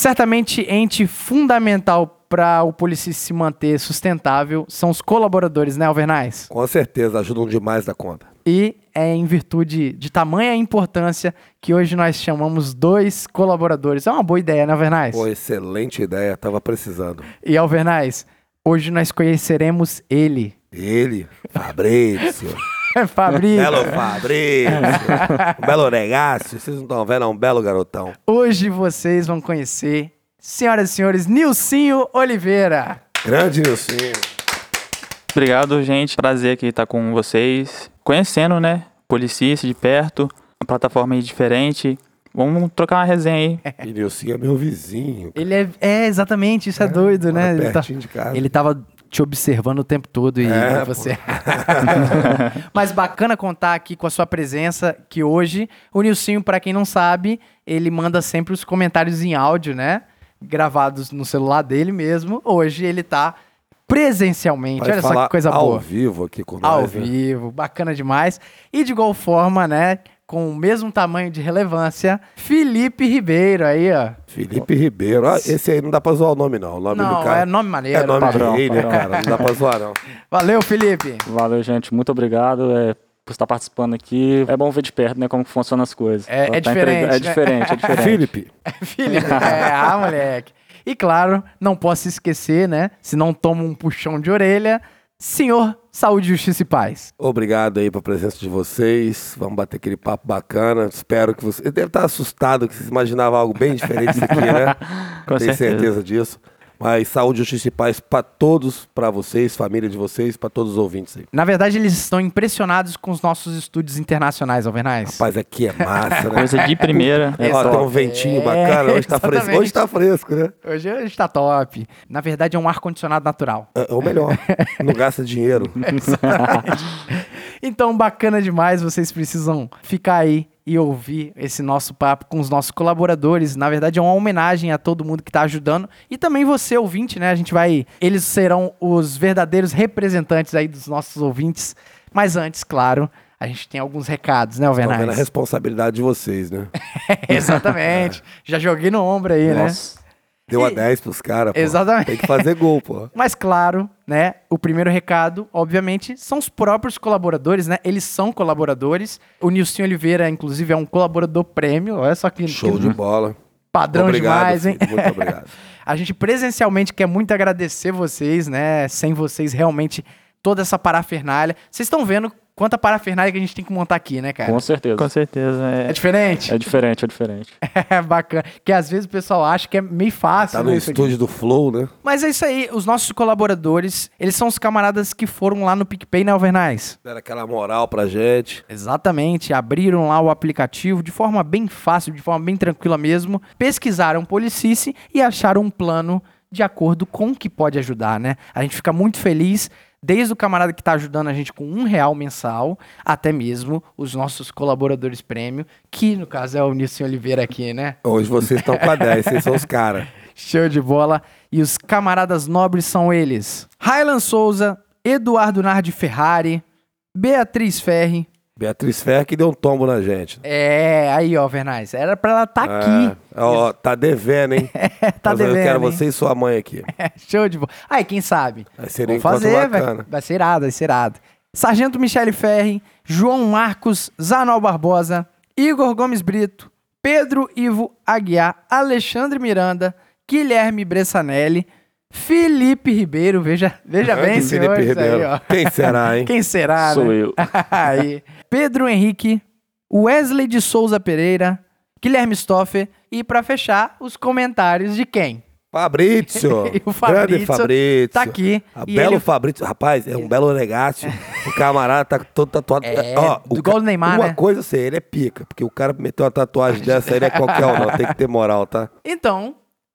Certamente, ente fundamental para o Policista se manter sustentável são os colaboradores, né, Alvernais? Com certeza, ajudam demais da conta. E é em virtude de tamanha importância que hoje nós chamamos dois colaboradores. É uma boa ideia, né, Alvernais? Pô, excelente ideia, tava precisando. E Alvernais, hoje nós conheceremos ele. Ele, Fabrício. Fabrício. belo Fabrício. um belo negócio. Vocês não estão vendo? É um belo garotão. Hoje vocês vão conhecer, senhoras e senhores, Nilcinho Oliveira. Grande Nilcinho. Obrigado, gente. Prazer aqui estar com vocês. Conhecendo, né? Policista de perto. Uma plataforma aí diferente. Vamos trocar uma resenha aí. E Nilcinho é meu vizinho. Ele é, é exatamente, isso é, doido, né? Ele, tá- de casa. ele tava te observando o tempo todo e É, você. Mas bacana contar aqui com a sua presença, que hoje o Nilcinho, pra quem não sabe, ele manda sempre os comentários em áudio, né? Gravados no celular dele mesmo. Hoje ele tá presencialmente. Vai Olha só que coisa ao boa. vivo aqui com Ao né? vivo, bacana demais. E de igual forma, né? Com o mesmo tamanho de relevância, Felipe Ribeiro aí, ó. Felipe Ribeiro. Ah, esse aí não dá pra zoar o nome, não. O nome Não, do cara. é nome maneiro. É nome padrão, de rei, né, cara? Não dá pra zoar, não. Valeu, Felipe. Valeu, gente. Muito obrigado é, por estar participando aqui. É bom ver de perto, né, como funcionam as coisas. É- Pra é tá diferente, né? É diferente, é diferente. Felipe, Felipe. É, ah, moleque. E claro, não posso esquecer, né? Se não toma um puxão de orelha, senhor Saúde, Justiça e Paz. obrigado aí pela presença de vocês. Vamos bater aquele papo bacana. Espero que você. Deve estar assustado que vocês imaginavam algo bem diferente disso aqui, né? Com Tenho certeza. certeza disso. Mas saúde, justiça e paz pra todos, pra vocês, família de vocês, pra todos os ouvintes aí. Na verdade, eles estão impressionados com os nossos estúdios internacionais, Alvernais. Rapaz, aqui é massa, né? Coisa de primeira. É Ó, top. tem um ventinho É, bacana. Hoje tá fresco. Hoje tá fresco, né? Hoje a gente tá top. Na verdade, é um ar-condicionado natural. É, ou melhor, não gasta dinheiro. Então, bacana demais. Vocês precisam ficar aí e ouvir esse nosso papo com os nossos colaboradores. Na verdade, é uma homenagem a todo mundo que tá ajudando. E também você, ouvinte, né? A gente vai. Eles serão os verdadeiros representantes aí dos nossos ouvintes. Mas antes, claro, a gente tem alguns recados, né, Tá vendo a Alvernais? responsabilidade de vocês, né? Exatamente. Já joguei no ombro aí, né? Deu a E- 10 pros caras, pô. Exatamente. Tem que fazer gol, pô. Mas claro, né? O primeiro recado, obviamente, são os próprios colaboradores, né? Eles são colaboradores. O Nilson Oliveira, inclusive, é um colaborador prêmio. Olha só que, Show que de bola. padrão obrigado, demais, hein? filho, Muito obrigado. A gente presencialmente quer muito agradecer vocês, né? Sem vocês, realmente, toda essa parafernália. Vocês estão vendo quanta parafernália que a gente tem que montar aqui, né, cara? Com certeza. Com certeza. É É, diferente? É diferente, é diferente. É bacana. Que às vezes o pessoal acha que é meio fácil. Tá né, no aqui. estúdio do Flow, né? Mas é isso aí. Os nossos colaboradores, eles são os camaradas que foram lá no PicPay, né, Alvernais? Deram aquela moral pra gente. Exatamente, abriram lá o aplicativo de forma bem fácil, de forma bem tranquila mesmo, pesquisaram Policice e acharam um plano de acordo com o que pode ajudar, né? A gente fica muito feliz, desde o camarada que está ajudando a gente com um real mensal, até mesmo os nossos colaboradores prêmio, que no caso é o Nilson Oliveira aqui, né? Hoje vocês estão com a 10, vocês são os caras. Show de bola. E os camaradas nobres são eles: Raylan Souza, Eduardo Nardi Ferrari, Beatriz Ferri, Beatriz Ferro que deu um tombo na gente. É, aí, ó, Vernais. Era pra ela estar aqui. É, ó, tá devendo, hein? tá Mas devendo. Eu quero hein? você e sua mãe aqui. Show de bola. Aí, quem sabe? Vai ser Vamos encontro fazer, vai, bacana. vai ser irado, vai ser irado. Sargento Michele Ferri, João Marcos Zanol Barbosa, Igor Gomes Brito, Pedro Ivo Aguiar, Alexandre Miranda, Guilherme Bressanelli, Felipe Ribeiro, veja, veja bem, senhores, Felipe aí, Ribeiro. ó. Quem será, hein? Quem será, Sou né? eu. Aí. Pedro Henrique, Wesley de Souza Pereira, Guilherme Stoffer e pra fechar os comentários de quem? Fabrício. O Grande Fabrício Fabrício. tá aqui. A belo ele- Fabrício. Rapaz, é um belo negócio. o camarada tá todo tatuado. É, Ó, o igual ca- o Neymar, Uma né? coisa sei, ele é pica. Porque o cara meteu uma tatuagem dessa aí não é qualquer um, não. Tem que ter moral, tá? Então,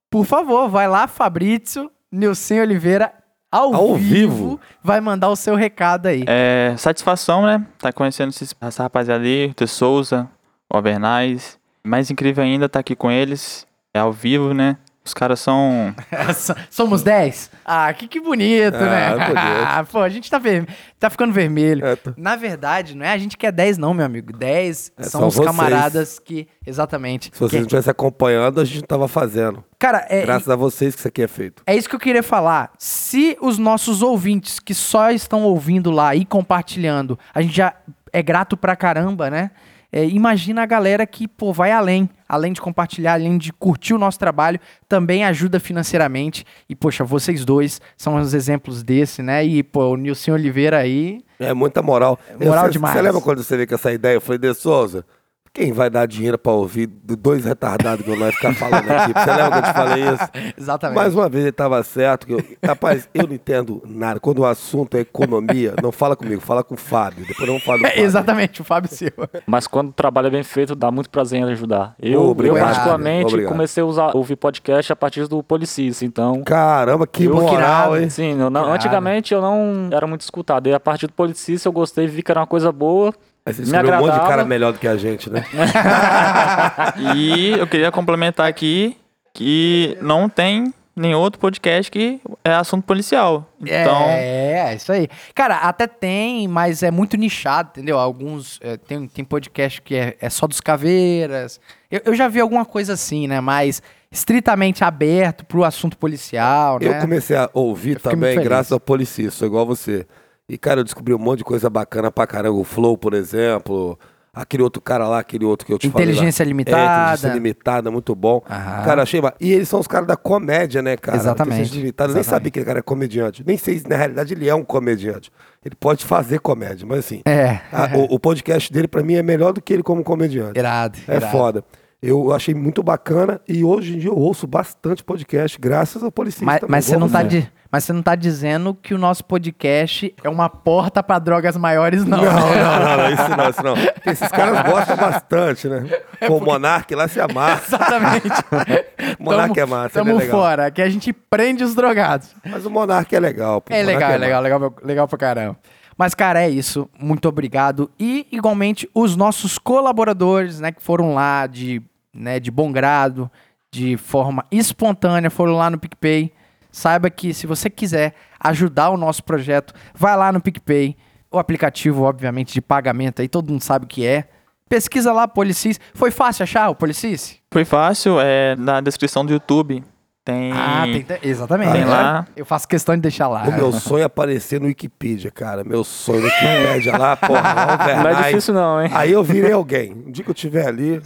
por favor, vai lá, Fabrício, Nilson Oliveira, ao, Ao vivo, vivo. vai mandar o seu recado aí. É, satisfação, né? Tá conhecendo esses, essa rapaziada ali, o T. Souza, o Alvernais. Mais incrível ainda tá aqui com eles, é ao vivo, né? Os caras são. Somos 10? Ah, que, que bonito, Ah, né? Ah, Pô, a gente tá, ver... tá ficando vermelho. É, tô- Na verdade, não é a gente que é 10, não, meu amigo. 10 É, são, são os vocês. camaradas que. Exatamente. Se vocês Que- não estivessem acompanhando, a gente não tava fazendo. Cara, é, Graças a vocês que isso aqui é feito. É isso que eu queria falar. Se os nossos ouvintes que só estão ouvindo lá e compartilhando, a gente já é grato pra caramba, né? É, imagina a galera que, pô, vai além. Além de compartilhar, além de curtir o nosso trabalho, também ajuda financeiramente. E, poxa, vocês dois são os exemplos desse, né? E, pô, o Nilson Oliveira aí. É muita moral. moral Eu- demais. Você lembra quando você veio com essa ideia? Eu falei, De Souza, quem vai dar dinheiro pra ouvir do- dois retardados que nós ficar falando aqui? Você lembra que eu te falei isso? Exatamente. Mais uma vez ele tava certo. Que eu, rapaz, eu não entendo nada. Quando o assunto é economia, não fala comigo, fala com o Fábio. Depois não falo do É, Fábio. exatamente, o Fábio Silva. Mas quando o trabalho é bem feito, dá muito prazer em ajudar. Eu, Obrigado. eu particularmente, Obrigado. comecei a usar, ouvir podcast a partir do Policis, então... Caramba, que eu, moral, hein? Sim, eu não- antigamente eu não era muito escutado. E a partir do Policis eu gostei, vi que era uma coisa boa. Aí você Me descobriu um monte de cara melhor do que a gente, né? E eu queria complementar aqui que não tem nenhum outro podcast que é assunto policial. Então, É, é isso aí. Cara, até tem, mas é muito nichado, entendeu? Alguns. é, tem, tem podcast que é, é só dos caveiras. Eu, eu já vi alguma coisa assim, né? Mas estritamente aberto pro assunto policial, né? Eu comecei a ouvir também, graças ao Policista, sou igual você. E, cara, eu descobri um monte de coisa bacana pra caramba. O Flow, por exemplo. Aquele outro cara lá, aquele outro que eu te Inteligência falei. lá. Limitada. É, inteligência limitada, muito bom. Aham. Cara, achei. ba- E eles são os caras da comédia, né, cara? Exatamente. Inteligência limitada. Eu nem Exatamente. sabia que ele cara é comediante. Nem sei se, na realidade, ele é um comediante. Ele pode fazer comédia, mas assim. É. a- o, o podcast dele, pra mim, é melhor do que ele como comediante. Irado. É irado. foda. Eu achei muito bacana e hoje em dia eu ouço bastante podcast, graças ao Policista. Mas, mas, você não tá di- mas você não tá dizendo que o nosso podcast é uma porta pra drogas maiores, não. Não, não, não, não, isso não, isso não. Porque esses caras gostam bastante, né? Pô, o Monark lá se amassa. Exatamente. Monark é massa, ele Tamo é legal. fora. Aqui a gente prende os drogados. Mas o Monark é legal. pô, É legal, Monark é legal, legal, legal pra caramba. Mas, cara, é isso. Muito obrigado. E, igualmente, os nossos colaboradores, né, que foram lá de, né, de bom grado, de forma espontânea, foram lá no PicPay. Saiba que se você quiser ajudar o nosso projeto, vai lá no PicPay. O aplicativo, obviamente, de pagamento aí, todo mundo sabe o que é. Pesquisa lá, Policis. Foi fácil achar o Policis? foi fácil, é na descrição do YouTube. Tem. Ah, tem, exatamente. Tem lá. Eu faço questão de deixar lá. O meu sonho é aparecer no Wikipedia, cara. Meu sonho no Wikipedia lá, porra, Não é difícil não, hein? Aí eu virei alguém. Um dia que eu estiver ali,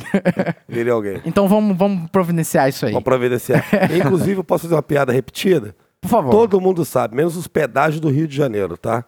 virei alguém. Então vamos, vamos providenciar isso aí. Vamos providenciar. Inclusive, eu posso fazer uma piada repetida? Por favor. Todo mundo sabe, menos os pedágios do Rio de Janeiro, tá?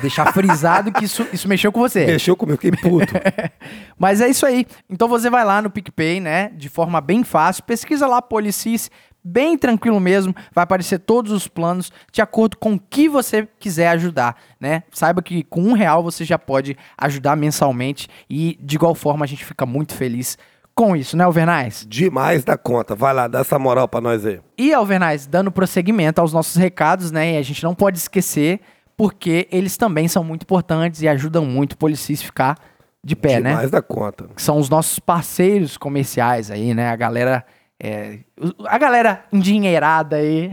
Deixar frisado que isso, isso mexeu com você. Mexeu comigo, fiquei puto. Mas é isso aí. Então você vai lá no PicPay, né? De forma bem fácil. Pesquisa lá Policis, bem tranquilo mesmo. Vai aparecer todos os planos de acordo com o que você quiser ajudar, né? Saiba que com um real você já pode ajudar mensalmente. E de igual forma a gente fica muito feliz com isso, né, Alvernais? Demais da conta. Vai lá, dá essa moral pra nós aí. E, Alvernais, dando prosseguimento aos nossos recados, né? E a gente não pode esquecer, porque eles também são muito importantes e ajudam muito o Policis ficar de pé, né? Demais da conta. que são os nossos parceiros comerciais aí, né? A galera. É, a galera endinheirada aí.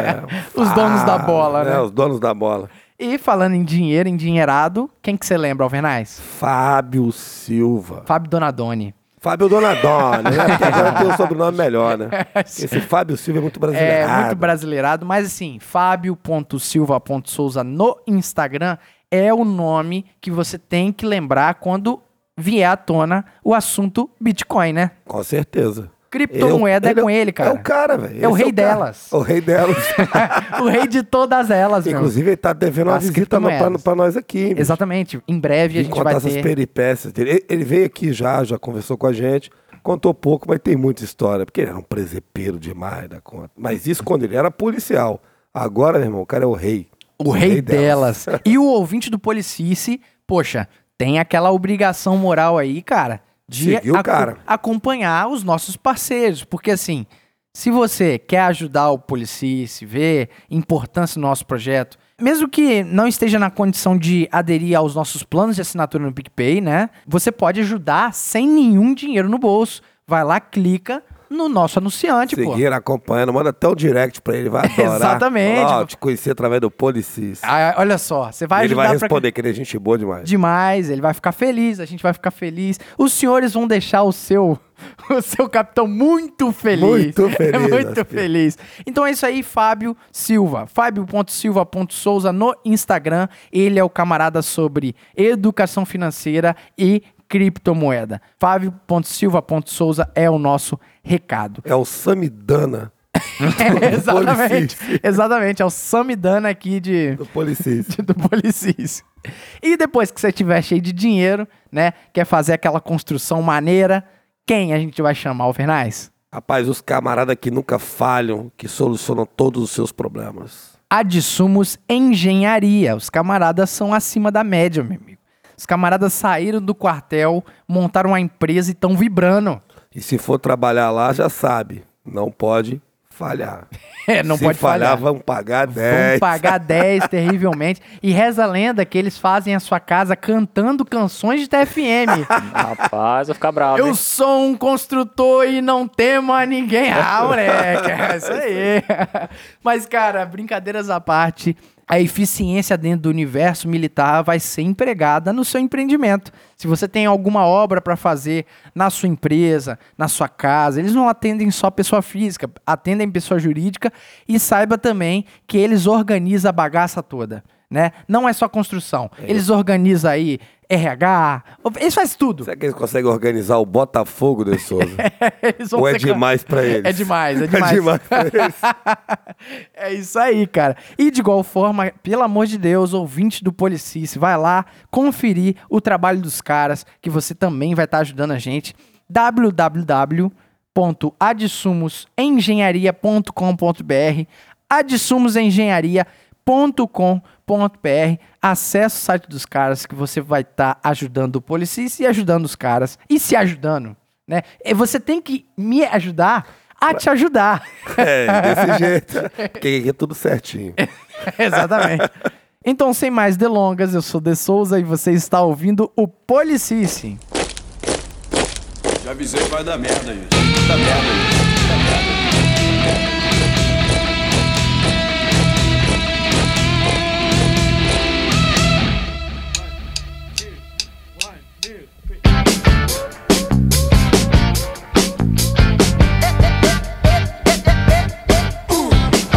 os donos da bola, né? É, os donos da bola. E falando em dinheiro, endinheirado, quem que você lembra, Alvernais? Fábio Silva. Fábio Donadoni. Fábio Donadoni, né? Porque agora tem um sobrenome melhor, né? Esse Fábio Silva é muito brasileiro. É, muito brasileirado, mas assim, fábio.silva.souza no Instagram é o nome que você tem que lembrar quando vier à tona o assunto Bitcoin, né? Com certeza. Criptomoeda é Ele com ele, cara. É o cara, velho. É o Esse rei cara. delas. O rei delas. o rei de todas elas, meu. Inclusive, ele tá devendo uma As visita no- pra, pra nós aqui. bicho. Exatamente. Em breve a Vim gente contar vai essas ter. peripécias dele. Ele, ele veio aqui já, já conversou com a gente. Contou pouco, mas tem muita história. Porque ele era um presepeiro demais da conta. Mas isso quando ele era policial. Agora, meu irmão, o cara é o rei. O rei delas. e o ouvinte do Policice, poxa, tem aquela obrigação moral aí, cara, de Seguir o cara. acompanhar os nossos parceiros. Porque assim, se você quer ajudar o Policice, ver importância do nosso projeto, mesmo que não esteja na condição de aderir aos nossos planos de assinatura no PicPay, né? Você pode ajudar sem nenhum dinheiro no bolso. Vai lá, clica, no nosso anunciante, pô. Seguir acompanhando, manda até um direct pra ele, vai adorar. Exatamente. Fala, Ó, te conheci através do Policis. Ah, olha só, você vai ele ajudar vai pra- responder, que ele é gente boa demais. demais, ele vai ficar feliz, a gente vai ficar feliz. Os senhores vão deixar o seu o seu capitão muito feliz. Muito feliz, É muito que- feliz. Então é isso aí, Fábio Silva. Fábio.silva.souza no Instagram. Ele é o camarada sobre educação financeira e criptomoeda. Fábio.silva.souza é o nosso recado. É o Samidana É, exatamente. Exatamente, é o Samidana aqui de do Policis. do Policis. E depois que você tiver cheio de dinheiro, né, quer fazer aquela construção maneira, quem a gente vai chamar, Alvernais? Rapaz, os camaradas que nunca falham, que solucionam todos os seus problemas. Adsumos Engenharia. Os camaradas são acima da média, meu amigo. Os camaradas saíram do quartel, montaram uma empresa e estão vibrando. E se for trabalhar lá, já sabe, não pode falhar. É, não se pode falhar. vão pagar 10. Vão pagar 10 terrivelmente. E reza a lenda que eles fazem a sua casa cantando canções de TFM. Rapaz, vai ficar bravo. Eu hein? sou um construtor e não temo a ninguém. Ah, moleque, é isso aí. Mas, cara, brincadeiras à parte, a eficiência dentro do universo militar vai ser empregada no seu empreendimento. Se você tem alguma obra para fazer na sua empresa, na sua casa, eles não atendem só pessoa física, atendem pessoa jurídica e saiba também que eles organizam a bagaça toda. Né? Não é só construção. Eles organizam aí RH, eles fazem tudo. Será que eles conseguem organizar o Botafogo de Souza? Ou é can- demais pra eles? É demais, é demais. É demais pra eles. é isso aí, cara. E de igual forma, pelo amor de Deus, ouvinte do Policice, vai lá conferir o trabalho dos caras, que você também vai estar ajudando a gente. www.adsumosengenharia.com.br adsumosengenharia.com.br Acesse o site dos caras que você vai estar ajudando o Policice e ajudando os caras. E se ajudando, né? E Você tem que me ajudar a te ajudar. É, desse jeito. Porque aqui é tudo certinho. Exatamente. Então, sem mais delongas, eu sou De Souza e você está ouvindo o Policice. Já avisei que vai dar merda isso. Dá merda isso. Dá merda.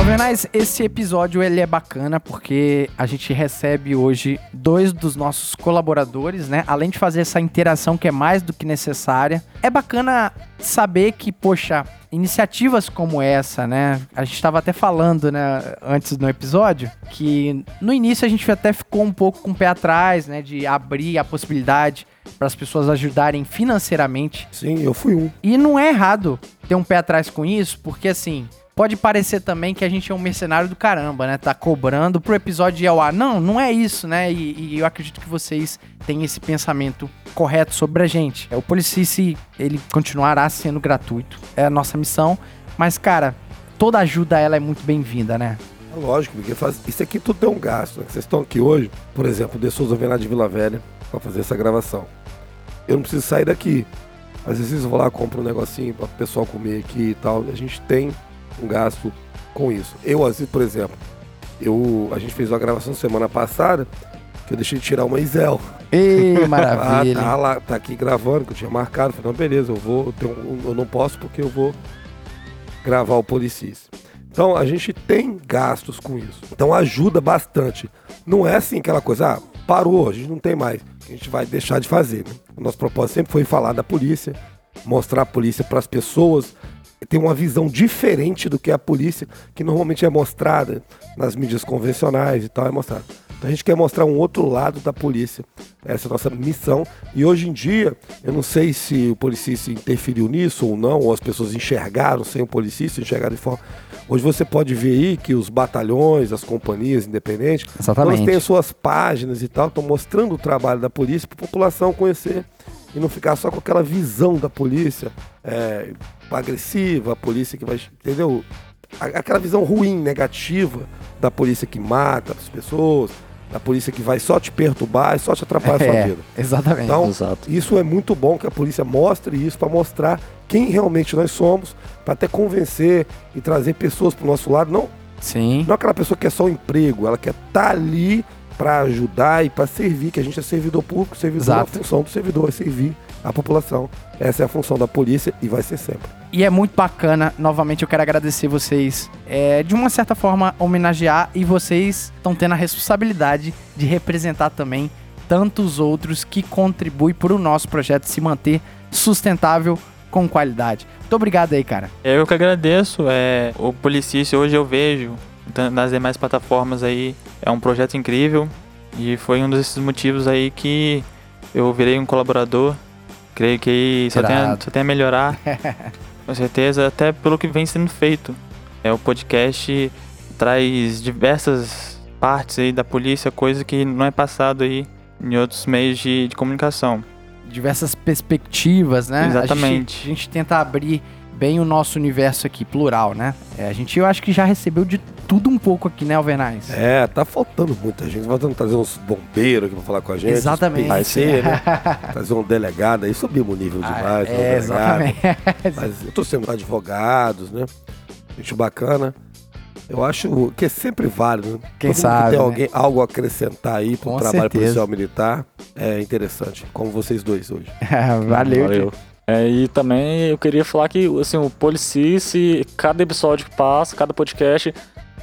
Alvernais, esse episódio ele é bacana porque a gente recebe hoje dois dos nossos colaboradores, né? Além de fazer essa interação que é mais do que necessária. É bacana saber que, poxa, iniciativas como essa, né? A gente estava até falando, né, antes no episódio, que no início a gente até ficou um pouco com o pé atrás, né, de abrir a possibilidade para as pessoas ajudarem financeiramente Sim, eu fui um. e não é errado ter um pé atrás com isso, porque assim, pode parecer também que a gente é um mercenário do caramba, né? Tá cobrando pro episódio ir ao ar. Não, não é isso, né? E, e eu acredito que vocês têm esse pensamento correto sobre a gente. O Policice, ele continuará sendo gratuito. É a nossa missão. Mas, cara, toda ajuda ela é muito bem-vinda, né? É Lógico, porque faz... isso aqui tudo tem um gasto. Né? Vocês estão aqui hoje, por exemplo, De Souza lá de Vila Velha pra fazer essa gravação. Eu não preciso sair daqui. Às vezes eu vou lá, compro um negocinho para o pessoal comer aqui e tal. A gente tem um gasto com isso. Eu, vezes, por exemplo, eu, a gente fez uma gravação semana passada que eu deixei de tirar uma Isel. Ei, Ah, maravilha. tá lá, tá aqui gravando, que eu tinha marcado. Falei, não, beleza, eu vou, eu, tenho eu não posso porque eu vou gravar o Policis. Então a gente tem gastos com isso. Então ajuda bastante. Não é assim aquela coisa, ah, parou, a gente não tem mais. A gente vai deixar de fazer. Né? O nosso propósito sempre foi falar da polícia, mostrar a polícia para as pessoas, ter uma visão diferente do que a polícia, que normalmente é mostrada nas mídias convencionais e tal, é mostrada. Então a gente quer mostrar um outro lado da polícia. Essa é a nossa missão. E hoje em dia, eu não sei se o policista interferiu nisso ou não, ou as pessoas enxergaram sem o policista, enxergaram de forma. Hoje você pode ver aí que os batalhões, as companhias independentes, Exatamente. elas têm as suas páginas e tal, estão mostrando o trabalho da polícia para a população conhecer e não ficar só com aquela visão da polícia é, agressiva, a polícia que vai. Entendeu? Aquela visão ruim, negativa da polícia que mata as pessoas, da polícia que vai só te perturbar e só te atrapalhar a sua É, vida. exatamente. Então, Exato. isso é muito bom que a polícia mostre isso para mostrar quem realmente nós somos, para até convencer e trazer pessoas para o nosso lado. Não, Sim. não aquela pessoa que quer só um emprego, ela quer estar ali para ajudar e para servir, que a gente é servidor público, servidor, Exato. a função do servidor é servir a população. Essa é a função da polícia e vai ser sempre. E é muito bacana. Novamente, eu quero agradecer vocês. É, de uma certa forma, homenagear. E vocês estão tendo a responsabilidade de representar também tantos outros que contribuem para o nosso projeto se manter sustentável com qualidade. Muito obrigado aí, cara. Eu que agradeço. É, o Policício hoje eu vejo tan- nas demais plataformas aí. É um projeto incrível. E foi um desses motivos aí que eu virei um colaborador. Creio que só tem, a, só tem a melhorar. Com certeza, até pelo que vem sendo feito. É, o podcast traz diversas partes aí da polícia, coisa que não é passado aí em outros meios de, de comunicação. Diversas perspectivas, né? A gente, Exatamente. a gente tenta abrir bem o nosso universo aqui, plural, né? É, a gente, eu acho que já recebeu de tudo um pouco aqui, né, Alvernais? É, tá faltando muita gente. Faltando trazer uns bombeiros aqui pra falar com a gente. Exatamente. Vai ser, né? Trazer um delegado aí, subimos o nível demais. um é, delegado. exatamente. Mas eu tô sendo advogados, né? Gente bacana. Eu acho que é sempre válido. né? Quem Todo que sabe, tem né? alguém, algo a acrescentar aí pro Com trabalho certeza. policial militar é interessante. Como vocês dois hoje. Valeu. Valeu. É, e também eu queria falar que assim, o Policice, cada episódio que passa, cada podcast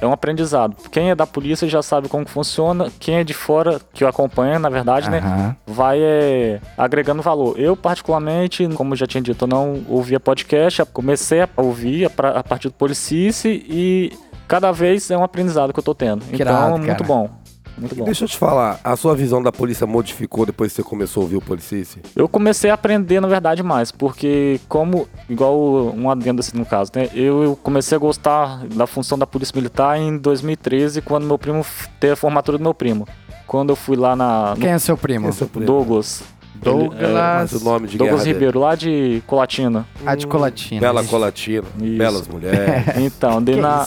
é um aprendizado. Quem é da polícia já sabe como funciona, quem é de fora, que eu acompanho, na verdade, né? Aham. vai é, agregando valor. Eu, particularmente, como já tinha dito, eu não ouvia podcast, comecei a ouvir a, partir do Policice e cada vez é um aprendizado que eu tô tendo. Que então, irado, é muito bom. Muito bom. Deixa eu te falar, a sua visão da polícia modificou depois que você começou a ouvir o Policice? Eu comecei a aprender, na verdade, mais, porque como, igual um adendo assim no caso, né? Eu comecei a gostar da função da Polícia Militar em 2013, quando meu primo teve a formatura do meu primo. Quando eu fui lá na no Quem é seu primo? É seu primo? Douglas. Douglas. Mas o nome de Douglas guerra dele. Ribeiro, lá de Colatina. A de Colatina. Bela. Colatina, Isso. belas mulheres. Então, dei na?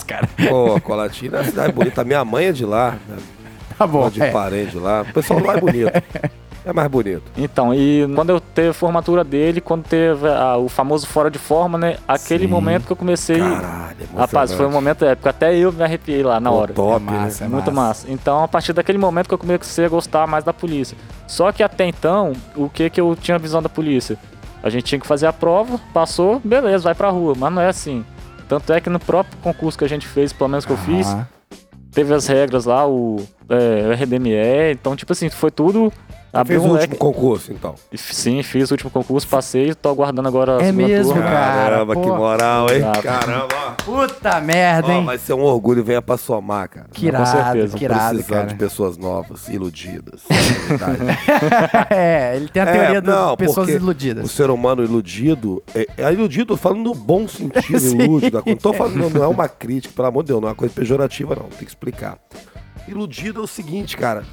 Pô, Colatina é uma cidade bonita. Minha mãe é de lá, né? Tá bom. de é. parente lá. O pessoal lá é bonito. É mais bonito. Então, e quando eu teve a formatura dele, quando teve ah, o famoso fora de forma, né? Aquele Sim. momento que eu comecei. Caralho, é Rapaz, foi um momento épico. Até eu me arrepiei lá na hora. Top, É massa, né? é Muito massa. Então, a partir daquele momento que eu comecei a gostar mais da polícia. Só que até então, o que que eu tinha visão da polícia? A gente tinha que fazer a prova, passou, beleza, vai pra rua. Mas não é assim. Tanto é que no próprio concurso que a gente fez, pelo menos que eu fiz. Teve as regras lá, o, é, RDME. Então, tipo assim, foi tudo. Abriu Fez um o leque. último concurso, então. Sim, fiz o último concurso, passei, tô aguardando agora a É segunda mesmo, turma. cara. Caramba, que pô. moral, hein? Exato. Caramba, ó. Puta merda, Ó, hein? vai ser um orgulho, venha pra somar, cara. Que irado, certeza. que irado, Precisando cara. de pessoas novas, iludidas. Verdade. é, ele tem a É, teoria das não, pessoas porque o iludidas. ser humano iludido, é, é iludido falando no bom sentido, Sim. da coisa. Não tô falando, não é uma crítica, pelo amor de Deus, não é uma coisa pejorativa, não. Tem que explicar. Iludido é o seguinte, cara.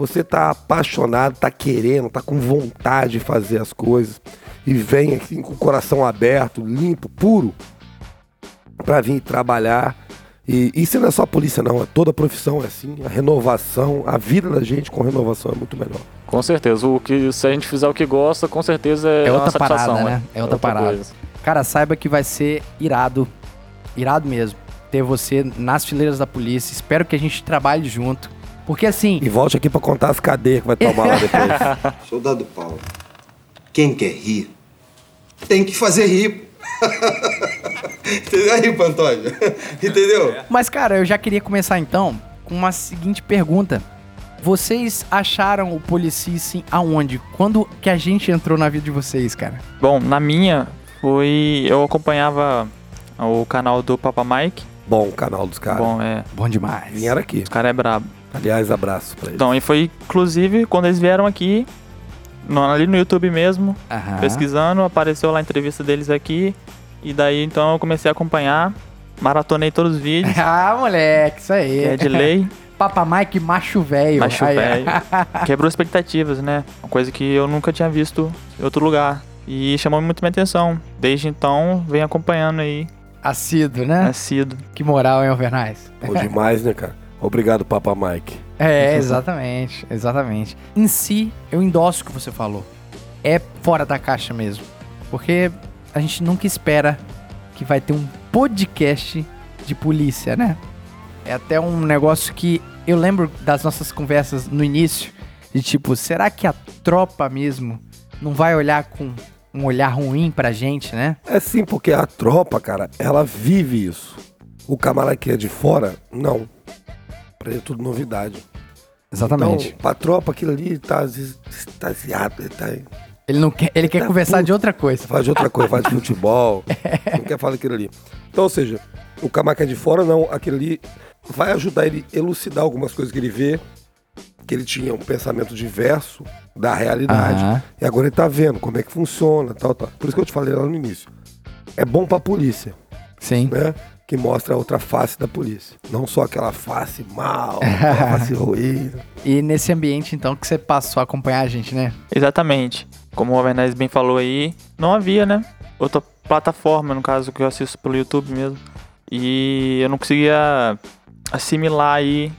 Você tá apaixonado, tá querendo, tá com vontade de fazer as coisas e vem assim com o coração aberto, limpo, puro, pra vir trabalhar. E isso não é só a polícia, não. É toda a profissão é assim. A renovação, a vida da gente com renovação é muito melhor. Com certeza. O que, se a gente fizer o que gosta, com certeza é, É uma outra satisfação. parada, né? É outra parada. coisa. Cara, saiba que vai ser irado. Irado mesmo. Ter você nas fileiras da polícia. Espero que a gente trabalhe junto. Porque assim, E volte aqui pra contar as cadeias que vai tomar lá depois. Soldado Paulo, quem quer rir, tem que fazer rir. Entendeu aí, Pantônio? Entendeu? Mas, cara, eu já queria começar então com uma seguinte pergunta. Vocês acharam o Policice aonde? Quando que a gente entrou na vida de vocês, cara? Bom, na minha, foi. Eu acompanhava o canal do Papa Mike. Bom o canal dos caras. Bom, é. Bom demais. Vieram aqui. Os caras é brabo. Aliás, abraço pra eles. Então, e foi inclusive quando eles vieram aqui, no- ali no YouTube mesmo, Aham. pesquisando, apareceu lá a entrevista deles aqui. E daí então eu comecei a acompanhar, maratonei todos os vídeos, Ah, moleque, isso aí. é de lei, Papa Mike, macho velho. macho velho. Quebrou expectativas, né? Uma coisa que eu nunca tinha visto em outro lugar. E chamou muito minha atenção. Desde então, venho acompanhando aí, Assíduo, né? assíduo. Que moral, hein, Alvernais? Pô, demais, né, cara? Obrigado, Papa Mike. É, exatamente, exatamente. Em si, eu endosso o que você falou. É fora da caixa mesmo. Porque a gente nunca espera que vai ter um podcast de polícia, né? É até um negócio que eu lembro das nossas conversas no início, de tipo, será que a tropa mesmo não vai olhar com um olhar ruim pra gente, né? É sim, porque a tropa, cara, ela vive isso. O camarada que é de fora, não. Pra ele é tudo novidade. Exatamente. Então, pra tropa, aquilo ali tá extasiado. Ele tá ele não quer, ele quer tá conversar puto. de outra coisa. faz de outra coisa, faz de futebol, não quer falar aquilo ali. Então, ou seja, o é de fora, não, aquilo ali vai ajudar ele a elucidar algumas coisas que ele vê, que ele tinha um pensamento diverso da realidade. E agora ele tá vendo como é que funciona, tal, tal. Por isso que eu te falei lá no início. É bom pra polícia, Sim. né? Que mostra a outra face da polícia. Não só aquela face mal, aquela face ruim. E nesse ambiente, então, que você passou a acompanhar a gente, né? Exatamente. Como o Alvernaz bem falou aí, não havia, né? Outra plataforma, no caso, que eu assisto pelo YouTube mesmo. E eu não conseguia assimilar aí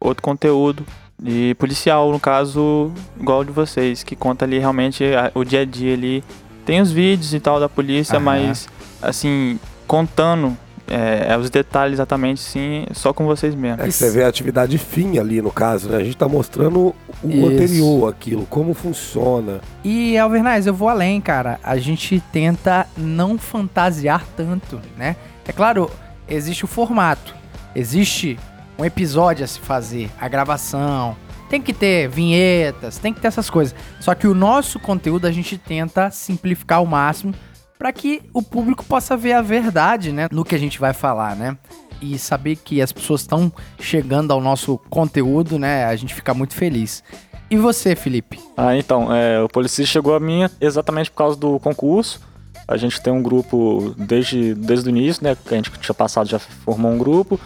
outro conteúdo de policial, no caso, igual o de vocês, que conta ali realmente o dia a dia ali. Tem os vídeos e tal da polícia, Aham. mas, assim, contando é, os detalhes exatamente, sim, só com vocês mesmo. É que você vê a atividade fim ali, no caso, né? A gente tá mostrando o Isso. anterior, aquilo, como funciona. E, Alvernaz, eu vou além, cara. A gente tenta não fantasiar tanto, né? É claro, existe o formato. Existe um episódio a se fazer, a gravação. Tem que ter vinhetas, tem que ter essas coisas. Só que o nosso conteúdo a gente tenta simplificar ao máximo para que o público possa ver a verdade, né, no que a gente vai falar, né? E saber que as pessoas estão chegando ao nosso conteúdo, né? A gente fica muito feliz. E você, Felipe? Ah, então, é, o Policista chegou a mim exatamente por causa do concurso. A gente tem um grupo desde, desde o início, né? Que a gente tinha passado, já formou um grupo.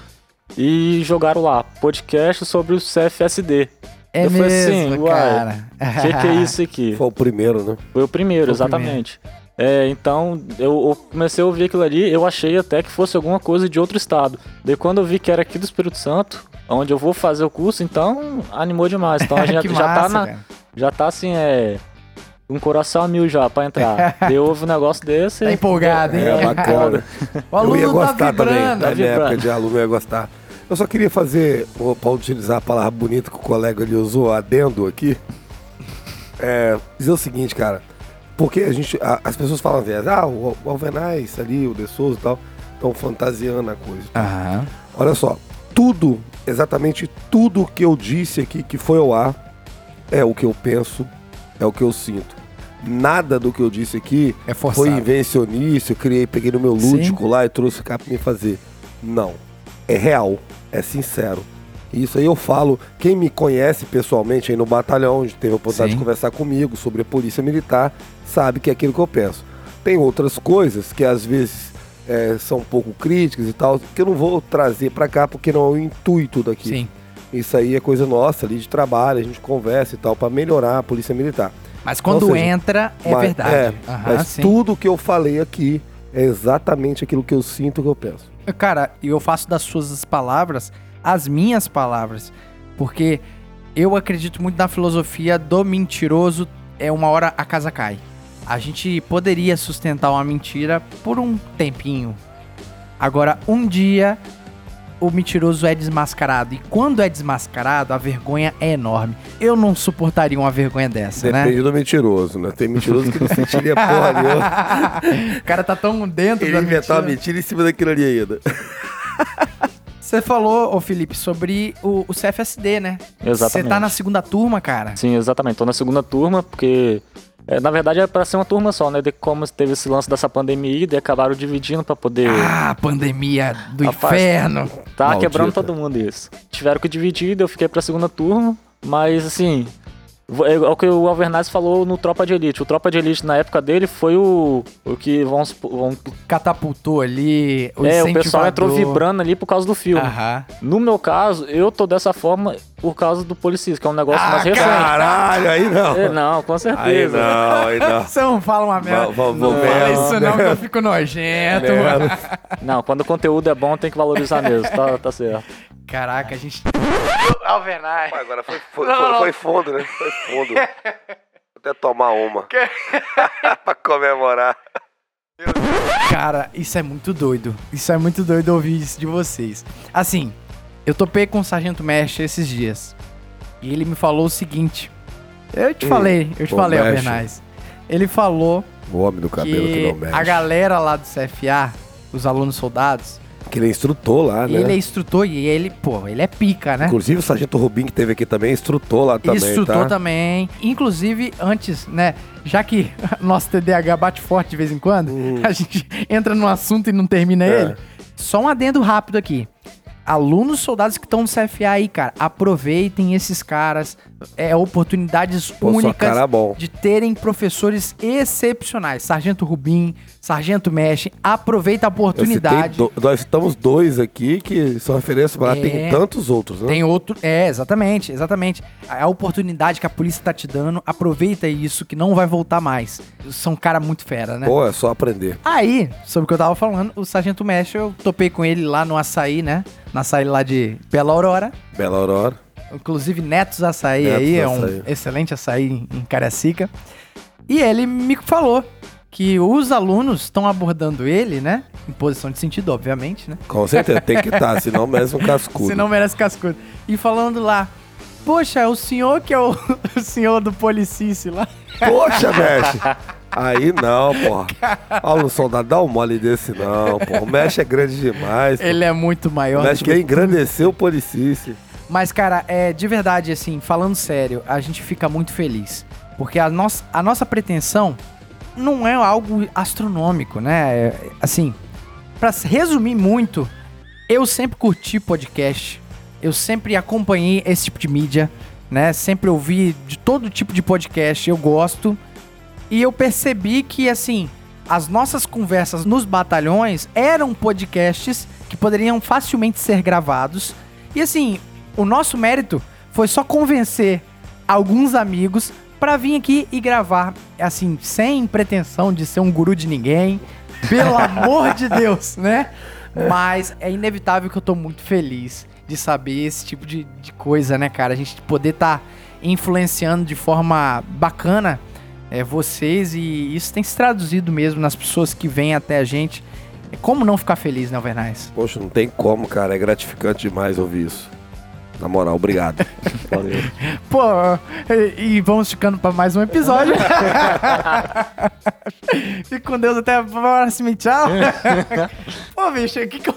E jogaram lá, podcast sobre o CFSD. É Eu falei mesmo, assim, uai, cara. O que, que é isso aqui? Foi o primeiro, né? Foi o primeiro, Foi o exatamente. É, então, eu, eu comecei a ouvir aquilo ali, eu achei até que fosse alguma coisa de outro estado. Daí quando eu vi que era aqui do Espírito Santo, onde eu vou fazer o curso, então animou demais. Então a gente que já, tá massa, na, cara. já tá assim, é. Um coração a mil já pra entrar. Daí ouve um negócio desse. Tá empolgado, hein? É bacana. O eu aluno ia tá gostar também. vibrando. Na minha vibrando. época de aluno eu ia gostar. Eu só queria fazer, para utilizar a palavra bonita que o colega ali usou, adendo aqui. É, dizer o seguinte, cara. Porque a gente, a- as pessoas falam às vezes, ah, o, o Alvenaz ali, o De Souza e tal, estão fantasiando a coisa. Aham. Olha só, tudo, exatamente tudo que eu disse aqui que foi ao ar é o que eu penso, é o que eu sinto. Nada do que eu disse aqui É forçado. foi invencionista, eu criei, peguei no meu Sim. lúdico lá e trouxe cá pra me fazer. Não. É real, é sincero. Isso aí eu falo, quem me conhece pessoalmente aí no batalhão, onde teve a oportunidade Sim. de conversar comigo sobre a polícia militar, sabe que é aquilo que eu penso. Tem outras coisas que às vezes é, são um pouco críticas e tal, que eu não vou trazer pra cá porque não é o intuito daqui. Sim. Isso aí é coisa nossa ali de trabalho, a gente conversa e tal, pra melhorar a polícia militar. Mas quando seja, entra, é Mas- verdade. é, Aham, mas sim. tudo que eu falei aqui é exatamente aquilo que eu sinto que eu penso. Cara, e eu faço das suas palavras as minhas palavras. Porque eu acredito muito na filosofia do mentiroso é uma hora a casa cai. A gente poderia sustentar uma mentira por um tempinho. Agora, um dia o mentiroso é desmascarado. E quando é desmascarado, a vergonha é enorme. Eu não suportaria uma vergonha dessa, né? Depende do mentiroso, né? Tem mentiroso que não sentiria porra nenhuma. o cara tá tão dentro Ele da inventar uma mentira. mentira em cima daquilo ali ainda. Você falou, ô Felipe, sobre o, o CFSD, né? Você Exatamente. tá na segunda turma, cara. Sim, exatamente. Tô na segunda turma, porque. é, na verdade é pra ser uma turma só, né? De como teve esse lance dessa pandemia, e acabaram dividindo pra poder. Ah, pandemia do Rapaz, inferno. Tá Maldita. quebrando todo mundo isso. Tiveram que dividir, daí eu fiquei pra segunda turma, mas assim. Vo- É o que o Alvernaz falou no Tropa de Elite. O Tropa de Elite na época dele foi o, o que vamos, vamos Catapultou ali. O é, o pessoal entrou vibrando ali por causa do filme. Aham. No meu caso, eu tô dessa forma por causa do Policista, que é um negócio Ah, mais recente. Caralho, aí não. É, não, com Aí certeza. não, aí não. Você não fala uma merda. Vamos não ver, fala isso não, que eu fico nojento. Não, quando o conteúdo é bom, tem que valorizar mesmo, tá, tá certo. Caraca, a gente... Alvernais. Pô, agora foi, foi, Não, foi- não. foi fundo, né? Foi fundo. Vou até tomar uma. pra comemorar. Cara, isso é muito doido. Isso é muito doido ouvir isso de vocês. Assim, eu topei com o Sargento Mestre esses dias. E ele me falou o seguinte. Eu te Hum, falei, eu te falei. Alvernais. Ele falou O homem do cabelo que, que não mexe. a galera lá do CFA, os alunos soldados, Que ele é instrutor lá, né? ele é instrutor e ele, pô, ele é pica, né? Inclusive o Sargento Rubim que teve aqui também é instrutor lá também, Instrutor tá? também. Inclusive, antes, né? Já que nosso TDAH bate forte de vez em quando, a gente entra num assunto e não termina Hum. É. ele. Só um adendo rápido aqui. Alunos soldados que estão no CFA aí, cara, aproveitem esses caras. É oportunidades Pô, únicas é de terem professores excepcionais. Sargento Rubim, Sargento Mexe, aproveita a oportunidade. do- nós citamos dois aqui que são referência, mas É. tem tantos outros, né? Tem outro. É, exatamente, exatamente. A oportunidade que a polícia tá te dando, aproveita isso que não vai voltar mais. São um cara muito fera, né? Pô, é só aprender. Aí, sobre o que eu tava falando, o Sargento Mestre, eu topei com ele lá no açaí, né? Na açaí lá de Bela Aurora. Bela Aurora. Inclusive, Netos Açaí Netos aí, é Açaí. um excelente açaí em Cariacica. E ele me falou que os alunos estão abordando ele, né? Em posição de sentido, obviamente, né? Com certeza, tem que estar, senão merece um cascudo. Se não merece cascudo. E falando lá, poxa, é o senhor que é o, o senhor do policice lá. Poxa, mexe. Aí não, porra. Olha um soldado, dá um mole desse não, porra. O mexe é grande demais. Ele é muito O maior. mexe do que quer engrandecer o policice. Mas, cara, é de verdade, assim, falando sério, a gente fica muito feliz. Porque a nossa, a nossa pretensão não é algo astronômico, né? É, assim, pra resumir muito, eu sempre curti podcast. Eu sempre acompanhei esse tipo de mídia, né? Sempre ouvi de todo tipo de podcast, eu gosto. E eu percebi que, assim, as nossas conversas nos batalhões eram podcasts que poderiam facilmente ser gravados. E, assim, o nosso mérito foi só convencer alguns amigos pra vir aqui e gravar, assim, sem pretensão de ser um guru de ninguém. Pelo amor de Deus, né? Mas é inevitável que eu tô muito feliz de saber esse tipo de, de coisa, né, cara? A gente poder estar influenciando de forma bacana é, vocês e isso tem se traduzido mesmo nas pessoas que vêm até a gente. É Como não ficar feliz, né, Alvernais? Poxa, não tem como, cara. É gratificante demais ouvir isso. Na moral, obrigado. Valeu. Pô, e, e vamos ficando pra mais um episódio. Fique com Deus até a próxima, tchau. Pô, bicho, que, que eu,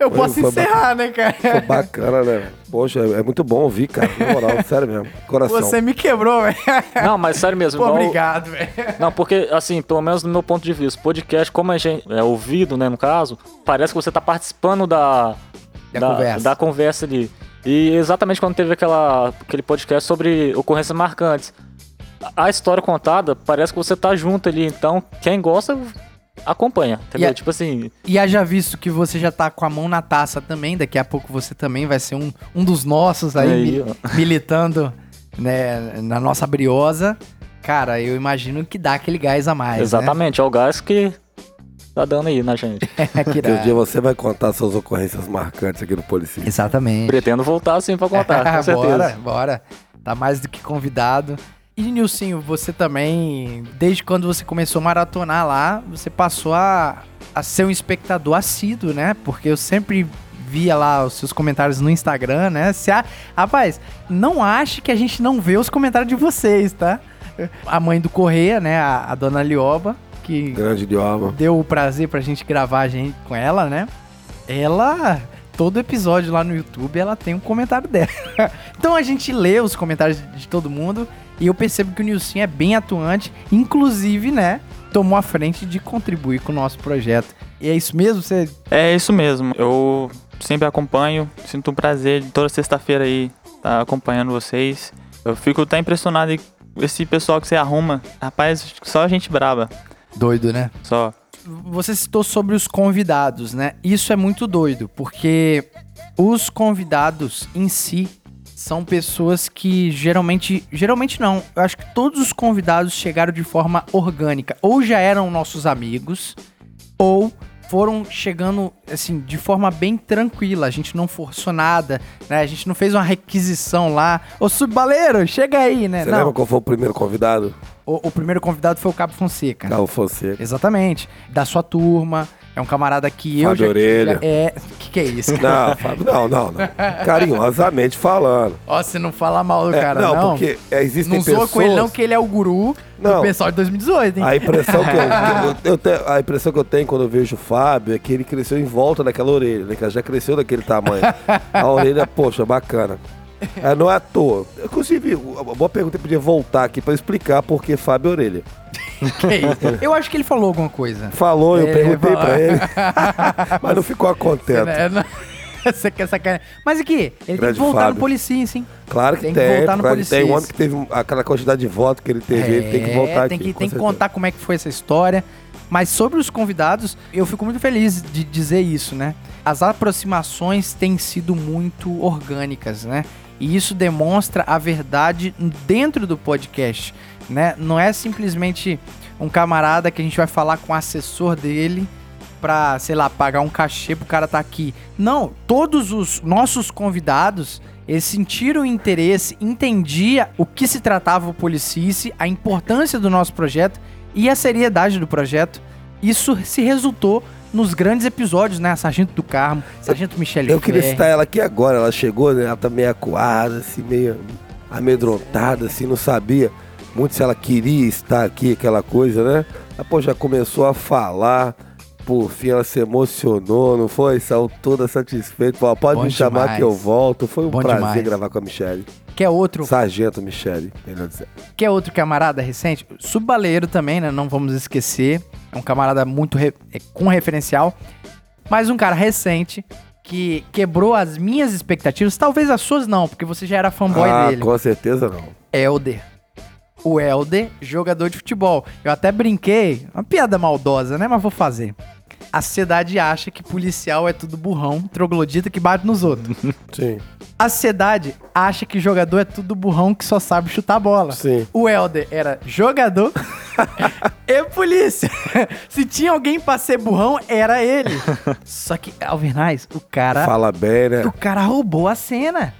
eu Foi- posso foi encerrar, né, cara? Ficou bacana, né? Poxa, é muito bom ouvir, cara. Na moral, sério mesmo. Coração. Você me quebrou, velho. Não, mas sério mesmo. Pô, igual- obrigado, velho. Não, porque, assim, pelo menos no meu ponto de vista, podcast, como a gente é ouvido, né, no caso, parece que você tá participando da, Da conversa. da conversa ali. E exatamente quando teve aquela, aquele podcast sobre ocorrências marcantes. A história contada, parece que você tá junto ali, então quem gosta acompanha, entendeu? E a- Tipo assim, E haja visto que você já tá com a mão na taça também, daqui a pouco você também vai ser um, um dos nossos aí, Aí, mi- ó. militando né, na nossa briosa. Cara, eu imagino que dá aquele gás a mais, exatamente, é o gás que tá dando aí na gente. que um dia você vai contar suas ocorrências marcantes aqui no Policia. Exatamente. Pretendo voltar sim pra contar, com certeza. bora, bora. Tá mais do que convidado. E Nilcinho, você também, desde quando você começou a maratonar lá, você passou a, a ser um espectador assíduo, né? Porque eu sempre via lá os seus comentários no Instagram, né? Se a... Rapaz, não ache que a gente não vê os comentários de vocês, tá? A mãe do Correia, né? A, a dona Lioba, que Grande idioma. deu o prazer pra gente gravar a gente com ela, né? Ela, todo episódio lá no YouTube, ela tem um comentário dela. então a gente lê os comentários de todo mundo e eu percebo que o Nilson é bem atuante, inclusive, né? Tomou a frente de contribuir com o nosso projeto. E é isso mesmo? Você. É isso mesmo. Eu sempre acompanho, sinto um prazer de toda sexta-feira aí estar acompanhando vocês. Eu fico até impressionado com esse pessoal que você arruma. Rapaz, só gente braba. Doido, né? Só. Você citou sobre os convidados, né? Isso é muito doido, porque os convidados em si são pessoas que geralmente. Geralmente não. Eu acho que todos os convidados chegaram de forma orgânica. Ou já eram nossos amigos, ou foram chegando, assim, de forma bem tranquila. A gente não forçou nada, né? A gente não fez uma requisição lá. Ô, subbaleiro, chega aí, né? Você não. lembra qual foi o primeiro convidado? O, o primeiro convidado foi o Cabo Fonseca. Carlos Fonseca. Exatamente. Da sua turma. É um camarada que eu Fábio já... Orelha. É... Que que é isso? Não, Fábio, não, não, não. Carinhosamente falando. Ó, você não fala mal do É, cara, não, não. porque é, existem Não zoa pessoas... com ele não, que ele é o guru Não. do pessoal de 2018, hein? A impressão que eu, eu- eu tenho, a impressão que eu tenho quando eu vejo o Fábio é que ele cresceu em volta daquela orelha, né? Que ela já cresceu daquele tamanho. A orelha, poxa, bacana. É, não é à toa. Inclusive, boa pergunta, eu podia voltar aqui pra explicar por que Fábio Orelha. Que isso? Eu acho que ele falou alguma coisa. Falou, eu É, perguntei falou. pra ele, mas não ficou contente. É, não- Você quer sacanagem. Mas aqui, ele tem Grande que voltar Fábio. no Policia, sim. Claro que Tem tem, que voltar no claro que tem. Um homem que teve aquela quantidade de votos que ele teve, ele tem que voltar É, tem aqui. que, tem que contar como é que foi essa história. Mas sobre os convidados, eu fico muito feliz de dizer isso, né? As aproximações têm sido muito orgânicas, né? E isso demonstra a verdade dentro do podcast, né? Não é simplesmente um camarada que a gente vai falar com o assessor dele pra, sei lá, pagar um cachê pro cara estar aqui. Não, todos os nossos convidados, eles sentiram interesse, entendia o que se tratava o Policice, a importância do nosso projeto e a seriedade do projeto. Isso se resultou nos grandes episódios, né? Sargento do Carmo, Sargento Michele Eu queria citar ela aqui agora. Ela chegou, né? Ela tá meio acuada, assim, meio amedrontada, assim, não sabia muito se ela queria estar aqui, aquela coisa, né? Depois já começou a falar. Por fim, ela se emocionou, não foi? Saiu toda satisfeita. Falou, pode Bom me chamar demais. que eu volto. Foi um Bom prazer demais. gravar com a Michelle. Quer outro, Sargento Michelle, melhor dizer. quer outro camarada recente? Subbaleiro também, né? Não vamos esquecer. É um camarada muito re- é, com referencial. Mas um cara recente que quebrou as minhas expectativas. Talvez as suas não, porque você já era fanboy ah, dele. com certeza não. Helder. O Helder, jogador de futebol. Eu até brinquei, uma piada maldosa, né? Mas vou fazer. A sociedade acha que policial é tudo burrão, troglodita que bate nos outros. Sim, A sociedade acha que jogador é tudo burrão que só sabe chutar bola. sim. O Helder era jogador e polícia. Se tinha alguém pra ser burrão, era ele. Só que, Alvernais, o cara Fala bem, né? o cara roubou a cena.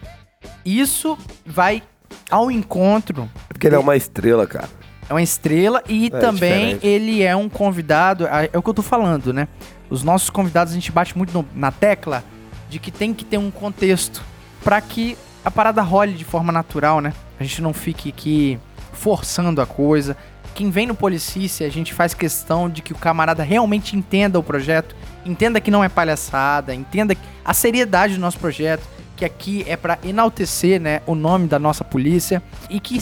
Isso vai ao encontro. Porque ele é uma estrela, cara. É uma estrela e É, também diferente. ele é um convidado. É o que eu tô falando, né? Os nossos convidados a gente bate muito no- na tecla de que tem que ter um contexto pra que a parada role de forma natural, né? A gente não fique aqui forçando a coisa. Quem vem no Policice, a gente faz questão de que o camarada realmente entenda o projeto, entenda que não é palhaçada, entenda a seriedade do nosso projeto, que aqui é pra enaltecer, né, o nome da nossa polícia e que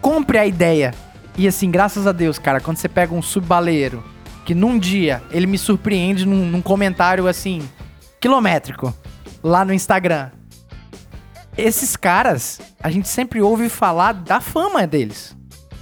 compre a ideia. E assim, graças a Deus, cara, quando você pega um subbaleiro, que num dia ele me surpreende num, num comentário assim, quilométrico, lá no Instagram. Esses caras, a gente sempre ouve falar da fama deles.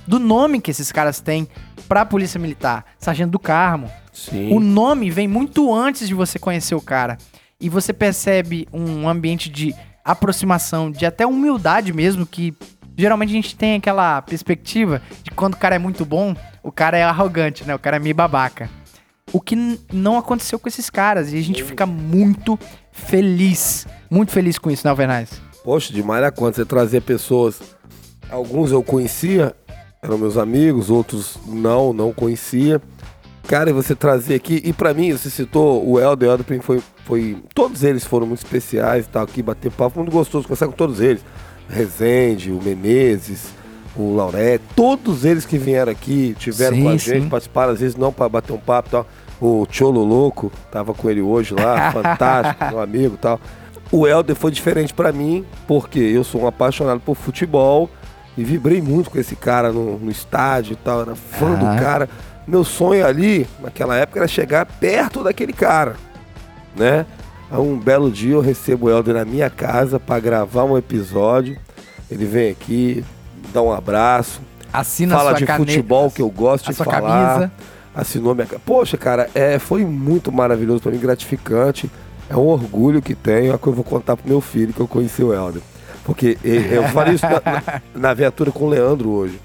Do nome que esses caras têm pra Polícia Militar. Sargento do Carmo. Sim. O nome vem muito antes de você conhecer o cara. E você percebe um ambiente de aproximação, de até humildade mesmo, que geralmente a gente tem aquela perspectiva de quando o cara é muito bom, o cara é arrogante, né? O cara é meio babaca. O que não aconteceu com esses caras. E a gente fica muito feliz. Muito feliz com isso, né, Alvernais? Poxa, demais da conta. Você trazer pessoas. Alguns eu conhecia, eram meus amigos, outros não, não conhecia. Cara, e você trazer aqui. E pra mim, você citou o Helder, Helder foi, foi. Todos eles foram muito especiais e tal, aqui, bater papo. Muito gostoso conversar com todos eles. Rezende, o Menezes, o Lauré, todos eles que vieram aqui, tiveram Sim, com a sim. gente, participaram, às vezes não pra bater um papo e tal. O Cholo Louco, tava com ele hoje lá, fantástico, meu amigo e tal. O Helder foi diferente pra mim, porque eu sou um apaixonado por futebol e vibrei muito com esse cara no, no estádio e tal, era fã Ah. do cara. Meu sonho ali, naquela época, era chegar perto daquele cara, né? Um belo dia eu recebo o Helder na minha casa pra gravar um episódio. Ele vem aqui, dá um abraço, Assina fala de caneta, futebol que eu gosto de falar camisa. assinou minha. Poxa, cara, é, foi muito maravilhoso pra mim, gratificante. É um orgulho que tenho, é que eu vou contar pro meu filho que eu conheci o Helder. Porque e- eu falei isso na, na- na viatura com o Leandro hoje.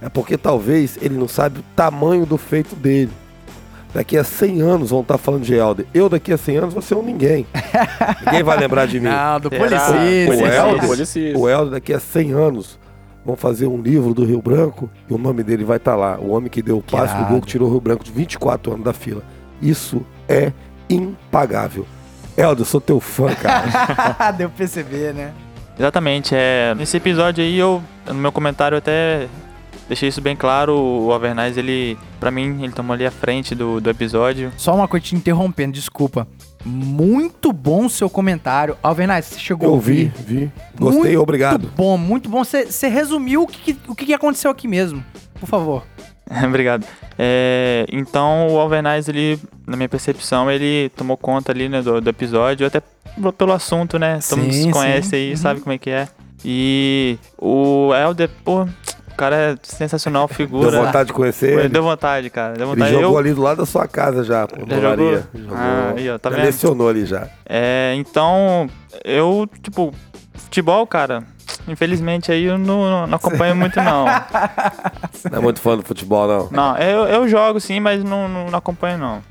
É porque talvez ele não sabe o tamanho do feito dele. Daqui a 100 anos vão estar falando de Helder. Eu daqui a 100 anos vou ser um ninguém. ninguém vai lembrar de mim. Não, do? Policício. O Helder, Policício. o Helder daqui a 100 anos vão fazer um livro do Rio Branco e o nome dele vai estar lá. O homem que deu o passe do gol que tirou o Rio Branco de 24 anos da fila. Isso é impagável. Helder, eu sou teu fã, cara. Deu pra perceber, né? Exatamente, é. Nesse episódio aí eu. No meu comentário eu até deixei isso bem claro. O Alvernaz, ele. Pra mim, ele tomou ali a frente do, do episódio. Só uma coisa te interrompendo, desculpa. Muito bom seu comentário. Alvernaz, você chegou a Eu ouvir? vi, vi. Gostei, Muito obrigado. bom, muito bom. Você você resumiu o que, o que aconteceu aqui mesmo. Por favor. Obrigado. É, então o Alvernaz, ele, na minha percepção, ele tomou conta ali né, do, do episódio, até pelo assunto, né? Todo mundo se conhece sim. aí, Uhum. sabe como é que é. E o Helder, pô, cara é sensacional, Deu figura. vontade de conhecer ele. Deu vontade, cara. Deu Ele vontade. jogou Eu, ali do lado da sua casa já, pô. Já jogou? Olaria. Jogou. Ah, aí, ó, tá já vendo? lecionou ali já. é, então, eu, tipo, futebol, cara, infelizmente aí eu não, não acompanho muito, não. Não é muito fã do futebol, não. Não, eu, eu jogo sim, mas não, não, não acompanho, não.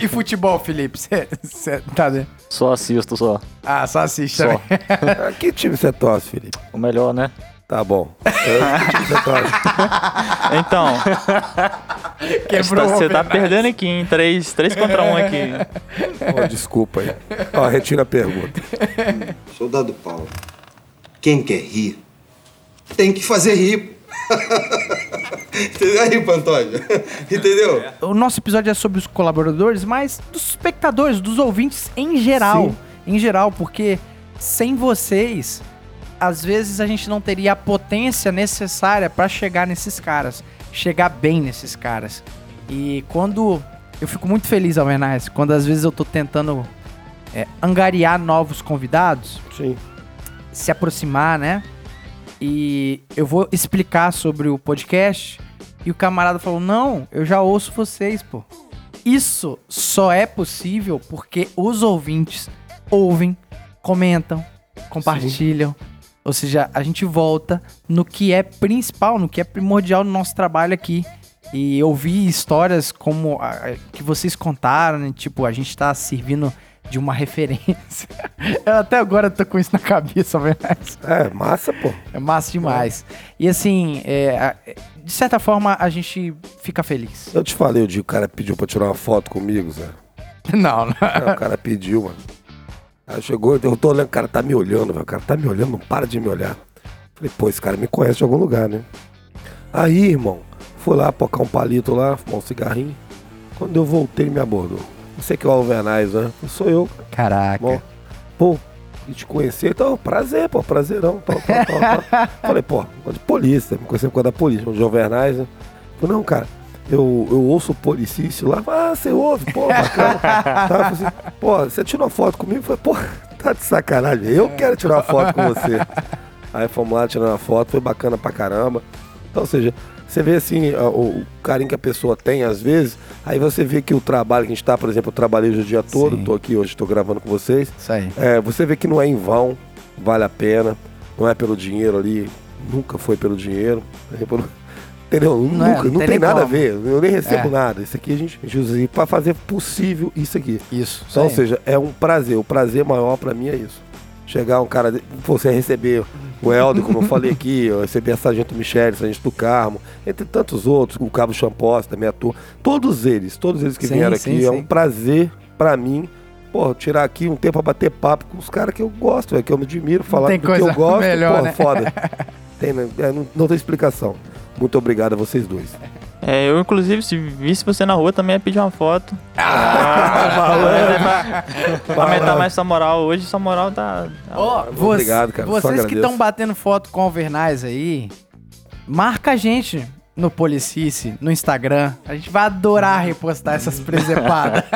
e futebol, Felipe? Você tá vendo? Só assisto, só. Ah, só assiste Só. também. Ah, Que time você torce, Felipe? O melhor, né? Tá bom. Então, Quebrou você tá perdendo aqui, em 3, três contra 1 um aqui. Pô, desculpa aí. Ó, retira a pergunta. Soldado Paulo, quem quer rir, tem que fazer rir. Entendeu aí, Pantoja? Entendeu? O nosso episódio é sobre os colaboradores, mas dos espectadores, dos ouvintes em geral. Sim. Em geral, porque sem vocês, às vezes a gente não teria a potência necessária pra chegar nesses caras, chegar bem nesses caras. E quando eu fico muito feliz, Alvernaz, quando às vezes eu tô tentando é, angariar novos convidados, Sim. se aproximar, né? E eu vou explicar sobre o podcast. E o camarada falou: Não, eu já ouço vocês, pô. Isso só é possível porque os ouvintes ouvem, comentam, compartilham. Ou seja, a gente volta no que é principal, no que é primordial no nosso trabalho aqui. E eu vi histórias como a, que vocês contaram, né? Tipo, a gente tá servindo de uma referência. Eu até agora tô com isso na cabeça, verdade. É, massa, pô. É massa demais. E assim, é, de certa forma, a gente fica feliz. Eu te falei o dia que o cara pediu pra tirar uma foto comigo, Zé. Não, não. É, o cara pediu, mano. Aí chegou, eu tô olhando, o cara tá me olhando, velho. O cara tá me olhando, não para de me olhar. Falei, pô, esse cara me conhece de algum lugar, né? Aí, irmão, fui lá pocar um palito lá, fumar um cigarrinho. Quando eu voltei, ele me abordou. Você que é o Alvernaz, né? Eu sou eu, Caraca. Bom, pô, e te conhecer, então, prazer, pô, prazerão, tal, tal, tal, tal. Falei, pô, de polícia, me conheceu por causa da polícia, o Jovernais, né? Falei, não, cara, eu, eu ouço o policício lá, ah, você ouve, pô, bacana. Tá, assim, pô, você tirou uma foto comigo? Falei, pô, tá de sacanagem, eu quero tirar uma foto com você. Aí fomos lá tirando uma foto, foi bacana pra caramba. Então, ou seja, você vê assim, a- o, carinho que a pessoa tem às vezes, aí você vê que o trabalho que a gente tá, por exemplo, eu trabalhei hoje o dia todo, tô aqui hoje, tô gravando com vocês. Isso aí. É, você vê que não é em vão, vale a pena, não é pelo dinheiro ali, nunca foi pelo dinheiro. é pelo- Entendeu? Não é, nunca, não não tem nada a ver, eu nem recebo É. nada. Isso aqui a gente, a gente usa para fazer possível isso aqui. Isso. Então, ou seja, é um prazer, o prazer maior pra mim é isso. Chegar um cara, você receber o Helder, como eu falei aqui, eu receber a Sargento Michele, Sargento do Carmo, entre tantos outros, o Cabo Champós, também atua. Todos eles, todos eles que Sim, vieram sim, aqui, sim. é um prazer pra mim. Pô, tirar aqui um tempo pra bater papo com os caras que eu gosto, é, que eu me admiro, falar do que eu gosto, melhor, pô, né? foda. Tem, né? É, não, não tem explicação. Muito obrigado a vocês dois. É, eu, inclusive, se visse você na rua, também ia pedir uma foto. Ah, pra, pra aumentar mais sua moral. Hoje sua moral tá. Ah, vo- obrigado, cara, só Vocês que estão batendo foto com o Alvernaz aí, marca a gente no Policice, no Instagram. A gente vai adorar repostar essas presepadas.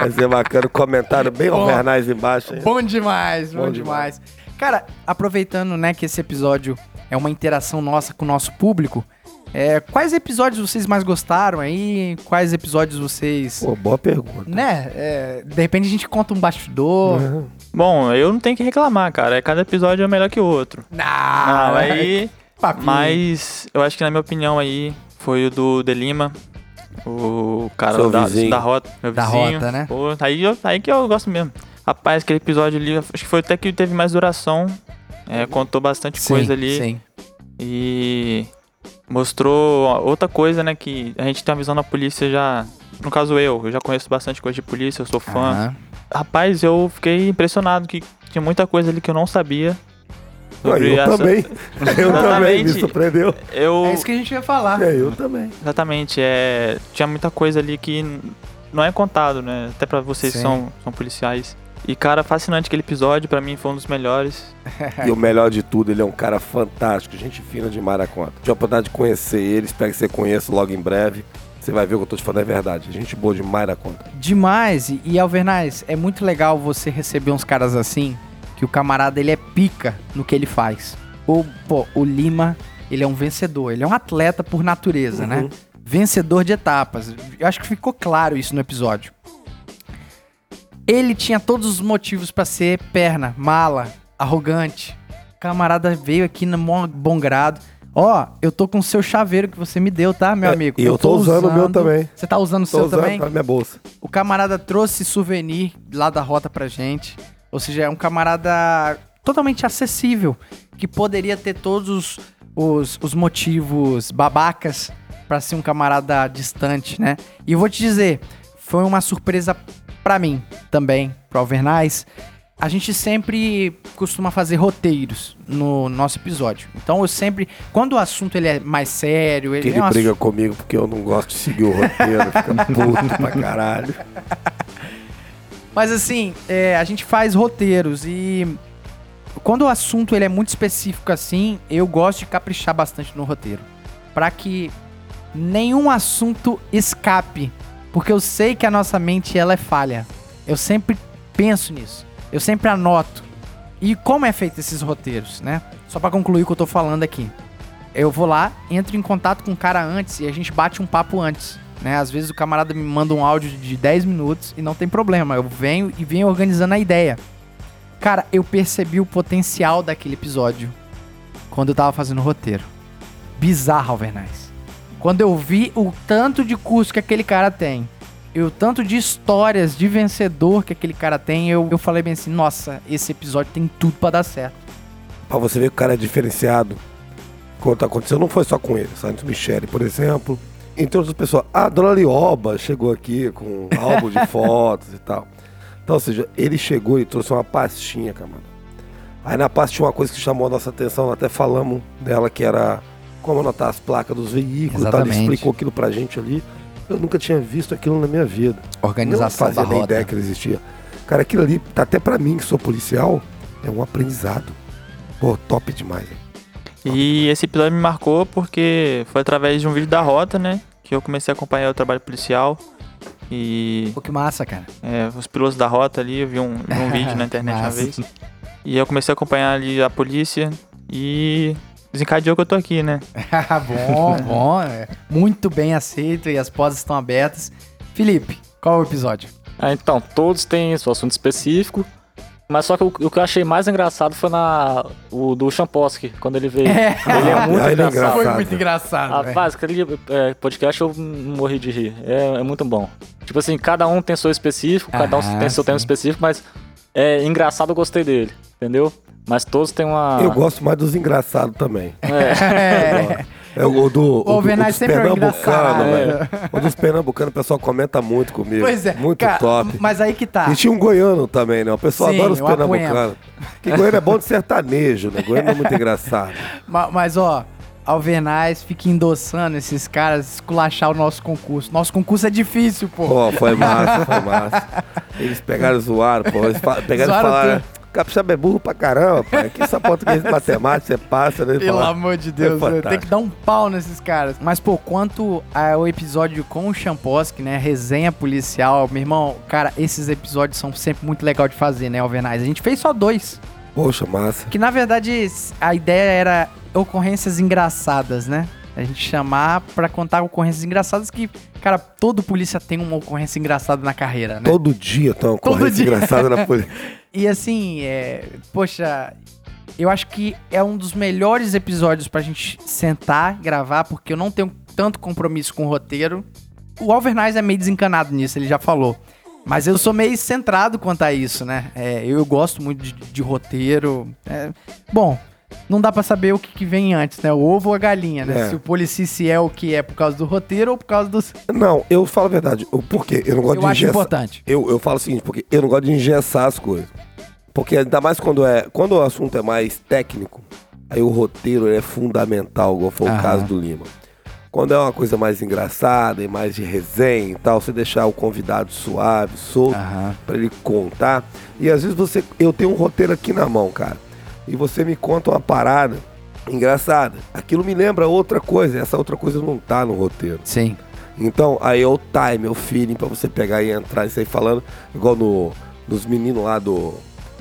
Vai ser bacana, comentário bem Pô. Alvernais embaixo. hein? bom demais, bom, Bom demais. Cara, aproveitando, né, que esse episódio é uma interação nossa com o nosso público, é, quais episódios vocês mais gostaram aí? Quais episódios vocês... Pô, boa pergunta. Né? é, de repente a gente conta um bastidor. Uhum. Bom, eu não tenho que reclamar, cara. Cada episódio é melhor que o outro. Não, Não, aí. papinho. Mas eu acho que, na minha opinião, aí, foi o do De Lima. O cara Seu da, vizinho. da rota, meu Da vizinho. rota, né? Pô, aí, eu- aí que eu gosto mesmo. Rapaz, aquele episódio ali, acho que foi até que teve mais duração. É, contou bastante coisa ali. Sim. E mostrou outra coisa, né? Que a gente tem uma visão da polícia já. No caso eu, eu já conheço bastante coisa de polícia, eu sou fã. Aham. Rapaz, eu fiquei impressionado que tinha muita coisa ali que eu não sabia. Sobre eu essa- também. Eu também, me surpreendeu. Eu, É isso que a gente ia falar. É, eu também. Exatamente, é, tinha muita coisa ali que não é contado, né? Até pra vocês que Sim. são, são policiais. E, cara, fascinante aquele episódio, pra mim foi um dos melhores. E o melhor de tudo, ele é um cara fantástico, gente fina demais da conta. Tive a oportunidade de conhecer ele, espero que você conheça logo em breve. Você vai ver o que eu tô te falando é verdade. Gente boa demais da conta. Demais. E, Alvernaz, é muito legal você receber uns caras assim, que o camarada ele é pica no que ele faz. O, pô, o Lima, ele é um vencedor, ele é um atleta por natureza, né? Vencedor de etapas. Eu acho que ficou claro isso no episódio. Ele tinha todos os motivos pra ser perna, mala, arrogante. O camarada veio aqui no bom grado. Ó, eu tô com o seu chaveiro que você me deu, tá, meu É, amigo? e eu tô usando o meu também. Você tá usando o Tô seu usando também? pra minha bolsa. O camarada trouxe souvenir lá da rota pra gente. Ou seja, é um camarada totalmente acessível, que poderia ter todos os, os, os motivos babacas pra ser um camarada distante, né? E eu vou te dizer, foi uma surpresa pra mim também, pro Alvernais. A gente sempre costuma fazer roteiros no nosso episódio. Então eu sempre, quando o assunto ele é mais sério, Que ele, ele é um assunto- briga comigo porque eu não gosto de seguir o roteiro, fica puto pra caralho. Mas assim, é, a gente faz roteiros e quando o assunto ele é muito específico assim, eu gosto de caprichar bastante no roteiro, Pra que nenhum assunto escape, porque eu sei que a nossa mente ela é falha. Eu sempre penso nisso. Eu sempre anoto. E como é feito esses roteiros, né? Só pra concluir o que eu tô falando aqui. Eu vou lá, entro em contato com o cara antes e a gente bate um papo antes. Né? Às vezes o camarada me manda um áudio de 10 minutos e não tem problema. Eu venho e venho organizando a ideia. Cara, eu percebi o potencial daquele episódio quando eu tava fazendo o roteiro. Bizarro, Alvernais. Quando eu vi o tanto de curso que aquele cara tem e o tanto de histórias de vencedor que aquele cara tem, eu, eu falei bem assim: nossa, esse episódio tem tudo pra dar certo. Pra você ver que o cara é diferenciado. Quando aconteceu, não foi só com ele. Santos Michele, por exemplo. Entre outras pessoas. A dona Lioba chegou aqui com um álbum de fotos e tal. Então, ou seja, ele chegou e trouxe uma pastinha, camarada. Aí na pasta tinha uma coisa que chamou a nossa atenção, até falamos dela, que era como anotar as placas dos veículos tal. Ele explicou aquilo pra gente ali. Eu nunca tinha visto aquilo na minha vida. Organização não fazia da nem rota. ideia que ele existia. Cara, aquilo ali, tá até pra mim, que sou policial, é um aprendizado. Pô, top demais. hein? E esse episódio me marcou porque foi através de um vídeo da Rota, né? Que eu comecei a acompanhar o trabalho policial. E Pô, que massa, cara. é, os pilotos da Rota ali, eu vi um, vi um vídeo na internet uma vez. E eu comecei a acompanhar ali a polícia e desencadeou que eu tô aqui, né? bom, bom. é. Muito bem aceito e as portas estão abertas. Felipe, qual é o episódio? Ah, então, todos têm seu assunto específico. Mas só que o, o que eu achei mais engraçado foi na o do Champoski, quando ele veio. É. Ele é muito Ah, ele é engraçado. Foi muito engraçado. Rapaz, aquele é, podcast eu morri de rir. É, é muito bom. Tipo assim, cada um tem seu específico, cada um Ah, tem seu tema sim. específico, mas é engraçado, eu gostei dele, entendeu? Mas todos têm uma. Eu gosto mais dos engraçados também. É. É o do, o, do- o Alvernaz dos sempre é pernambucanos, engraçado. velho. O dos pernambucanos, o pessoal comenta muito comigo. Pois é. Muito cara, top. Mas aí que tá. E tinha um goiano também, né? O pessoal Sim, adora os pernambucanos. Porque goiano é bom de sertanejo, né? Goiano é muito engraçado. Ma- Mas, ó, Alvernais fica endossando esses caras esculachar o nosso concurso. Nosso concurso é difícil, pô. Pô, foi massa, foi massa. Eles pegaram e zoaram, pô. Eles pegaram Zoaram e falaram. tudo. Capixaba é burro pra caramba, pai. Que essa português de matemática você passa, né? Pelo Fala, amor de Deus, Foi né? tem que dar um pau nesses caras. Mas, pô, quanto ao episódio com o Champoski, né? Resenha policial, meu irmão, cara, esses episódios são sempre muito legal de fazer, né, Alvernais? A gente fez só dois. Poxa, massa. Que na verdade a ideia era ocorrências engraçadas, né? A gente chamar pra contar ocorrências engraçadas que, cara, todo polícia tem uma ocorrência engraçada na carreira, né? Todo dia tem uma Todo ocorrência dia. engraçada na polícia. E assim, é, poxa, eu acho que é um dos melhores episódios pra gente sentar, gravar, porque eu não tenho tanto compromisso com o roteiro. O Alvernais é meio desencanado nisso, ele já falou. Mas eu sou meio centrado quanto a isso, né? É, eu gosto muito de, de roteiro. É, bom, não dá pra saber o que, que vem antes, né? O ovo ou a galinha, né? É. Se o Policice é o que é por causa do roteiro ou por causa dos. Não, eu falo a verdade. O porquê? Eu não gosto Eu de acho engessar. importante. Eu, eu falo o seguinte, porque eu não gosto de engessar as coisas. Porque ainda mais quando é. Quando o assunto é mais técnico, aí o roteiro é fundamental, igual foi Aham. o caso do Lima. Quando é uma coisa mais engraçada e mais de resenha e tal, você deixar o convidado suave, solto, pra ele contar. E às vezes você. Eu tenho um roteiro aqui na mão, cara. E você me conta uma parada engraçada. Aquilo me lembra outra coisa. Essa outra coisa não tá no roteiro. Sim. Então, aí é o time, é o feeling pra você pegar e entrar e sair falando, igual no, nos meninos lá do,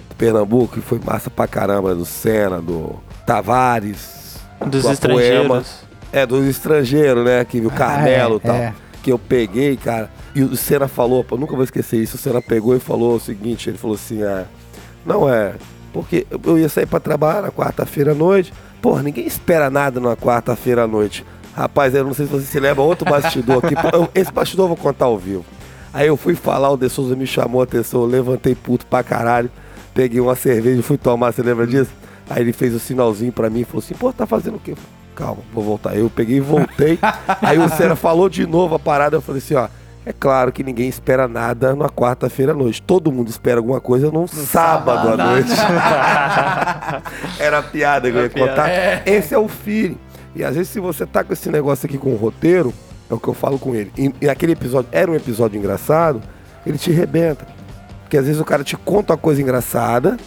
do Pernambuco, que foi massa pra caramba, do Senna, do Tavares, Dos do estrangeiros. É, dos estrangeiros, né? Que viu Carmelo e é, tal. é. Que eu peguei, cara. E o Senna falou, eu nunca vou esquecer isso. O Senna pegou e falou o seguinte: ele falou assim, é. Não é. Porque eu ia sair pra trabalhar na quarta-feira à noite. Porra, ninguém espera nada numa quarta-feira à noite. Rapaz, eu não sei se você se lembra, outro bastidor aqui. Eu- Esse bastidor eu vou contar ao vivo. Aí eu fui falar, o De Souza me chamou a atenção, eu levantei puto pra caralho. Peguei uma cerveja e fui tomar, você lembra disso? Aí ele fez o sinalzinho pra mim e falou assim, pô, tá fazendo o quê? Calma, vou voltar. Eu peguei e voltei. Aí o Senna falou de novo a parada, eu falei assim, ó. É claro que ninguém espera nada na quarta-feira à noite. Todo mundo espera alguma coisa num sábado à noite. Era a piada que eu ia contar. Esse é o feeling. E às vezes, se você tá com esse negócio aqui com o roteiro, é o que eu falo com ele. E, e aquele episódio era um episódio engraçado, ele te rebenta. Porque às vezes o cara te conta uma coisa engraçada,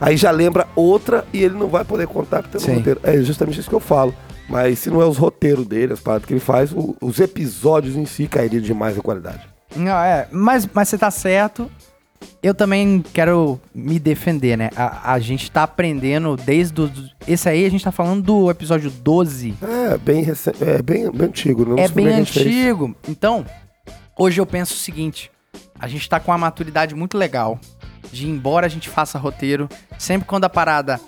aí já lembra outra e ele não vai poder contar porque tem Sim. no roteiro. É justamente isso que eu falo. Mas se não é os roteiros dele, as paradas que ele faz, o- os episódios em si cairiam demais a qualidade. Não, é, mas, mas você tá certo. Eu também quero me defender, né? A, a gente tá aprendendo desde o. Esse aí a gente tá falando do episódio 12. É, bem é bem, bem antigo. Não é bem fez. antigo. Então, hoje eu penso o seguinte: a gente tá com uma maturidade muito legal. De embora a gente faça roteiro, sempre quando a parada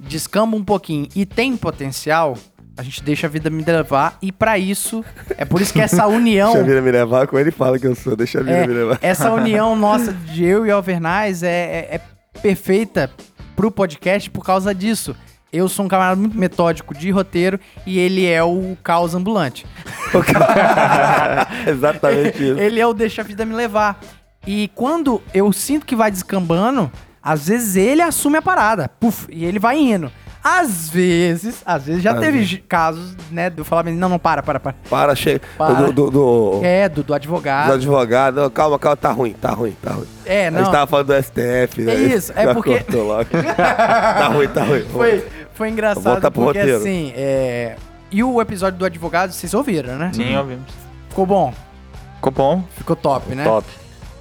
descamba um pouquinho e tem potencial, a gente deixa a vida me levar. E pra isso, é por isso que essa união. Deixa a vida me levar, como ele fala que eu sou, deixa a vida É, me levar. essa união nossa de eu e Alvernais é, é, é perfeita pro podcast por causa disso. Eu sou um camarada muito metódico de roteiro e ele é o caos ambulante. Exatamente isso. Ele é o deixa a vida me levar. E quando eu sinto que vai descambando, às vezes ele assume a parada. Puf, e ele vai indo. Às vezes, às vezes já Às teve vezes. casos, né, de eu falar, não, não, para, para, para. Para, chega. Para. Do, do, do, É, do, do advogado. advogados. Calma, calma, tá ruim, tá ruim, tá ruim. É, A não. gente tava falando do STF, né? É isso, é Já porque- tá ruim, tá ruim. Foi, foi engraçado Volta pro porque roteiro. assim, é... E o episódio do advogado, vocês ouviram, né? Sim, ouvimos. Ficou bom, Ficou bom. ficou top, né? Top.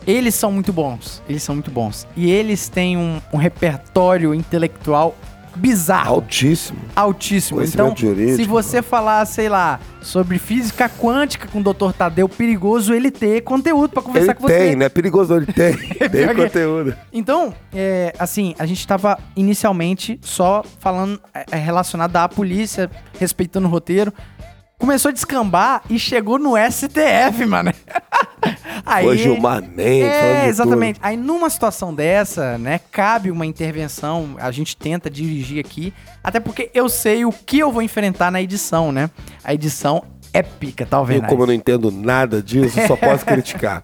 Eles são muito bons, eles são muito bons. E eles têm um, um repertório intelectual bizarro, Altíssimo. altíssimo. Então, jurídico. se você falar, sei lá, sobre física quântica com o Dr. Tadeu, perigoso ele ter conteúdo pra conversar Ele com você. tem, né? Perigoso, ele tem. tem conteúdo. Então, é, assim, a gente tava inicialmente só falando é, é, relacionado à polícia, respeitando o roteiro. Começou a descambar e chegou no STF, mano. Aí, Foi Gilmar Mendes, É, exatamente. Aí numa situação dessa, né, cabe uma intervenção, a gente tenta dirigir aqui, até porque eu sei o que eu vou enfrentar na edição, né? A edição é pica, tá tudo. vendo? Eu, como eu não entendo nada disso, só posso criticar.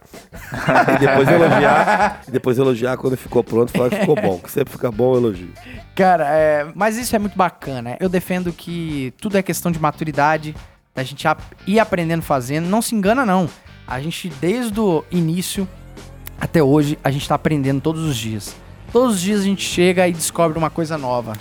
e depois elogiar. E depois elogiar quando ficou pronto, falar que ficou bom. Que sempre fica bom, eu elogio. Cara, é, mas isso é muito bacana. Eu defendo que tudo é questão de maturidade, da gente ir aprendendo fazendo. Não se engana, não. A gente, desde o início até hoje, a gente tá aprendendo todos os dias. Todos os dias a gente chega e descobre uma coisa nova,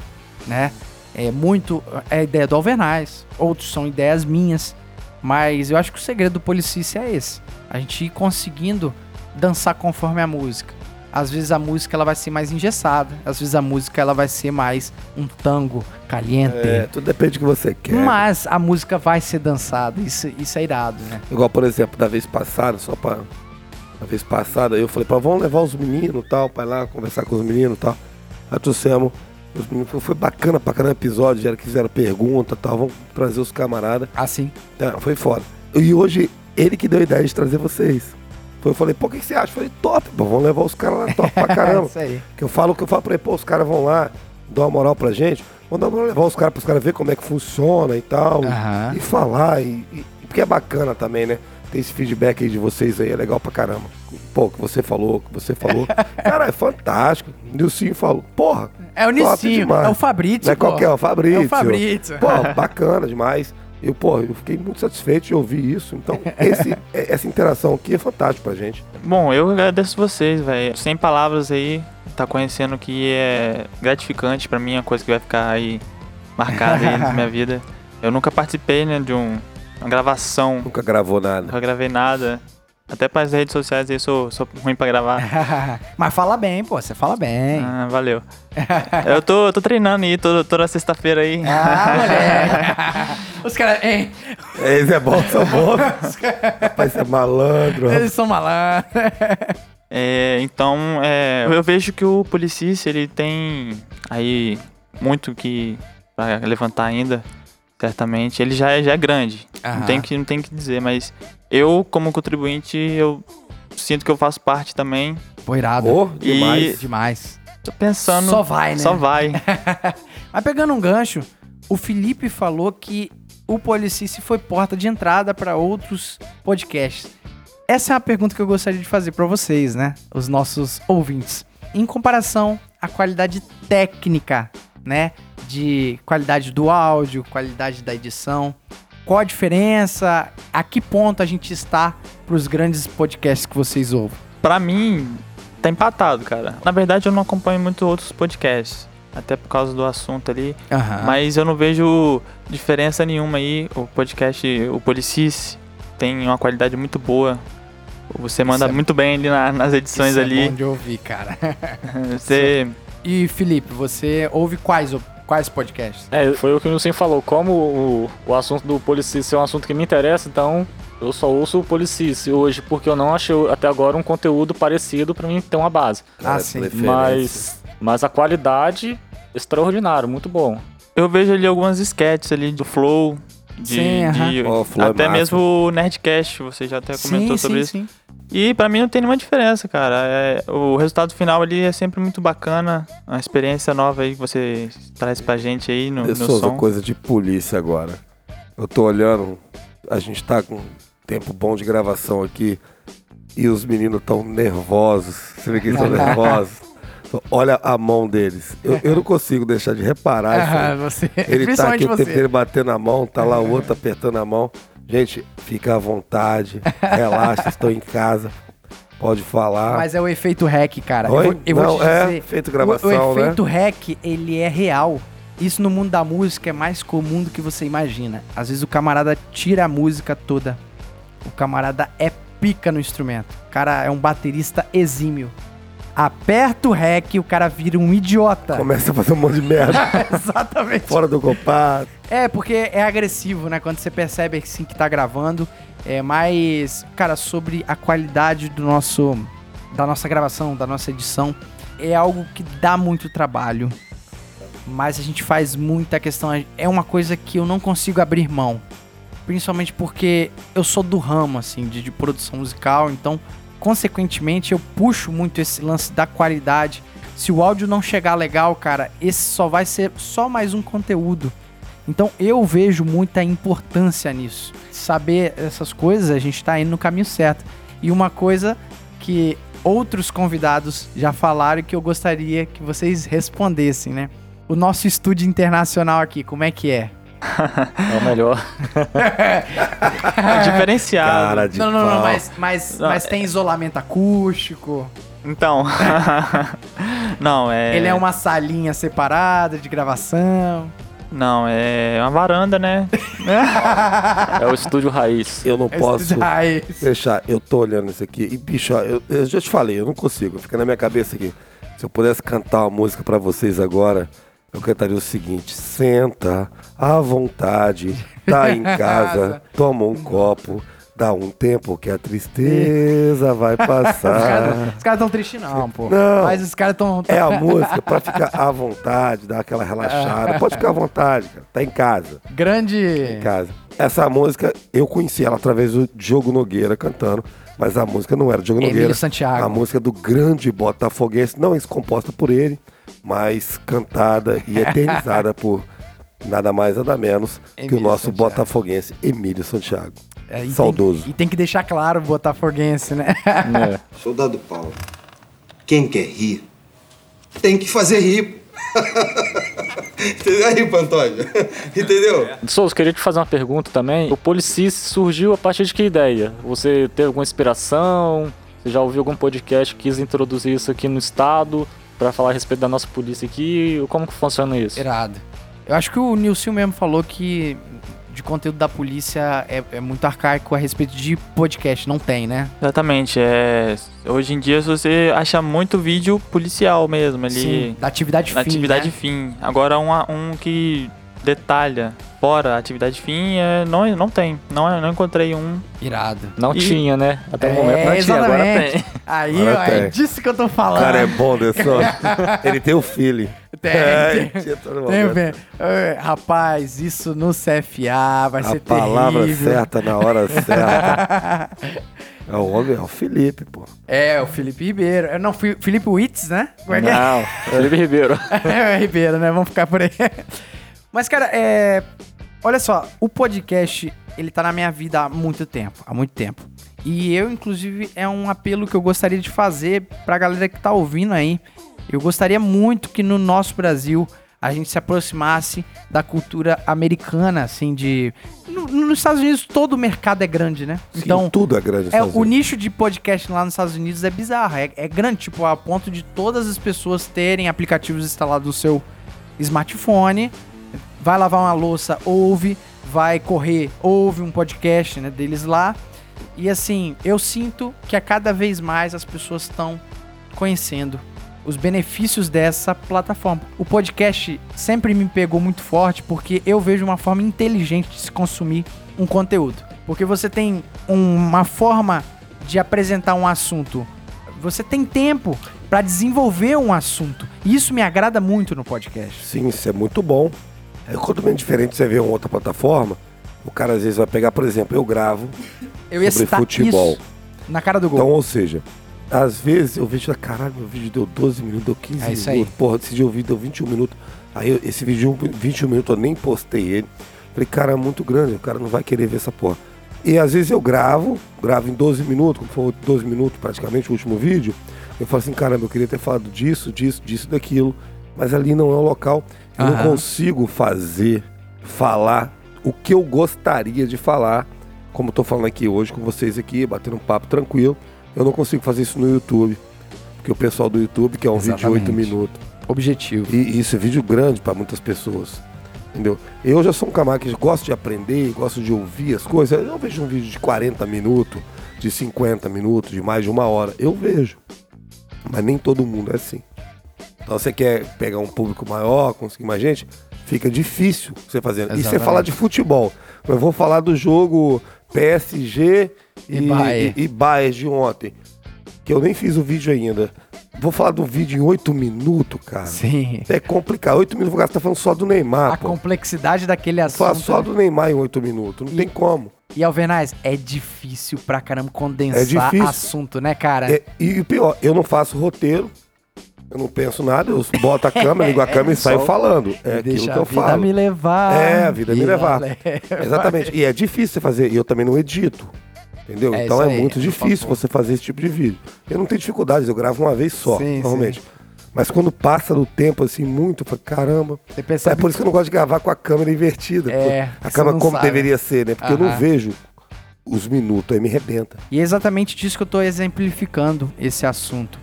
né? É muito. É a ideia do Alvernais, outros são ideias minhas. Mas eu acho que o segredo do Policice é esse. A gente ir conseguindo dançar conforme a música. Às vezes a música ela vai ser mais engessada, às vezes a música ela vai ser mais um tango caliente. É, tudo depende do que você quer. Mas a música vai ser dançada, isso, isso é irado, né? Igual, por exemplo, da vez passada, só pra. Da vez passada, eu falei, pá, vamos levar os meninos e tal, pra ir lá conversar com os meninos e tal. Aí trouxemos. Os meninos, foi- bacana pra caramba episódio, já fizeram pergunta e tal, vamos trazer os camaradas. Assim. É, foi foda. E hoje ele que deu a ideia de trazer vocês. Foi, Eu falei, pô, o que que você acha? Eu falei, top, pô, vamos levar os caras lá top pra caramba. Isso aí. Que eu falo que eu falo pra ele, pô, os caras vão lá, dão uma moral pra gente, vamos dar uma moral, levar os caras pros caras ver como é que funciona e tal. Aham. E falar, e, e- porque é bacana também, né? Ter esse feedback aí de vocês aí, é legal pra caramba. Pô, que você falou, que você falou. cara, é fantástico. Nilcinho falou, porra. É o Nicinho, é o Fabrício. Não é qualquer, é o Fabrício. É o Fabrício. Pô, bacana demais. Eu, pô, eu fiquei muito satisfeito de ouvir isso. Então, esse- é- essa interação aqui é fantástico pra gente. Bom, eu agradeço vocês, velho. Sem palavras aí, tá conhecendo que é gratificante pra mim, é uma coisa que vai ficar aí marcada aí na minha vida. Eu nunca participei, né, de um- uma gravação, Nunca gravou nada. nunca gravei nada. Até para as redes sociais aí sou, sou ruim pra gravar. Mas fala bem, pô, você fala bem. Ah, valeu. Eu tô, tô treinando aí toda, toda sexta-feira aí. Ah, moleque. Os caras, hein? Esse é bom, são bons. Rapaz, você é malandro. Eles são malandros. É, então, é, eu vejo que o Policice, ele tem aí muito que pra levantar ainda, certamente. Ele já é, já é grande, Aham. não tem, que, não tem que dizer, mas eu, como contribuinte, eu sinto que eu faço parte também. Pô, irado. E- demais. Demais. Tô pensando... Só vai, né? Só vai. Mas pegando um gancho, o Felipe falou que o Policice foi porta de entrada para outros podcasts. Essa é uma pergunta que eu gostaria de fazer para vocês, né? Os nossos ouvintes. Em comparação à qualidade técnica, né? De qualidade do áudio, qualidade da edição. Qual a diferença? A que ponto a gente está para os grandes podcasts que vocês ouvem? Pra mim, tá empatado, cara. Na verdade, eu não acompanho muito outros podcasts. Até por causa do assunto ali. Aham. Mas eu não vejo diferença nenhuma aí. O podcast, o Policis, tem uma qualidade muito boa. Você manda é- muito bem ali na- nas edições Isso ali. É bom de ouvir, cara. Você. E Felipe, você ouve quais, quais podcasts? É, foi o que o Nilson falou. Como o, o assunto do Policice é um assunto que me interessa, então eu só ouço o Policice hoje, porque eu não achei até agora um conteúdo parecido pra mim ter uma base. Ah, É, sim. Mas, mas a qualidade, extraordinário, muito bom. Eu vejo ali algumas sketches ali do Flow. De, Sim, aham. de- Ó, o Flow é até massa. mesmo o Nerdcast, você já até comentou sobre isso. sim. E pra mim não tem nenhuma diferença, cara. É, o resultado final ali é sempre muito bacana. Uma experiência nova aí que você traz pra gente aí no, Eu no sou som. coisa de polícia agora. Eu tô olhando, a gente tá com tempo bom de gravação aqui e os meninos tão nervosos. Você vê que eles estão nervosos. Olha a mão deles. Eu, eu não consigo deixar de reparar. Ah, você. Ele tá aqui o tempo batendo a mão, tá lá o outro apertando a mão. Gente, fica à vontade, relaxa, estão em casa, pode falar. Mas é o efeito REC, cara. Oi? Eu vou, eu vou Não, te é, dizer. feito o- gravação, o, né? efeito REC, ele é real. Isso no mundo da música é mais comum do que você imagina. Às vezes o camarada tira a música toda. O camarada é pica no instrumento. O cara é um baterista exímio. Aperta o REC e o cara vira um idiota. Começa a fazer um monte de merda, Exatamente. fora do compasso. É, porque é agressivo, né? Quando você percebe assim que tá gravando. É mais, cara, sobre a qualidade do nosso da nossa gravação, da nossa edição, é algo que dá muito trabalho. Mas a gente faz muita questão, é uma coisa que eu não consigo abrir mão. Principalmente porque eu sou do ramo assim de, de produção musical, então consequentemente eu puxo muito esse lance da qualidade. Se o áudio não chegar legal, cara, esse só vai ser só mais um conteúdo. Então eu vejo muita importância nisso. Saber essas coisas, a gente tá indo no caminho certo. E uma coisa que outros convidados já falaram que eu gostaria que vocês respondessem, né? O nosso estúdio internacional aqui, como é que é? É o melhor. É diferenciado. Cara de não, não, não, mas, mas, Não, mas tem isolamento acústico. Então. não, é. Ele é uma salinha separada de gravação. Não, é uma varanda, né? É o estúdio raiz. Eu não É posso estúdio raiz. deixar. Eu tô olhando isso aqui e, bicho, ó, eu, eu já te falei, eu não consigo. Fica na minha cabeça aqui. Se eu pudesse cantar uma música pra vocês agora, eu cantaria o seguinte: senta à vontade, tá em casa, toma um copo, Dá um tempo que a tristeza vai passar. os caras tão tristes não, pô. Não. Mas os caras tão... É a música pra ficar à vontade, dar aquela relaxada. Pode ficar à vontade, cara. Tá em casa. Grande... Em casa. Essa música, eu conheci ela através do Diogo Nogueira cantando, mas a música não era do Diogo Emílio Nogueira. Santiago. A música do grande Botafoguense, não é composta por ele, mas cantada e eternizada por nada mais, nada menos que o Emílio nosso Santiago. botafoguense Emílio Santiago. É, e tem- Saudoso. e tem que deixar claro, botafoguense, né? É. Soldado Paulo, quem quer rir, tem que fazer rir. Entendeu aí, Pantônio? Entendeu? Souza, queria te fazer uma pergunta também. O Policice surgiu a partir de que ideia? Você teve alguma inspiração? Você já ouviu algum podcast que quis introduzir isso aqui no estado para falar a respeito da nossa polícia aqui? Como que funciona isso? Irado. Eu acho que o Nilson mesmo falou que de conteúdo da polícia é, é muito arcaico a respeito de podcast. Não tem, né? Exatamente. É, hoje em dia você acha muito vídeo policial mesmo ali. Sim, da atividade na fim, atividade né? fim. Agora um, um que detalha fora a atividade fim é, não, não tem. Não, não encontrei um. Irado. Não E- tinha, né? Até É, o momento não tinha, agora exatamente. tem. Aí, Agora ó, é tem. disso que eu tô O falando. cara é bom, Desson. ele tem o feeling. Tem, É, tem. tinha todo Tem. É, Rapaz, isso no CFA vai A ser palavra terrível. certa na hora certa. É o homem, é o Felipe, pô. É, o Felipe Ribeiro. É, Não, Felipe Witz, né? Como é que é? Não, Felipe Ribeiro. É, Ribeiro, né? Vamos ficar por aí. Mas, cara, é. Olha só, o podcast, ele tá na minha vida há muito tempo. Há muito tempo. E eu, inclusive, é um apelo que eu gostaria de fazer pra galera que tá ouvindo aí. Eu gostaria muito que no nosso Brasil a gente se aproximasse da cultura americana, assim, de. no- nos Estados Unidos todo o mercado é grande, né? Sim, Então, tudo é grande. é, o nicho de podcast lá nos Estados Unidos é bizarro. É, é grande, tipo, a ponto de todas as pessoas terem aplicativos instalados no seu smartphone. Vai lavar uma louça, ouve. Vai correr, ouve um podcast né, deles lá. E assim, eu sinto que a cada vez mais as pessoas estão conhecendo os benefícios dessa plataforma. O podcast sempre me pegou muito forte porque eu vejo uma forma inteligente de se consumir um conteúdo. Porque você tem um- uma forma de apresentar um assunto. Você tem tempo para desenvolver um assunto. E isso me agrada muito no podcast. Sim, isso é muito bom. É totalmente diferente você ver uma outra plataforma. O cara às vezes vai pegar, por exemplo, eu gravo Eu ia sobre futebol. isso na cara do gol. Então, ou seja, às vezes eu vejo, caralho, meu vídeo deu 12 minutos, deu 15 É isso aí. minutos. Porra, esse dia eu vi, deu 21 minutos. Aí eu- esse vídeo, 21 minutos, eu nem postei ele. Falei, cara, é muito grande, o cara não vai querer ver essa porra. E às vezes eu gravo, gravo em 12 minutos, como foi 12 minutos praticamente o último vídeo. Eu falo assim, caramba, eu queria ter falado disso, disso, disso, daquilo. Mas ali não é o local. Eu não consigo fazer, falar o que eu gostaria de falar, como tô falando aqui hoje com vocês aqui, batendo um papo tranquilo. Eu não consigo fazer isso no YouTube. Porque o pessoal do YouTube quer um vídeo de 8 Exatamente. minutos. Objetivo. E isso é vídeo grande para muitas pessoas. Entendeu? Eu já sou um camarada que gosto de aprender, gosto de ouvir as coisas. Eu vejo um vídeo de 40 minutos, de 50 minutos, de mais de uma hora. Eu vejo. Mas nem todo mundo é assim. Então você quer pegar um público maior, conseguir mais gente, fica difícil você fazer. E você falar de futebol. Eu vou falar do jogo PSG E e, Bayern. e, e Bayern de ontem. Que eu nem fiz o vídeo ainda. Vou falar do vídeo em 8 minutos, cara. Sim. É complicado. Oito minutos, vou gastar falando só do Neymar, A pô. complexidade daquele Falar assunto. só do Neymar em oito minutos. Não E- tem como. E Alvernaz, é difícil pra caramba condensar É difícil. assunto, né, cara? É, e o pior, eu não faço roteiro. Eu não penso nada. Eu boto a câmera, ligo a câmera e saio falando. É aquilo que eu a vida falo. me levar. É, a vida me levar. leva. Exatamente. E é difícil você fazer. E eu também não edito. Entendeu? É então é aí, muito difícil você fazer esse tipo de vídeo. Eu não tenho dificuldades, eu gravo uma vez só, Sim, normalmente. Mas quando passa do tempo assim muito, eu falo, caramba. Você É percebe por isso que eu não gosto de gravar com a câmera invertida. É, a câmera como sabe. deveria ser, né? Porque eu não vejo os minutos, aí me rebenta. E é exatamente disso que eu tô exemplificando esse assunto.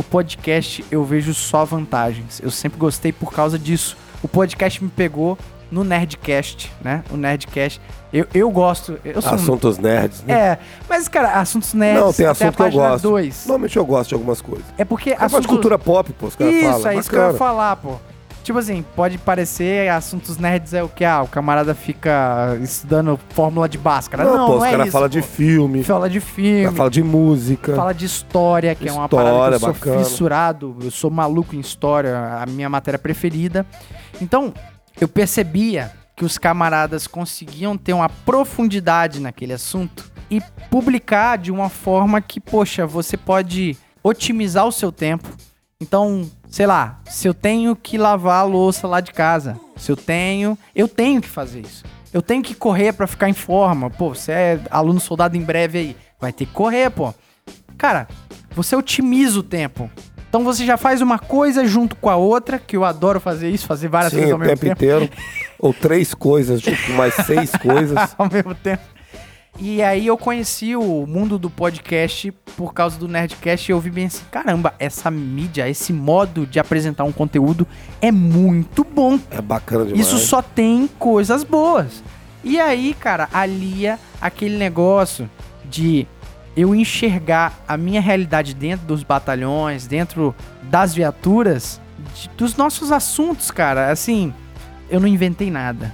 O podcast eu vejo só vantagens. Eu sempre gostei por causa disso. O podcast me pegou no Nerdcast, né? O Nerdcast. Eu, eu gosto. Eu sou um- Assuntos nerds, né? É, mas, cara, assuntos nerds. não, tem até assunto a que eu gosto. dois. Normalmente eu gosto de algumas coisas. É porque É de assunto... cultura pop, pô, os caras Isso, falam. é isso que eu ia bacana. falar, pô. Tipo assim, pode parecer assuntos nerds é o que? Ah, o camarada fica estudando fórmula de Bhaskara. Não, Não, não, pô, os é caras isso. falam de filme, Fala de filme, fala de música. fala de história, que é uma História, parada que eu bacana. sou fissurado, eu sou maluco em história, a minha matéria preferida. Então, eu percebia que os camaradas conseguiam ter uma profundidade naquele assunto e publicar de uma forma que, poxa, você pode otimizar o seu tempo. Então, sei lá, se eu tenho que lavar a louça lá de casa, se eu tenho, eu tenho que fazer isso. Eu tenho que correr pra ficar em forma. Pô, você é aluno soldado em breve aí, vai ter que correr, pô. Cara, você otimiza o tempo. Então você já faz uma coisa junto com a outra, que eu adoro fazer isso, fazer várias Sim, coisas ao o mesmo tempo tempo. inteiro. Ou três coisas, com mais seis coisas. ao mesmo tempo. E aí eu conheci o mundo do podcast por causa do Nerdcast e eu vi bem assim, caramba, essa mídia, esse modo de apresentar um conteúdo é muito bom. É bacana demais. Isso só tem coisas boas. E aí, cara, alia aquele negócio de eu enxergar a minha realidade dentro dos batalhões, dentro das viaturas, de- dos nossos assuntos, cara. Assim, eu não inventei nada.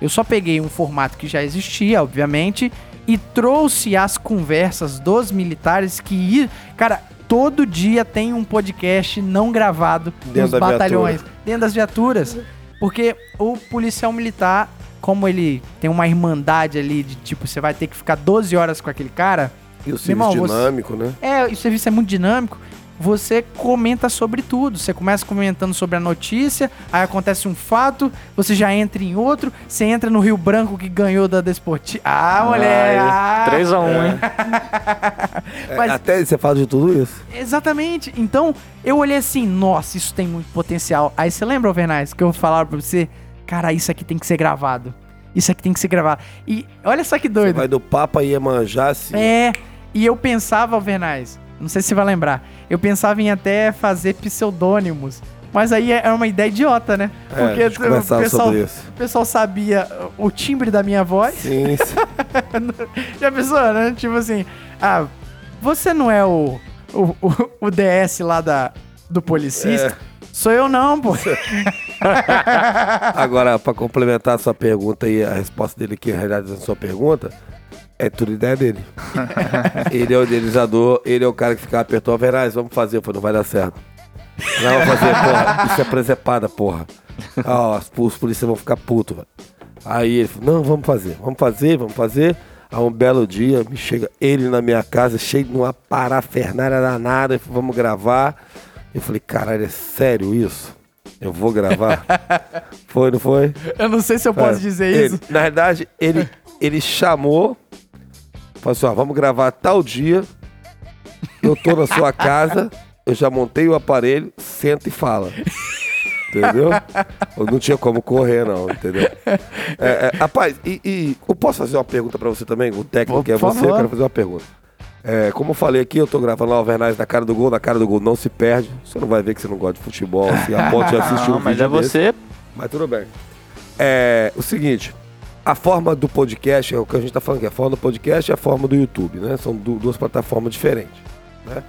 Eu só peguei um formato que já existia, obviamente, e trouxe as conversas dos militares que, cara, todo dia tem um podcast não gravado Dentro da batalhões, dentro das viaturas. Porque o policial militar, como ele tem uma irmandade ali de tipo, você vai ter que ficar 12 horas com aquele cara, E o serviço irmão, você- dinâmico, né? é, o serviço é muito dinâmico. Você comenta sobre tudo. Você começa comentando sobre a notícia, aí acontece um fato, você já entra em outro, você entra no Rio Branco que ganhou da Desportiva. Ah, mulher! ah, 3x1, hein? É, Mas- Até você fala de tudo isso. Exatamente. Então, eu olhei assim, nossa, isso tem muito potencial. Aí você lembra, Alvernais, que eu falava pra você, cara, isso aqui tem que ser gravado. Isso aqui tem que ser gravado. E olha só que Você doido. vai do Papa Iemanjá, assim. É, e eu pensava, Alvernais, não sei se você vai lembrar, eu pensava em até fazer pseudônimos. Mas aí é uma ideia idiota, né? É, a gente o pessoal, o pessoal sabia o timbre da minha voz. Sim, sim. Já pensou, né? Tipo assim, ah, você não é o, o, o, o DS lá da, do policista? Sou eu não, pô. Agora, pra complementar a sua pergunta e a resposta dele aqui, a realidade da sua pergunta, é tudo ideia dele. ele é o idealizador, ele é o cara que fica apertou, Veraz, vamos fazer, eu falei, não vai dar certo. Não, vamos fazer, porra, isso é presepada, porra. Ah, os, os polícias vão ficar putos, velho. Aí ele falou, não, vamos fazer, vamos fazer, vamos fazer. Aí um belo dia, me chega ele na minha casa, cheio de uma parafernália danada, falou, vamos gravar. Eu falei, caralho, é sério isso? Eu vou gravar? foi, não foi? Eu não sei se eu posso É, dizer ele- isso. Na verdade, ele, ele chamou, falou assim, ó, vamos gravar tal dia, eu tô na sua casa, eu já montei o aparelho, senta e fala. Entendeu? Eu não tinha como correr, não, entendeu? É, é, rapaz, e, e eu posso fazer uma pergunta pra você também? O técnico que é você, eu quero fazer uma pergunta. É, como eu falei aqui, eu tô gravando lá o Vernais na cara do gol, na cara do gol não se perde. Você não vai ver que você não gosta de futebol, assim, a ponto de assistir um mas é desse. você. Mas tudo bem. É o seguinte, a forma do podcast, é o que a gente tá falando aqui, a forma do podcast e a forma do YouTube, né? São du- duas plataformas diferentes, né?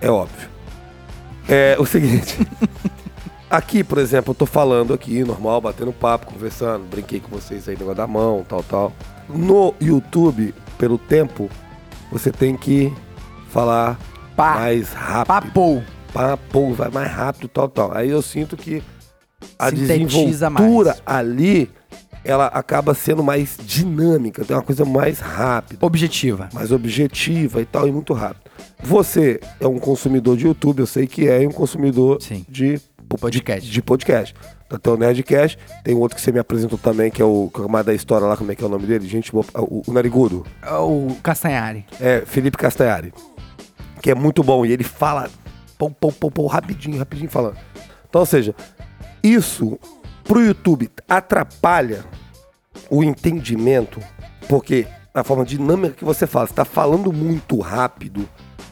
É óbvio. É o seguinte, aqui, por exemplo, eu tô falando aqui, normal, batendo papo, conversando, brinquei com vocês aí, negócio da mão, tal, tal. No YouTube, pelo tempo, você tem que falar Pá, mais rápido papou. papo, vai mais rápido, tal, tal. Aí eu sinto que a Sintetiza desenvoltura mais. ali, ela acaba sendo mais dinâmica, tem uma coisa mais rápida, Objetiva. mais objetiva e tal, e muito rápido. Você é um consumidor de YouTube, eu sei que é, e um consumidor Sim. de Podcast. De, de podcast. Então, tem o Nerdcast, tem outro que você me apresentou também, que é o camarada da história lá, como é que é o nome dele? Gente, boa- o, o Narigudo. O Castanhari. É, Felipe Castanhari. Que é muito bom. E ele fala pão, pão, pão, pão, rapidinho, rapidinho falando. Então, ou seja, isso pro YouTube atrapalha o entendimento, porque a forma dinâmica que você fala, você tá falando muito rápido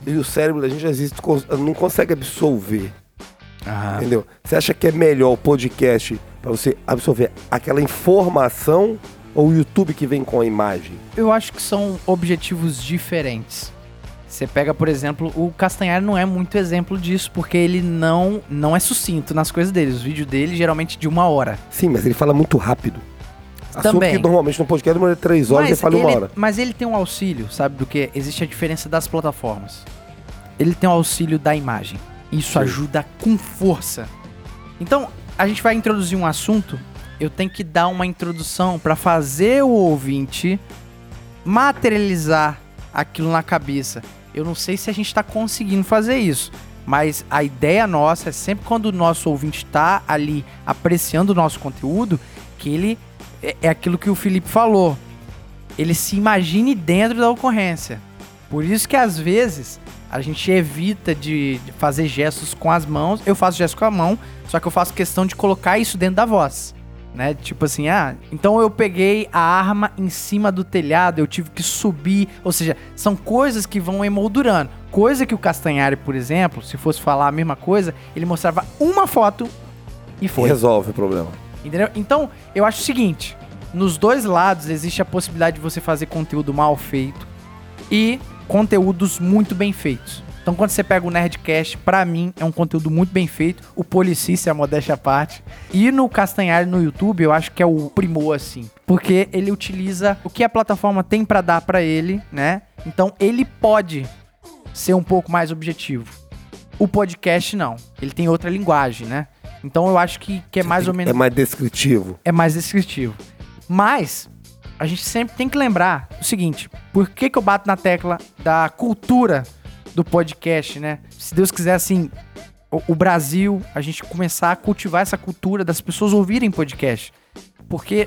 e o cérebro da gente às vezes não consegue absorver. Ah. Entendeu? Você acha que é melhor o podcast para você absorver aquela informação ou o YouTube que vem com a imagem? Eu acho que são objetivos diferentes. Você pega, por exemplo, o Castanhari não é muito exemplo disso, porque ele não, não é sucinto nas coisas dele. Os vídeos dele geralmente de uma hora. Sim, mas ele fala muito rápido. Assunto Também. que normalmente no podcast demora três horas e ele fala uma ele, hora. mas ele tem um auxílio, sabe do que? Existe a diferença das plataformas. Ele tem o auxílio da imagem. Isso Sim. ajuda com força. Então, a gente vai introduzir um assunto. Eu tenho que dar uma introdução para fazer o ouvinte materializar aquilo na cabeça. Eu não sei se a gente está conseguindo fazer isso, mas a ideia nossa é sempre quando o nosso ouvinte está ali apreciando o nosso conteúdo, que ele é, é aquilo que o Felipe falou. Ele se imagine dentro da ocorrência. Por isso que às vezes a gente evita de, fazer gestos com as mãos. Eu faço gestos com a mão, só que eu faço questão de colocar isso dentro da voz. Né? Tipo assim, ah, então eu peguei a arma em cima do telhado, eu tive que subir. Ou seja, são coisas que vão emoldurando. Coisa que o Castanhari, por exemplo, se fosse falar a mesma coisa, ele mostrava uma foto e foi. Resolve o problema. Entendeu? Então, eu acho o seguinte: nos dois lados existe a possibilidade de você fazer conteúdo mal feito e conteúdos muito bem feitos. Então, quando você pega o Nerdcast, pra mim é um conteúdo muito bem feito. O Policícia, a modéstia à parte. E no Castanhari no YouTube, eu acho que é o primor, assim. Porque ele utiliza o que a plataforma tem pra dar pra ele, né? Então, ele pode ser um pouco mais objetivo. O podcast, não. Ele tem outra linguagem, né? Então, eu acho que, que é mais ou menos É mais descritivo. é mais descritivo. Mas a gente sempre tem que lembrar o seguinte: por que, que eu bato na tecla da cultura do podcast, né? Se Deus quiser, assim, o, o Brasil, a gente começar a cultivar essa cultura das pessoas ouvirem podcast. Porque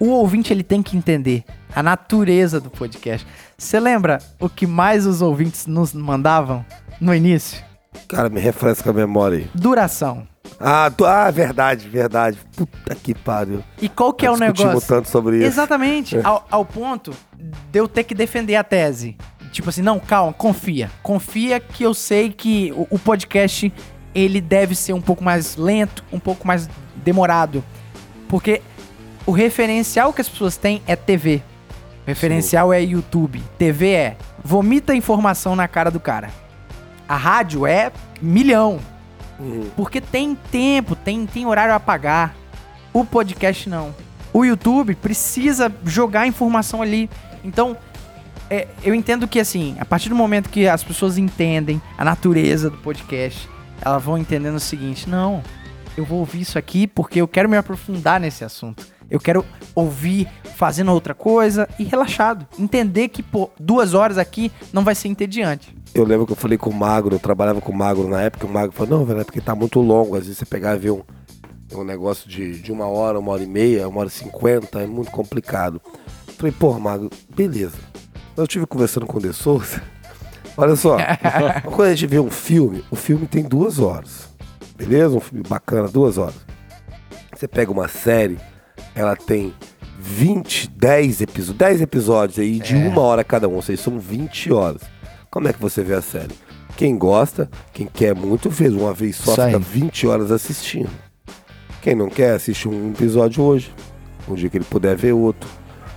o ouvinte ele tem que entender a natureza do podcast. Você lembra o que mais os ouvintes nos mandavam no início? Cara, me refresca a memória aí. Duração. Ah, tu- ah, verdade, verdade. Puta que pariu. E qual que é o negócio? tanto sobre isso. Exatamente. É. Ao, ao ponto de eu ter que defender a tese. Tipo assim, não, calma, confia. Confia que eu sei que o, o podcast ele deve ser um pouco mais lento, um pouco mais demorado. Porque o referencial que as pessoas têm é TV. O referencial é YouTube. TV é vomita informação na cara do cara. A rádio é milhão. Uhum. Porque tem tempo, tem, tem horário a pagar. O podcast não. O YouTube precisa jogar informação ali. Então, é, eu entendo que assim, a partir do momento que as pessoas entendem a natureza do podcast, elas vão entendendo o seguinte: não, eu vou ouvir isso aqui porque eu quero me aprofundar nesse assunto. Eu quero ouvir fazendo outra coisa e relaxado. Entender que, pô, duas horas aqui não vai ser entediante. Eu lembro que eu falei com o Magro, eu trabalhava com o Magro na época, o Magro falou, não, velho, é porque tá muito longo. Às vezes você pegar e ver um, um negócio de, de uma hora, uma hora e meia, uma hora e cinquenta, é muito complicado. Eu falei, porra, Magro, beleza. Eu estive conversando com o De Souza. Olha só, quando a gente vê um filme, o filme tem duas horas. Beleza? Um filme bacana, duas horas. Você pega uma série, ela tem 20, 10 episódios, 10 episódios aí de uma hora cada um, ou seja, são 20 horas. Como é que você vê a série? Quem gosta, quem quer muito, fez uma vez só, Isso fica 20 horas assistindo. Quem não quer, assiste um episódio hoje. Um dia que ele puder ver outro.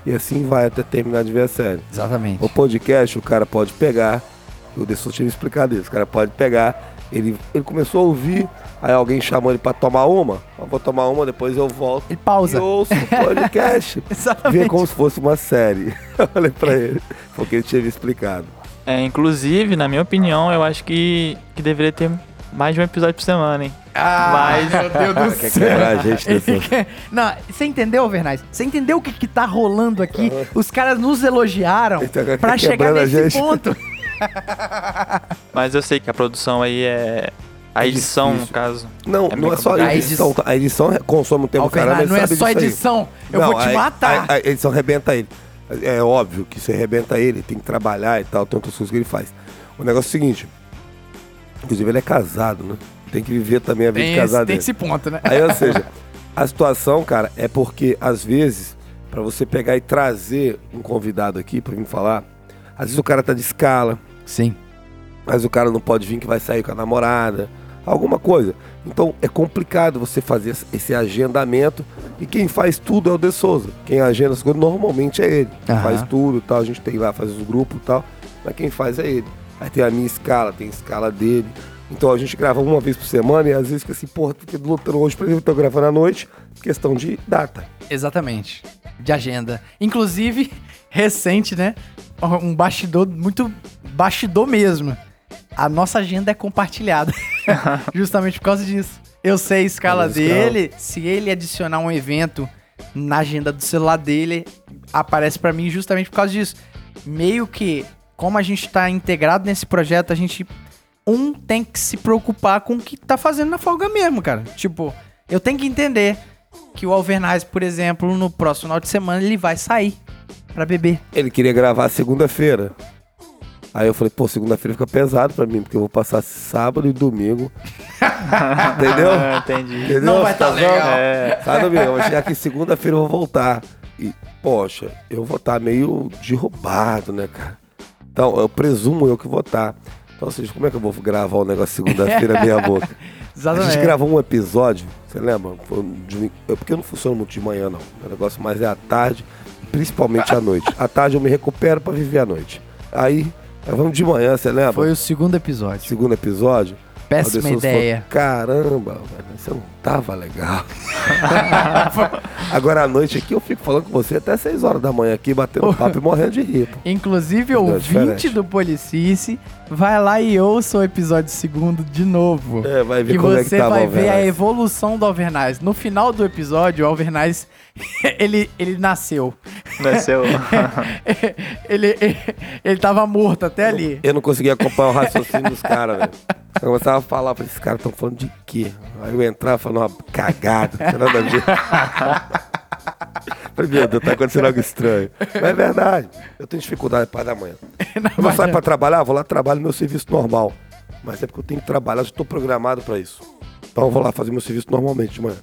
E assim vai até terminar de ver a série. Exatamente. O podcast, o cara pode pegar. O Dessou tinha explicado isso. O cara pode pegar. Ele, ele começou a ouvir. Aí alguém chamou ele pra tomar uma. Eu vou tomar uma, depois eu volto. Ele pausa. E ouço o podcast. Exatamente. Vê como se fosse uma série. Eu Falei pra ele. Porque ele tinha me explicado. É, inclusive, na minha opinião, eu acho que, que deveria ter mais de um episódio por semana, hein? Ah, Mas- meu Deus do Quer céu. quebrar a gente. Não, você entendeu, Vernais? Você entendeu o que, que tá rolando aqui? Os caras nos elogiaram Então, pra chegar quebrando a nesse gente. ponto. Mas eu sei que a produção aí é. A É edição, no caso. Não, É não é só a edição. tá? A edição consome um tempo caramba, não é só disso aí. edição. Eu Não, vou te a- matar. A, a edição arrebenta ele. É óbvio que você arrebenta ele, tem que trabalhar e tal, tem outras coisas que ele faz. O negócio é o seguinte, inclusive ele é casado, né? Tem que viver também a vida tem, de casado tem dele. esse ponto, né? Aí, ou seja, a situação, cara, é porque às vezes, pra você pegar e trazer um convidado aqui pra vir falar, às vezes o cara tá de escala, Sim. mas o cara não pode vir que vai sair com a namorada, alguma coisa. Então é complicado você fazer esse agendamento e quem faz tudo é o De Souza. Quem agenda as coisas normalmente é ele. Aham. faz tudo e tal, a gente tem lá, faz os grupos e tal, mas quem faz é ele. Aí tem a minha escala, tem a escala dele. Então a gente grava uma vez por semana e às vezes fica assim, porra, tô lutando hoje, por exemplo, tô gravando à noite, questão de data. Exatamente. De agenda. Inclusive, recente, né? Um bastidor muito bastidor mesmo. A nossa agenda é compartilhada. Justamente por causa disso. Eu sei a escala Olha a escala. dele. Se ele adicionar um evento na agenda do celular dele, aparece pra mim justamente por causa disso. Meio que, como a gente tá integrado nesse projeto, a gente. Um tem que se preocupar com o que tá fazendo na folga mesmo, cara. Tipo, eu tenho que entender que o Alvernaz, por exemplo, no próximo final de semana, ele vai sair pra beber. Ele queria gravar segunda-feira. Aí eu falei, pô, segunda-feira fica pesado pra mim, porque eu vou passar sábado e domingo. Entendeu? Ah, entendi. Entendeu? Não vai tá Casal? legal. É, Sabe, amigo? Eu vou chegar aqui segunda-feira eu vou voltar. E, poxa, eu vou estar meio derrubado, né, cara? Então, eu presumo eu que vou estar. Então, ou seja, como é que eu vou gravar o negócio segunda-feira meia boca? A Exatamente. gente gravou um episódio, você lembra? De- porque eu não funciono muito de manhã, não. O negócio mais é à tarde, principalmente à noite. À tarde eu me recupero pra viver à noite. Aí, vamos de manhã, você lembra? Foi o segundo episódio. Segundo episódio. Péssima ideia. falaram, Caramba, velho, você não tava legal. Agora à noite aqui eu fico falando com você até 6 horas da manhã aqui, batendo papo e morrendo de rir. pô. Inclusive, é ouvinte do Policice, vai lá e ouça o episódio segundo de novo. É, vai ver que como é que você tava vai ver a evolução do Alvernaz. No final do episódio, o Alvernaz, ele, ele nasceu. o... ele, ele, ele tava morto até ali. Eu não conseguia acompanhar o raciocínio dos caras, velho. Eu começava a falar, falei, esses caras estão falando de quê? Aí eu entrava falando uma cagada, não tem nada a ver. Falei, meu Deus, tá acontecendo algo estranho. Mas é verdade. Eu tenho dificuldade para da manhã. Eu vou sair para trabalhar, vou lá trabalho meu serviço normal. Mas é porque eu tenho que trabalhar, eu estou programado para isso. Então eu vou lá fazer meu serviço normalmente de manhã.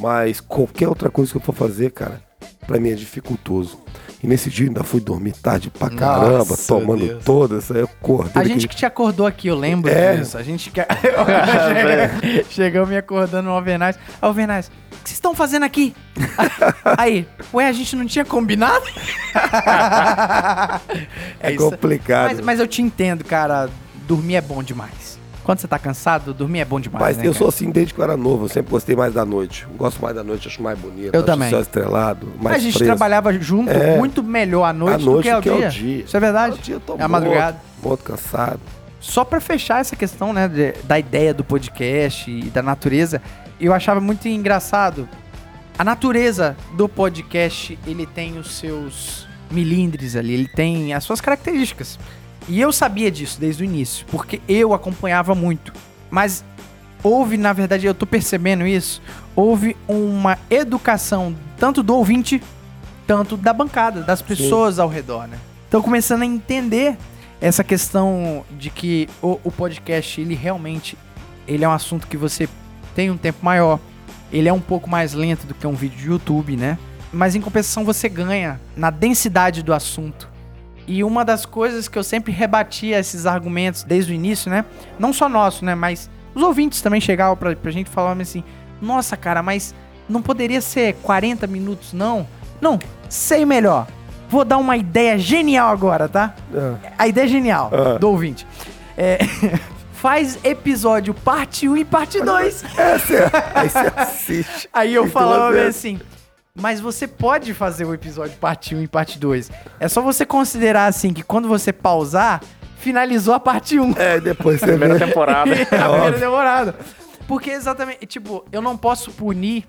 Mas qualquer outra coisa que eu for fazer, cara, pra mim é dificultoso. E nesse dia eu ainda fui dormir tarde pra caramba, Nossa, tomando Deus. todas. Aí eu acordei. A gente que te acordou aqui, eu lembro É. disso. A gente que. Chega- Chegou me acordando no Alvernaz. Alvernaz, o que vocês estão fazendo aqui? Aí, ué, a gente não tinha combinado? É isso. complicado. Mas, mas eu te entendo, cara. Dormir é bom demais. Quando você tá cansado, dormir é bom demais. Mas né, eu cara? sou assim desde que eu era novo, eu sempre gostei mais da noite. Gosto mais da noite, acho mais bonito. Eu também. céu estrelado, mais a gente fresco. trabalhava junto É. muito melhor à noite, à noite do que ao é dia. dia. Isso é verdade? Ao dia eu tô É a madrugada. Morto, cansado. Só pra fechar essa questão, né, de- da ideia do podcast e da natureza, eu achava muito engraçado. A natureza do podcast, ele tem os seus milindres ali, ele tem as suas características. E eu sabia disso desde o início, porque eu acompanhava muito. Mas houve, na verdade, eu tô percebendo isso, houve uma educação tanto do ouvinte, tanto da bancada, das pessoas ao redor, né? Então começando a entender essa questão de que o, o podcast, ele realmente, ele é um assunto que você tem um tempo maior, ele é um pouco mais lento do que um vídeo de YouTube, né? Mas em compensação você ganha na densidade do assunto. E uma das coisas que eu sempre rebatia esses argumentos desde o início, né? Não só nosso, né? Mas os ouvintes também chegavam pra, pra gente e falavam assim: Nossa, cara, mas não poderia ser 40 minutos, não? Não, sei melhor. Vou dar uma ideia genial agora, tá? É. A ideia é genial Ah. do ouvinte. É, faz episódio parte 1 e parte 2. É, você, aí você assiste. Aí eu falava é. assim. Mas você pode fazer o episódio parte 1 e parte 2. É só você considerar assim que quando você pausar, finalizou a parte 1. É, depois você Primeira vê. temporada. a primeira temporada. Porque exatamente, tipo, eu não posso punir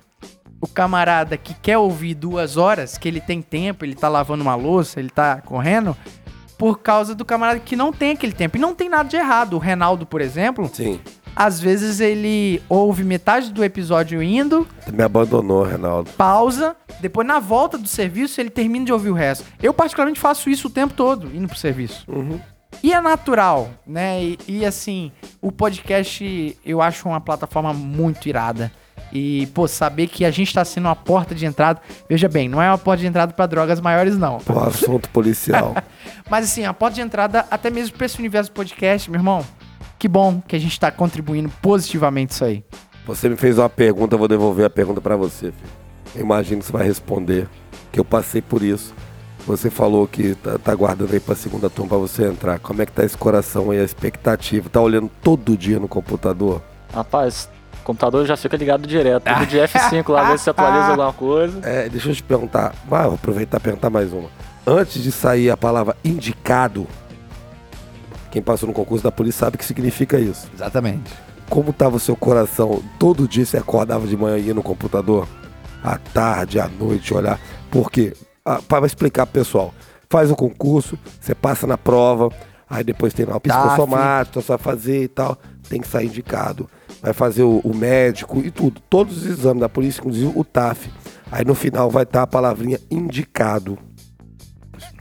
o camarada que quer ouvir duas horas, que ele tem tempo, ele tá lavando uma louça, ele tá correndo, por causa do camarada que não tem aquele tempo. E não tem nada de errado. O Reinaldo, por exemplo, Sim, às vezes ele ouve metade do episódio indo, me abandonou, Reinaldo. pausa, depois na volta do serviço ele termina de ouvir o resto. Eu particularmente faço isso o tempo todo, indo pro serviço. Uhum. E é natural, né? E, e, assim, o podcast eu acho uma plataforma muito irada. E, pô, saber que a gente tá sendo uma porta de entrada. Veja bem, não é uma porta de entrada pra drogas maiores, não. Pô, assunto policial. Mas assim, a porta de entrada até mesmo pra esse universo do podcast, meu irmão. Que bom que a gente tá contribuindo positivamente isso aí. Você me fez uma pergunta, eu vou devolver a pergunta pra você, filho. Eu imagino que você vai responder, que eu passei por isso. Você falou que tá, tá guardando aí pra segunda turma pra você entrar. Como é que tá esse coração aí, a expectativa? Tá olhando todo dia no computador? Rapaz, o computador já fica ligado direto. Tudo de F5 lá, ver se atualiza alguma coisa. É, deixa eu te perguntar. Ah, vou aproveitar e perguntar mais uma. Antes de sair a palavra indicado, quem passou no concurso da polícia sabe o que significa isso. Exatamente. Como tava o seu coração? Todo dia você acordava de manhã e ia no computador? À tarde, à noite, olhar. Por quê? Ah, para explicar pro pessoal. Faz o concurso, você passa na prova, aí depois tem lá o psicossomático, você vai fazer e tal. Tem que sair indicado. Vai fazer o, o médico e tudo. Todos os exames da polícia, inclusive o TAF. Aí no final vai estar a palavrinha indicado.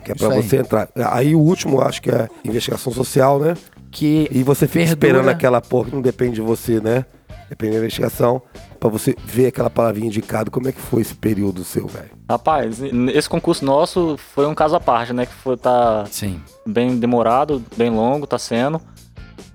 Que é aí. você entrar. Aí o último, acho que é investigação social, né? Que E você fica Perdura. esperando aquela porra que não depende de você, né? Depende da investigação. Pra você ver aquela palavrinha indicado. Como é que foi esse período seu, velho? Rapaz, esse concurso nosso foi um caso à parte, né? Que foi tá Sim. bem demorado, bem longo, tá sendo.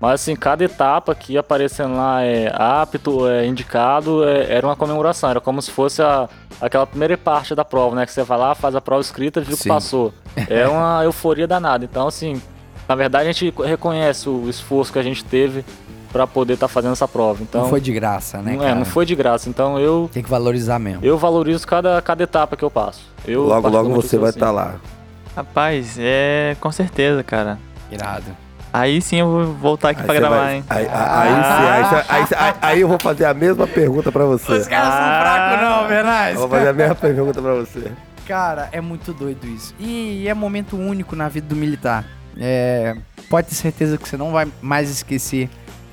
Mas assim, cada etapa que ia aparecendo lá é apto, é indicado, é- era uma comemoração. Era como se fosse a, aquela primeira parte da prova, né? Que você vai lá, faz a prova escrita, viu que Sim. passou. É uma euforia danada. Então, assim, na verdade a gente reconhece o esforço que a gente teve pra poder estar fazendo essa prova. Então, não foi de graça, né? não, é, não foi de graça. Então eu, Tem que valorizar mesmo. eu valorizo cada, cada etapa que eu passo. Eu, logo, logo você vai assim. estar lá. Rapaz, é com certeza, cara. Irado. Aí sim eu vou voltar aqui Aí pra gravar, vai- hein? Aí, aí, aí, sim, aí, você- aí, aí- aí eu vou fazer a mesma pergunta pra você. Os caras são fracos não, Bernardo. Eu vou fazer a mesma pergunta pra você. Cara, é muito doido isso. E é momento único na vida do militar. É, pode ter certeza que você não vai mais esquecer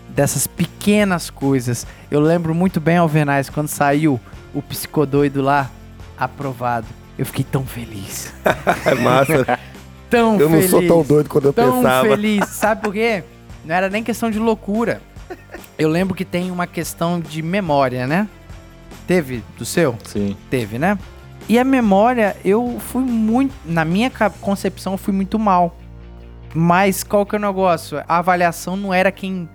dessas pequenas coisas. Eu lembro muito bem, Alvernais, quando saiu o psicodoido lá, aprovado. Eu fiquei tão feliz. É massa. Tão Eu não feliz. sou tão doido quando eu tão pensava. feliz. Sabe por quê? Não era nem questão de loucura. Eu lembro que tem uma questão de memória, né? Teve do seu? Sim. Teve, né? E a memória, eu fui muito. Na minha concepção, eu fui muito mal. Mas qual que é o negócio? A avaliação não era quem.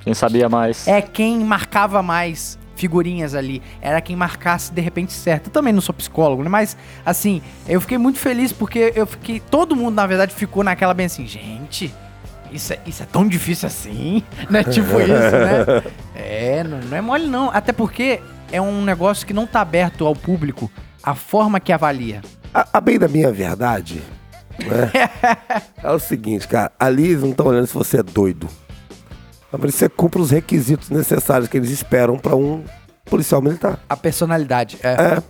Quem sabia mais. É quem marcava mais figurinhas ali. Era quem marcasse de repente certo. Eu também não sou psicólogo, né? Mas, assim, eu fiquei muito feliz porque eu fiquei. Todo mundo, na verdade, ficou naquela bem assim, gente. Isso é, isso é tão difícil assim, né? Tipo isso, né? É, não, não é mole não. Até porque é um negócio que não tá aberto ao público a forma que avalia. A, a bem da minha verdade, né? é o seguinte, cara. Ali eles não estão olhando se você é doido. Mas você cumpre os requisitos necessários que eles esperam pra um policial militar. A personalidade. É. É.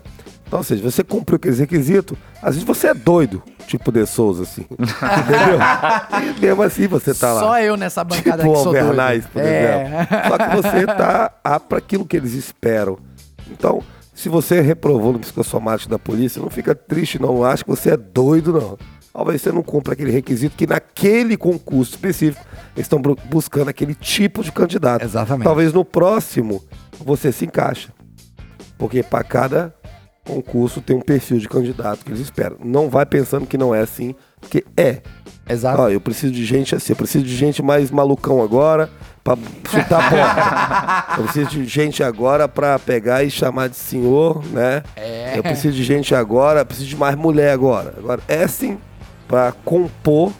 Então, ou seja, você cumpriu aqueles requisitos, às vezes você é doido, tipo de Souza, assim. Entendeu? E mesmo assim você tá lá. Só eu nessa bancada tipo que sou doido. Alvernais, por É. exemplo. Só que você tá para aquilo que eles esperam. Então, se você reprovou no psicossomático da polícia, não fica triste, não. Acha que você é doido, não. Talvez você não cumpra aquele requisito que naquele concurso específico eles estão bu- buscando aquele tipo de candidato. Exatamente. Talvez no próximo você se encaixa. Porque para cada concurso tem um perfil de candidato que eles esperam. Não vai pensando que não é assim, porque é. Exato. Ó, eu preciso de gente assim, eu preciso de gente mais malucão agora pra chutar a porta. eu preciso de gente agora pra pegar e chamar de senhor, né? É. Eu preciso de gente agora, eu preciso de mais mulher agora. Agora, é sim pra compor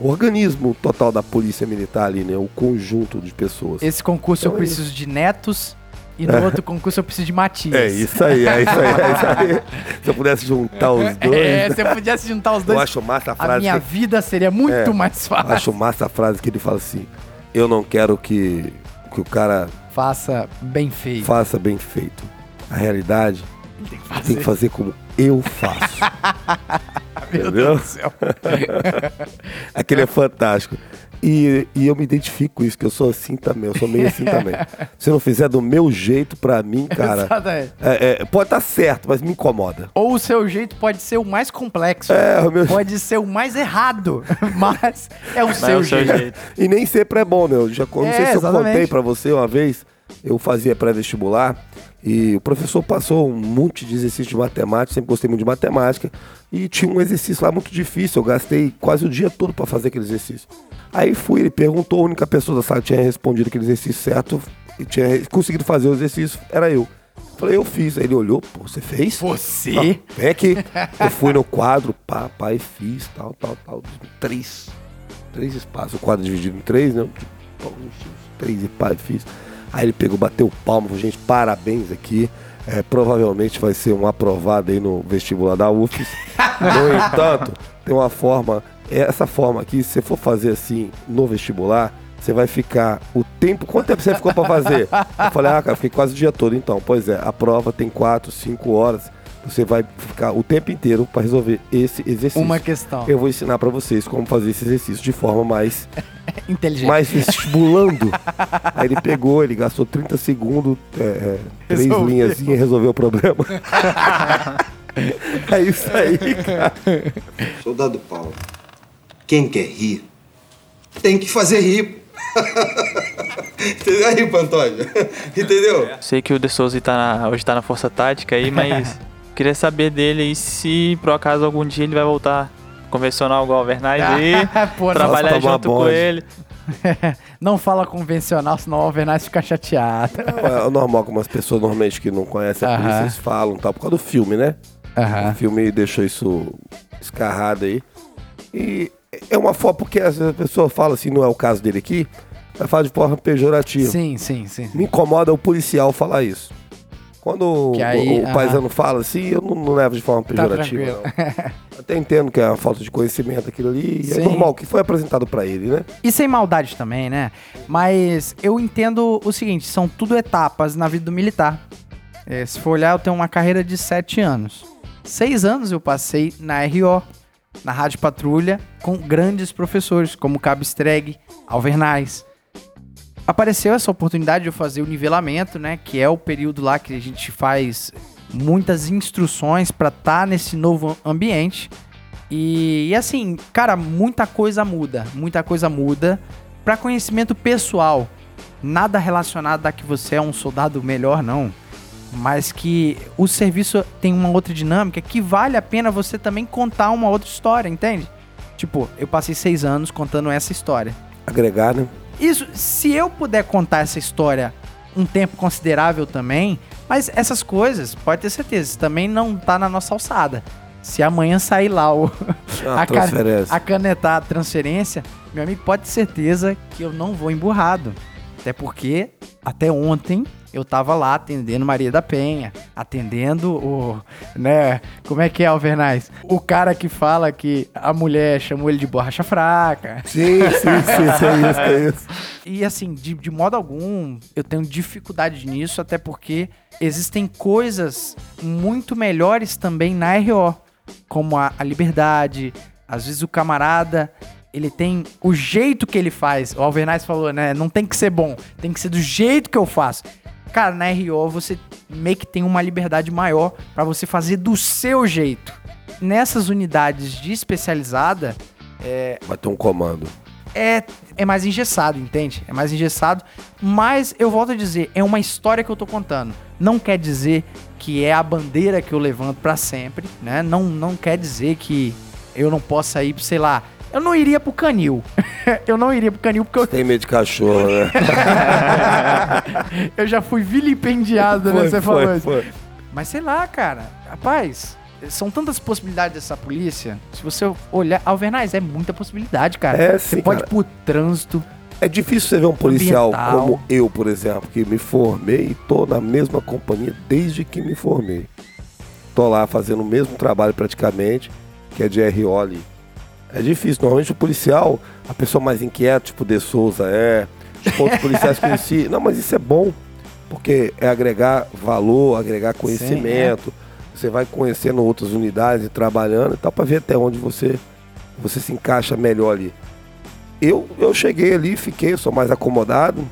o organismo total da polícia militar ali, né? O conjunto de pessoas. Esse concurso eu Então é preciso de netos e no outro concurso eu preciso de Matias. É isso aí, é isso aí, é isso aí. Se eu pudesse juntar os dois, É, se eu pudesse juntar os eu dois, acho massa a a frase. minha que- vida seria muito É, mais eu fácil. acho massa a frase que ele fala assim: Eu não quero que, que o cara Faça bem feito. faça bem feito. A realidade tem que fazer como eu faço. Meu entendeu? Deus do céu. Aquele é fantástico. E, e eu me identifico com isso, que eu sou assim também, eu sou meio assim também. Se não fizer do meu jeito, pra mim, cara, Exatamente. é- é, pode estar certo, mas me incomoda. Ou o seu jeito pode ser o mais complexo. É, o meu Pode ser o mais errado. Mas é o Mas é seu o seu jeito. jeito. E nem sempre é bom, né? Eu já, não É, sei se eu exatamente. contei pra você uma vez, eu fazia pré-vestibular e o professor passou um monte de exercício de matemática, sempre gostei muito de matemática, e tinha um exercício lá muito difícil, eu gastei quase o dia todo pra fazer aquele exercício. Aí fui, ele perguntou, a única pessoa da sala que tinha respondido aquele exercício certo e tinha conseguido fazer o exercício, era eu. Falei, eu fiz. Aí ele olhou, pô, você fez? Você? Vem aqui. Eu fui no quadro, pá, pá, e fiz, tal, tal, tal. Três. Três espaços. O quadro dividido em três, né? Três e pá, e fiz. Aí ele pegou, bateu palma, falou, gente, parabéns aqui. É, provavelmente vai ser um aprovado aí no vestibular da UFES. No entanto, tem uma forma. Essa forma aqui, se você for fazer assim no vestibular, você vai ficar o tempo. Quanto tempo você ficou pra fazer? Eu falei, ah, cara, fiquei quase o dia todo. Então, pois é, a prova tem quatro, cinco horas. Você vai ficar o tempo inteiro para resolver esse exercício. Uma questão. Eu vou ensinar para vocês como fazer esse exercício de forma mais, Inteligente. mais vestibulando. Aí ele pegou, ele gastou 30 segundos, é, é, três linhas e resolveu o problema. é isso aí, cara. Soldado Paulo, quem quer rir, tem que fazer rir. Entendeu aí, Pantoja? Entendeu? Sei que o De Souza tá na- hoje tá na Força Tática aí, mas queria saber dele aí se por acaso algum dia ele vai voltar convencional igual o Vernais aí, Pô, não, trabalhar junto com bonde. ele. não fala convencional, senão o Alvernaz fica chateado. É normal, como as pessoas normalmente que não conhecem a Aham. polícia, eles falam, tal, por causa do filme, né? O Aham. filme deixou isso escarrado aí. E é uma forma, porque às vezes a pessoa fala assim, não é o caso dele aqui, vai falar de forma pejorativa. Sim, sim, sim. Me incomoda o policial falar isso. Quando Que o- aí, o, aham. paisano fala assim, eu não, não levo de forma Tá pejorativa. não. Até entendo que é a falta de conhecimento aquilo ali. e É normal, que foi apresentado pra ele, né? E sem maldade também, né? Mas eu entendo o seguinte: são tudo etapas na vida do militar. É, se for olhar, eu tenho uma carreira de sete anos. Seis anos eu passei na RO, na Rádio Patrulha, com grandes professores, como Cabo Streg, Alvernais. Apareceu essa oportunidade de eu fazer o nivelamento, né? Que é o período lá que a gente faz muitas instruções para estar nesse novo ambiente. E, e assim, cara, muita coisa muda. Muita coisa muda. Para conhecimento pessoal, nada relacionado a que você é um soldado melhor, não. Mas que o serviço tem uma outra dinâmica que vale a pena você também contar uma outra história, entende? Tipo, eu passei seis anos contando essa história. Agregar, né? Isso, se eu puder contar essa história um tempo considerável também, mas essas coisas, pode ter certeza, também não tá na nossa alçada. Se amanhã sair lá o, Ah, a, a canetar a transferência, meu amigo, pode ter certeza que eu não vou emburrado. Até porque, até ontem, eu tava lá atendendo Maria da Penha, atendendo o, né, como é que é, Alvernais? O cara que fala que a mulher chamou ele de borracha fraca. Sim, sim, sim, isso é isso, é isso. E assim, de, de modo algum, eu tenho dificuldade nisso, até porque existem coisas muito melhores também na RO, como a, a liberdade. Às vezes o camarada, ele tem o jeito que ele faz. O Alvernais falou, né? Não tem que ser bom, tem que ser do jeito que eu faço. Cara, na RO você meio que tem uma liberdade maior pra você fazer do seu jeito. Nessas unidades de especializada, Vai ter um comando. é, é mais engessado, entende? É mais engessado. Mas eu volto a dizer, é uma história que eu tô contando. Não quer dizer que é a bandeira que eu levanto pra sempre, né? Não, não quer dizer que eu não possa ir, sei lá. Eu não iria pro canil. eu não iria pro canil porque eu, Tem medo de cachorro, né? eu já fui vilipendiado, né? Você falou isso. foi. Mas sei lá, cara. Rapaz, são tantas possibilidades dessa polícia. Se você olhar. Alvernais, é muita possibilidade, cara. É, você sim, pode cara. ir pro trânsito. É difícil você ver um policial Ambiental. como eu, por exemplo, que me formei e tô na mesma companhia desde que me formei. Tô lá fazendo o mesmo trabalho praticamente, que é de RO ali. É difícil. Normalmente o policial, a pessoa mais inquieta, tipo De Souza é, tipo outros policiais que eu conheci. Não, mas isso é bom, porque é agregar valor, agregar conhecimento. Você vai conhecendo outras unidades e trabalhando e tal, pra ver até onde você, você se encaixa melhor ali. Eu, eu cheguei ali, fiquei, sou mais acomodado.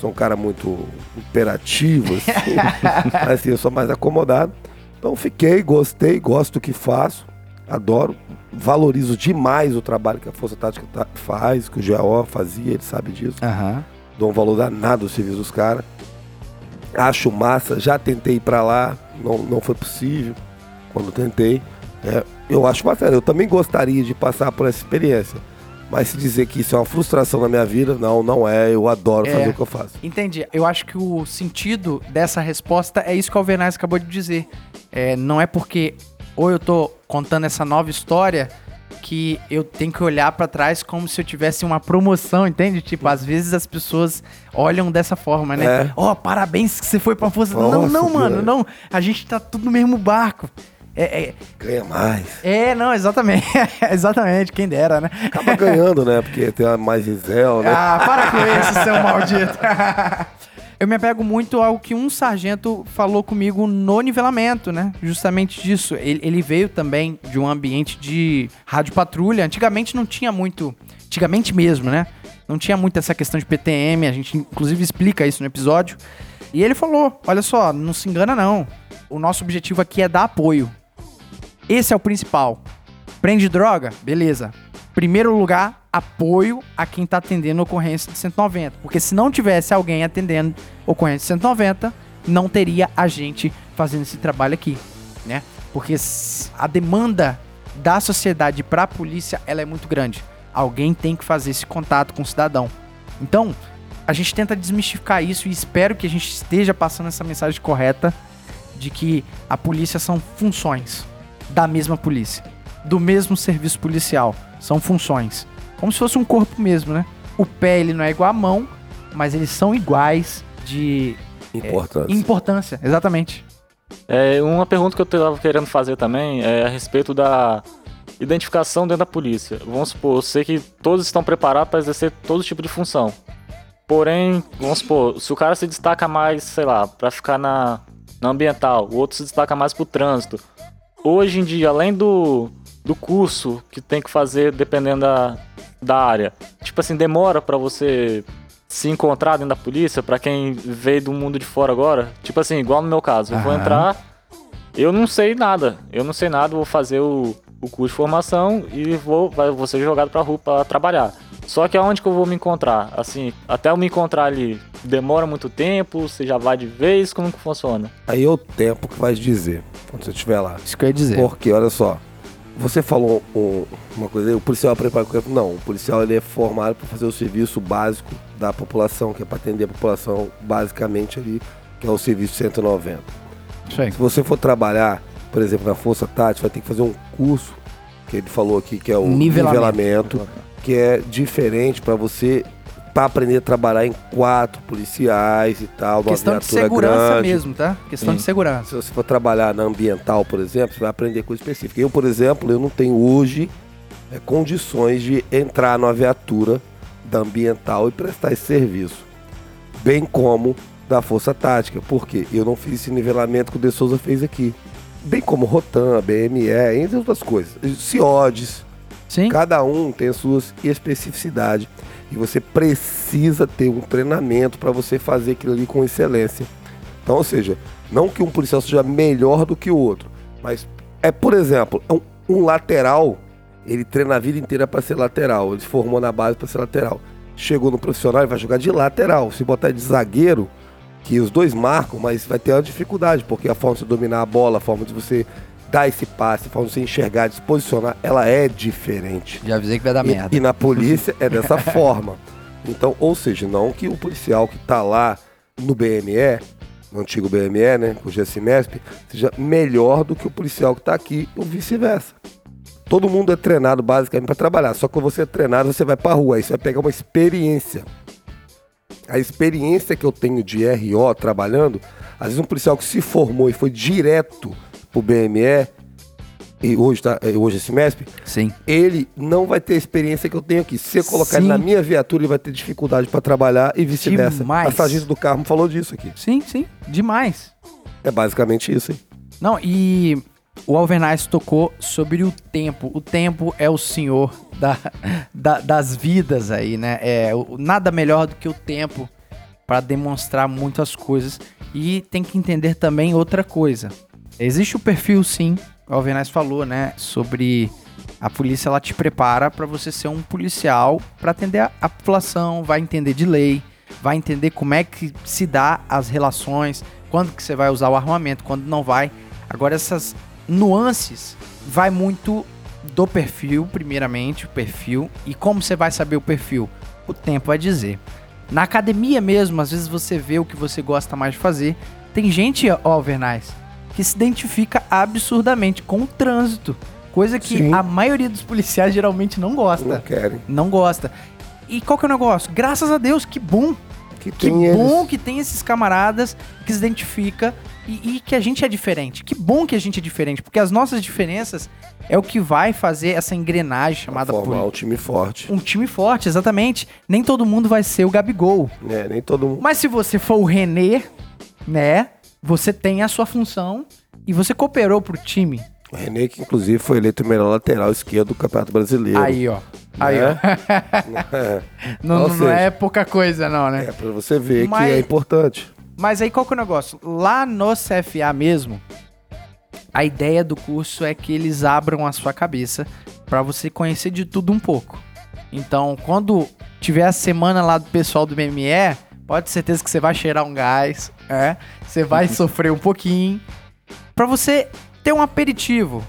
Sou um cara muito imperativo, assim. Mas, assim, eu sou mais acomodado. Então fiquei, gostei, gosto do que faço, adoro, valorizo demais o trabalho que a Força Tática tá- faz, que o GAO fazia, ele sabe disso. Aham. Dou um valor danado ao serviço dos caras. Acho massa, já tentei ir pra lá, não, não foi possível quando tentei. É, eu acho bacana, eu também gostaria de passar por essa experiência. Mas se dizer que isso é uma frustração na minha vida, não, não é. Eu adoro É. fazer o que eu faço. Entendi. Eu acho que o sentido dessa resposta é isso que o Alvernaz acabou de dizer. É, não é porque ou eu tô contando essa nova história que eu tenho que olhar pra trás como se eu tivesse uma promoção, entende? Tipo, às vezes as pessoas olham dessa forma, né? É. Ó, parabéns que você foi pra força. não, Nossa, não, mano, cara. não. A gente tá tudo no mesmo barco. É, é, Ganha mais. é, não, exatamente. exatamente, quem dera, né? Acaba ganhando, né? Porque tem a mais Gisel, né? Ah, para com isso, seu maldito. Eu me apego muito ao que um sargento falou comigo no nivelamento, né? Justamente disso. Ele, ele veio também de um ambiente de rádio patrulha. Antigamente não tinha muito. Antigamente mesmo, né? Não tinha muito essa questão de PTM. A gente, inclusive, explica isso no episódio. E ele falou: olha só, não se engana, não. O nosso objetivo aqui é dar apoio. Esse é o principal. Prende droga? Beleza. Primeiro lugar, apoio a quem tá atendendo ocorrência de 190. Porque se não tivesse alguém atendendo ocorrência de 190, não teria a gente fazendo esse trabalho aqui, né? Porque a demanda da sociedade para a polícia, ela é muito grande. Alguém tem que fazer esse contato com o cidadão. Então, a gente tenta desmistificar isso e espero que a gente esteja passando essa mensagem correta de que a polícia são funções da mesma polícia, do mesmo serviço policial. São funções. Como se fosse um corpo mesmo, né? O pé ele não é igual à mão, mas eles são iguais de Importância. importância, exatamente. É, uma pergunta que eu tava querendo fazer também é a respeito da identificação dentro da polícia. Vamos supor, eu sei que todos estão preparados para exercer todo tipo de função. Porém, vamos supor, se o cara se destaca mais, sei lá, para ficar na, na ambiental, o outro se destaca mais pro trânsito. Hoje em dia, além do, do curso que tem que fazer dependendo da, da área, tipo assim, demora para você se encontrar dentro da polícia, pra quem veio do mundo de fora agora, tipo assim, igual no meu caso, eu vou Aham. entrar, eu não sei nada, eu não sei nada, vou fazer o, o curso de formação e vou, vai, vou ser jogado pra rua pra trabalhar. Só que aonde que eu vou me encontrar? Assim, até eu me encontrar ali, demora muito tempo, você já vai de vez, como que funciona? Aí é o tempo que vai dizer quando você estiver lá. Isso que eu ia dizer. Porque, olha só, você falou um- uma coisa o policial é preparado. Não, o policial ele é formado para fazer o serviço básico da população, que é para atender a população basicamente ali, que é o serviço 190. Isso aí. Se você for trabalhar, por exemplo, na Força Tática, vai ter que fazer um curso, que ele falou aqui, que é o Nivelamento. nivelamento, que é diferente para você para aprender a trabalhar em quatro policiais e tal, numa Questão de segurança grande. mesmo, tá? Questão de segurança. Se você for trabalhar na ambiental, por exemplo, você vai aprender coisa específica. Eu, por exemplo, eu não tenho hoje é, condições de entrar numa viatura da ambiental e prestar esse serviço. Bem como da Força Tática. Porque eu não fiz esse nivelamento que o De Souza fez aqui. Bem como Rotan, BME, entre outras coisas. CIODES, Sim. Cada um tem as suas especificidades e você precisa ter um treinamento para você fazer aquilo ali com excelência. Então, ou seja, não que um policial seja melhor do que o outro, mas é, por exemplo, um, um lateral, ele treina a vida inteira para ser lateral, ele se formou na base para ser lateral. Chegou no profissional, ele vai jogar de lateral. Se botar de zagueiro, que os dois marcam, mas vai ter uma dificuldade, porque a forma de você dominar a bola, a forma de você dar esse passe, a forma de você enxergar, de se posicionar, ela é diferente. Já avisei que vai dar E- merda. E, na polícia é dessa forma. Então, ou seja, não que o policial que tá lá no BME, no antigo BME, né, o GSMESP, seja melhor do que o policial que tá aqui, ou vice-versa. Todo mundo é treinado basicamente para trabalhar, só que quando você é treinado, você vai pra rua, aí você vai pegar uma experiência. A experiência que eu tenho de RO trabalhando, às vezes um policial que se formou e foi direto pro BME, e hoje, tá, hoje é SMESP, Sim. ele não vai ter a experiência que eu tenho aqui. Se eu colocar ele na minha viatura, ele vai ter dificuldade para trabalhar e vice-versa. A sargento do Carmo falou disso aqui. Sim, sim. Demais. É basicamente isso, hein? Não, e o Alvernais tocou sobre o tempo. O tempo é o senhor da, da- das vidas aí, né? É o- nada melhor do que o tempo para demonstrar muitas coisas. E tem que entender também outra coisa. Existe o perfil, sim, o Alvernais falou, né? Sobre a polícia, ela te prepara para você ser um policial para atender a, população, vai entender de lei, vai entender como é que se dá as relações, quando que você vai usar o armamento, quando não vai. Agora essas nuances vai muito do perfil, primeiramente, o perfil. E como você vai saber o perfil? O tempo vai dizer. Na academia mesmo, às vezes você vê o que você gosta mais de fazer. Tem gente, ó, que se identifica absurdamente com o trânsito. Coisa que Sim. a maioria dos policiais geralmente não gosta. Não querem. Não gosta. E qual que é o negócio? Graças a Deus, que bom. Que Que bom eles. que tem esses camaradas que se identifica e, e que a gente é diferente. Que bom que a gente é diferente, porque as nossas diferenças é o que vai fazer essa engrenagem chamada Formar poli- um time forte. um time forte, exatamente. Nem todo mundo vai ser o Gabigol. né? Nem todo mundo. Mas se você for o René, né? Você tem a sua função e você cooperou pro time. O René, que inclusive foi eleito o melhor lateral esquerdo do Campeonato Brasileiro. Aí, ó. Aí, Né? ó. É, Não, não seja, é pouca coisa, não, né? é pra você ver Mas- que é importante. Mas aí qual que é o negócio? Lá no CFA mesmo, a ideia do curso é que eles abram a sua cabeça pra você conhecer de tudo um pouco. Então, quando tiver a semana lá do pessoal do MME, pode ter certeza que você vai cheirar um gás, é? Você vai sofrer um pouquinho Pra você ter um aperitivo.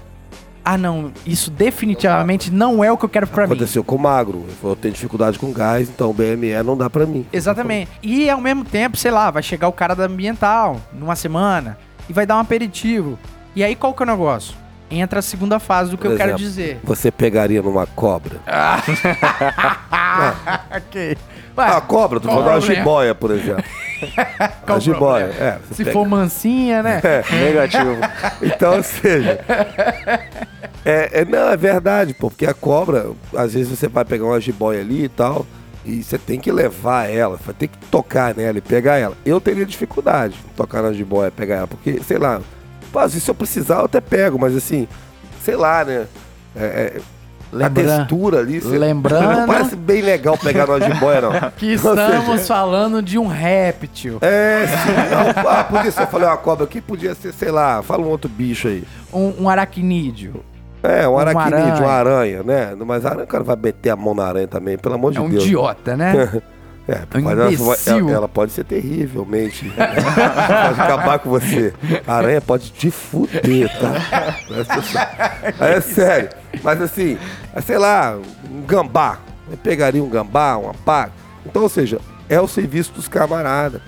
Ah, não, isso definitivamente não é o que eu quero pra mim. Aconteceu com o Magro. Eu tenho dificuldade com gás, então o BME não dá pra mim. Exatamente. E ao mesmo tempo, sei lá, vai chegar o cara da ambiental numa semana e vai dar um aperitivo. E aí qual que é o negócio? Entra a segunda fase do que Por eu quero exemplo, dizer. Você pegaria numa cobra. ok. Ah, cobra, tu falou qual uma jiboia, por exemplo. Qual a jiboia, é. Se pega- for mansinha, né? Negativo. Então, ou seja. É, é- não, é verdade, pô, porque a cobra, às vezes você vai pegar uma jiboia ali e tal, e você tem que levar ela, ter que tocar nela e pegar ela. Eu teria dificuldade de tocar na jiboia, pegar ela, porque, sei lá, pô, se eu precisar eu até pego, mas assim, sei lá, né? É, é, a Lembra- textura ali, você- lembrando- não parece bem legal pegar numa jiboia, não. Que Ou seja, estamos falando de um réptil. É, sim. Não, ah, podia ser, eu falei uma cobra aqui, podia ser, sei lá, fala um outro bicho aí. Um, um aracnídeo. É, um Uma aracnídeo, uma aranha. aranha, né? Mas a aranha, o cara vai meter a mão na aranha também, pelo amor de É um Deus. idiota, né? É, um mas ela, ela- ela pode ser terrivelmente. pode acabar com você. A aranha pode te fuder, tá? É sério. Mas assim, é, sei lá, um gambá. Eu pegaria um gambá, uma pá. Então, ou seja, é o serviço dos camaradas.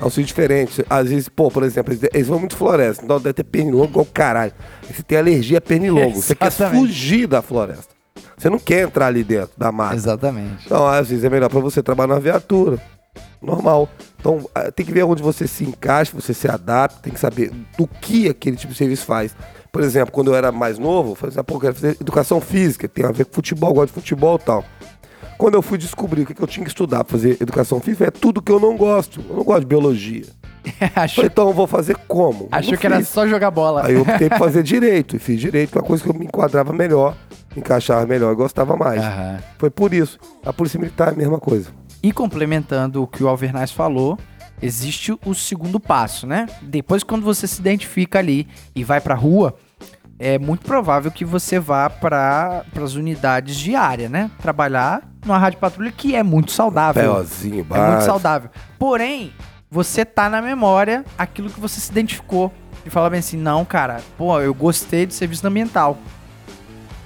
É um serviço diferente. Às vezes, pô, por exemplo, eles, vão muito floresta, então deve ter pernilongo igual caralho. Você tem alergia a pernilongo. Você quer fugir da floresta. Você não quer entrar ali dentro da mata. Exatamente. Então, às vezes é melhor pra você trabalhar na viatura. Normal. Então, ah, tem que ver onde você se encaixa, você se adapta, tem que saber do que aquele tipo de serviço faz. Por exemplo, quando eu era mais novo, eu falei assim, ah, pô, eu quero fazer educação física, tem a ver com futebol, gosto de futebol e tal. Quando eu fui descobrir o que eu tinha que estudar pra fazer educação física, é tudo que eu não gosto. Eu não gosto de biologia. achou então eu vou fazer como? Achou que era fiz. só jogar bola. Aí eu optei por fazer direito, e fiz direito, que é uma coisa que eu me enquadrava melhor, me encaixava melhor e gostava mais. Aham. Foi por isso. A polícia militar é a mesma coisa. E complementando o que o Alvernaz falou, existe o segundo passo, né? Depois, quando você se identifica ali e vai pra rua, é muito provável que você vá para as unidades de área, né? Trabalhar numa rádio patrulha que é muito saudável. Peozinho, É muito saudável. Porém, você tá na memória aquilo que você se identificou. E falar bem assim, não, cara, pô, eu gostei do serviço ambiental.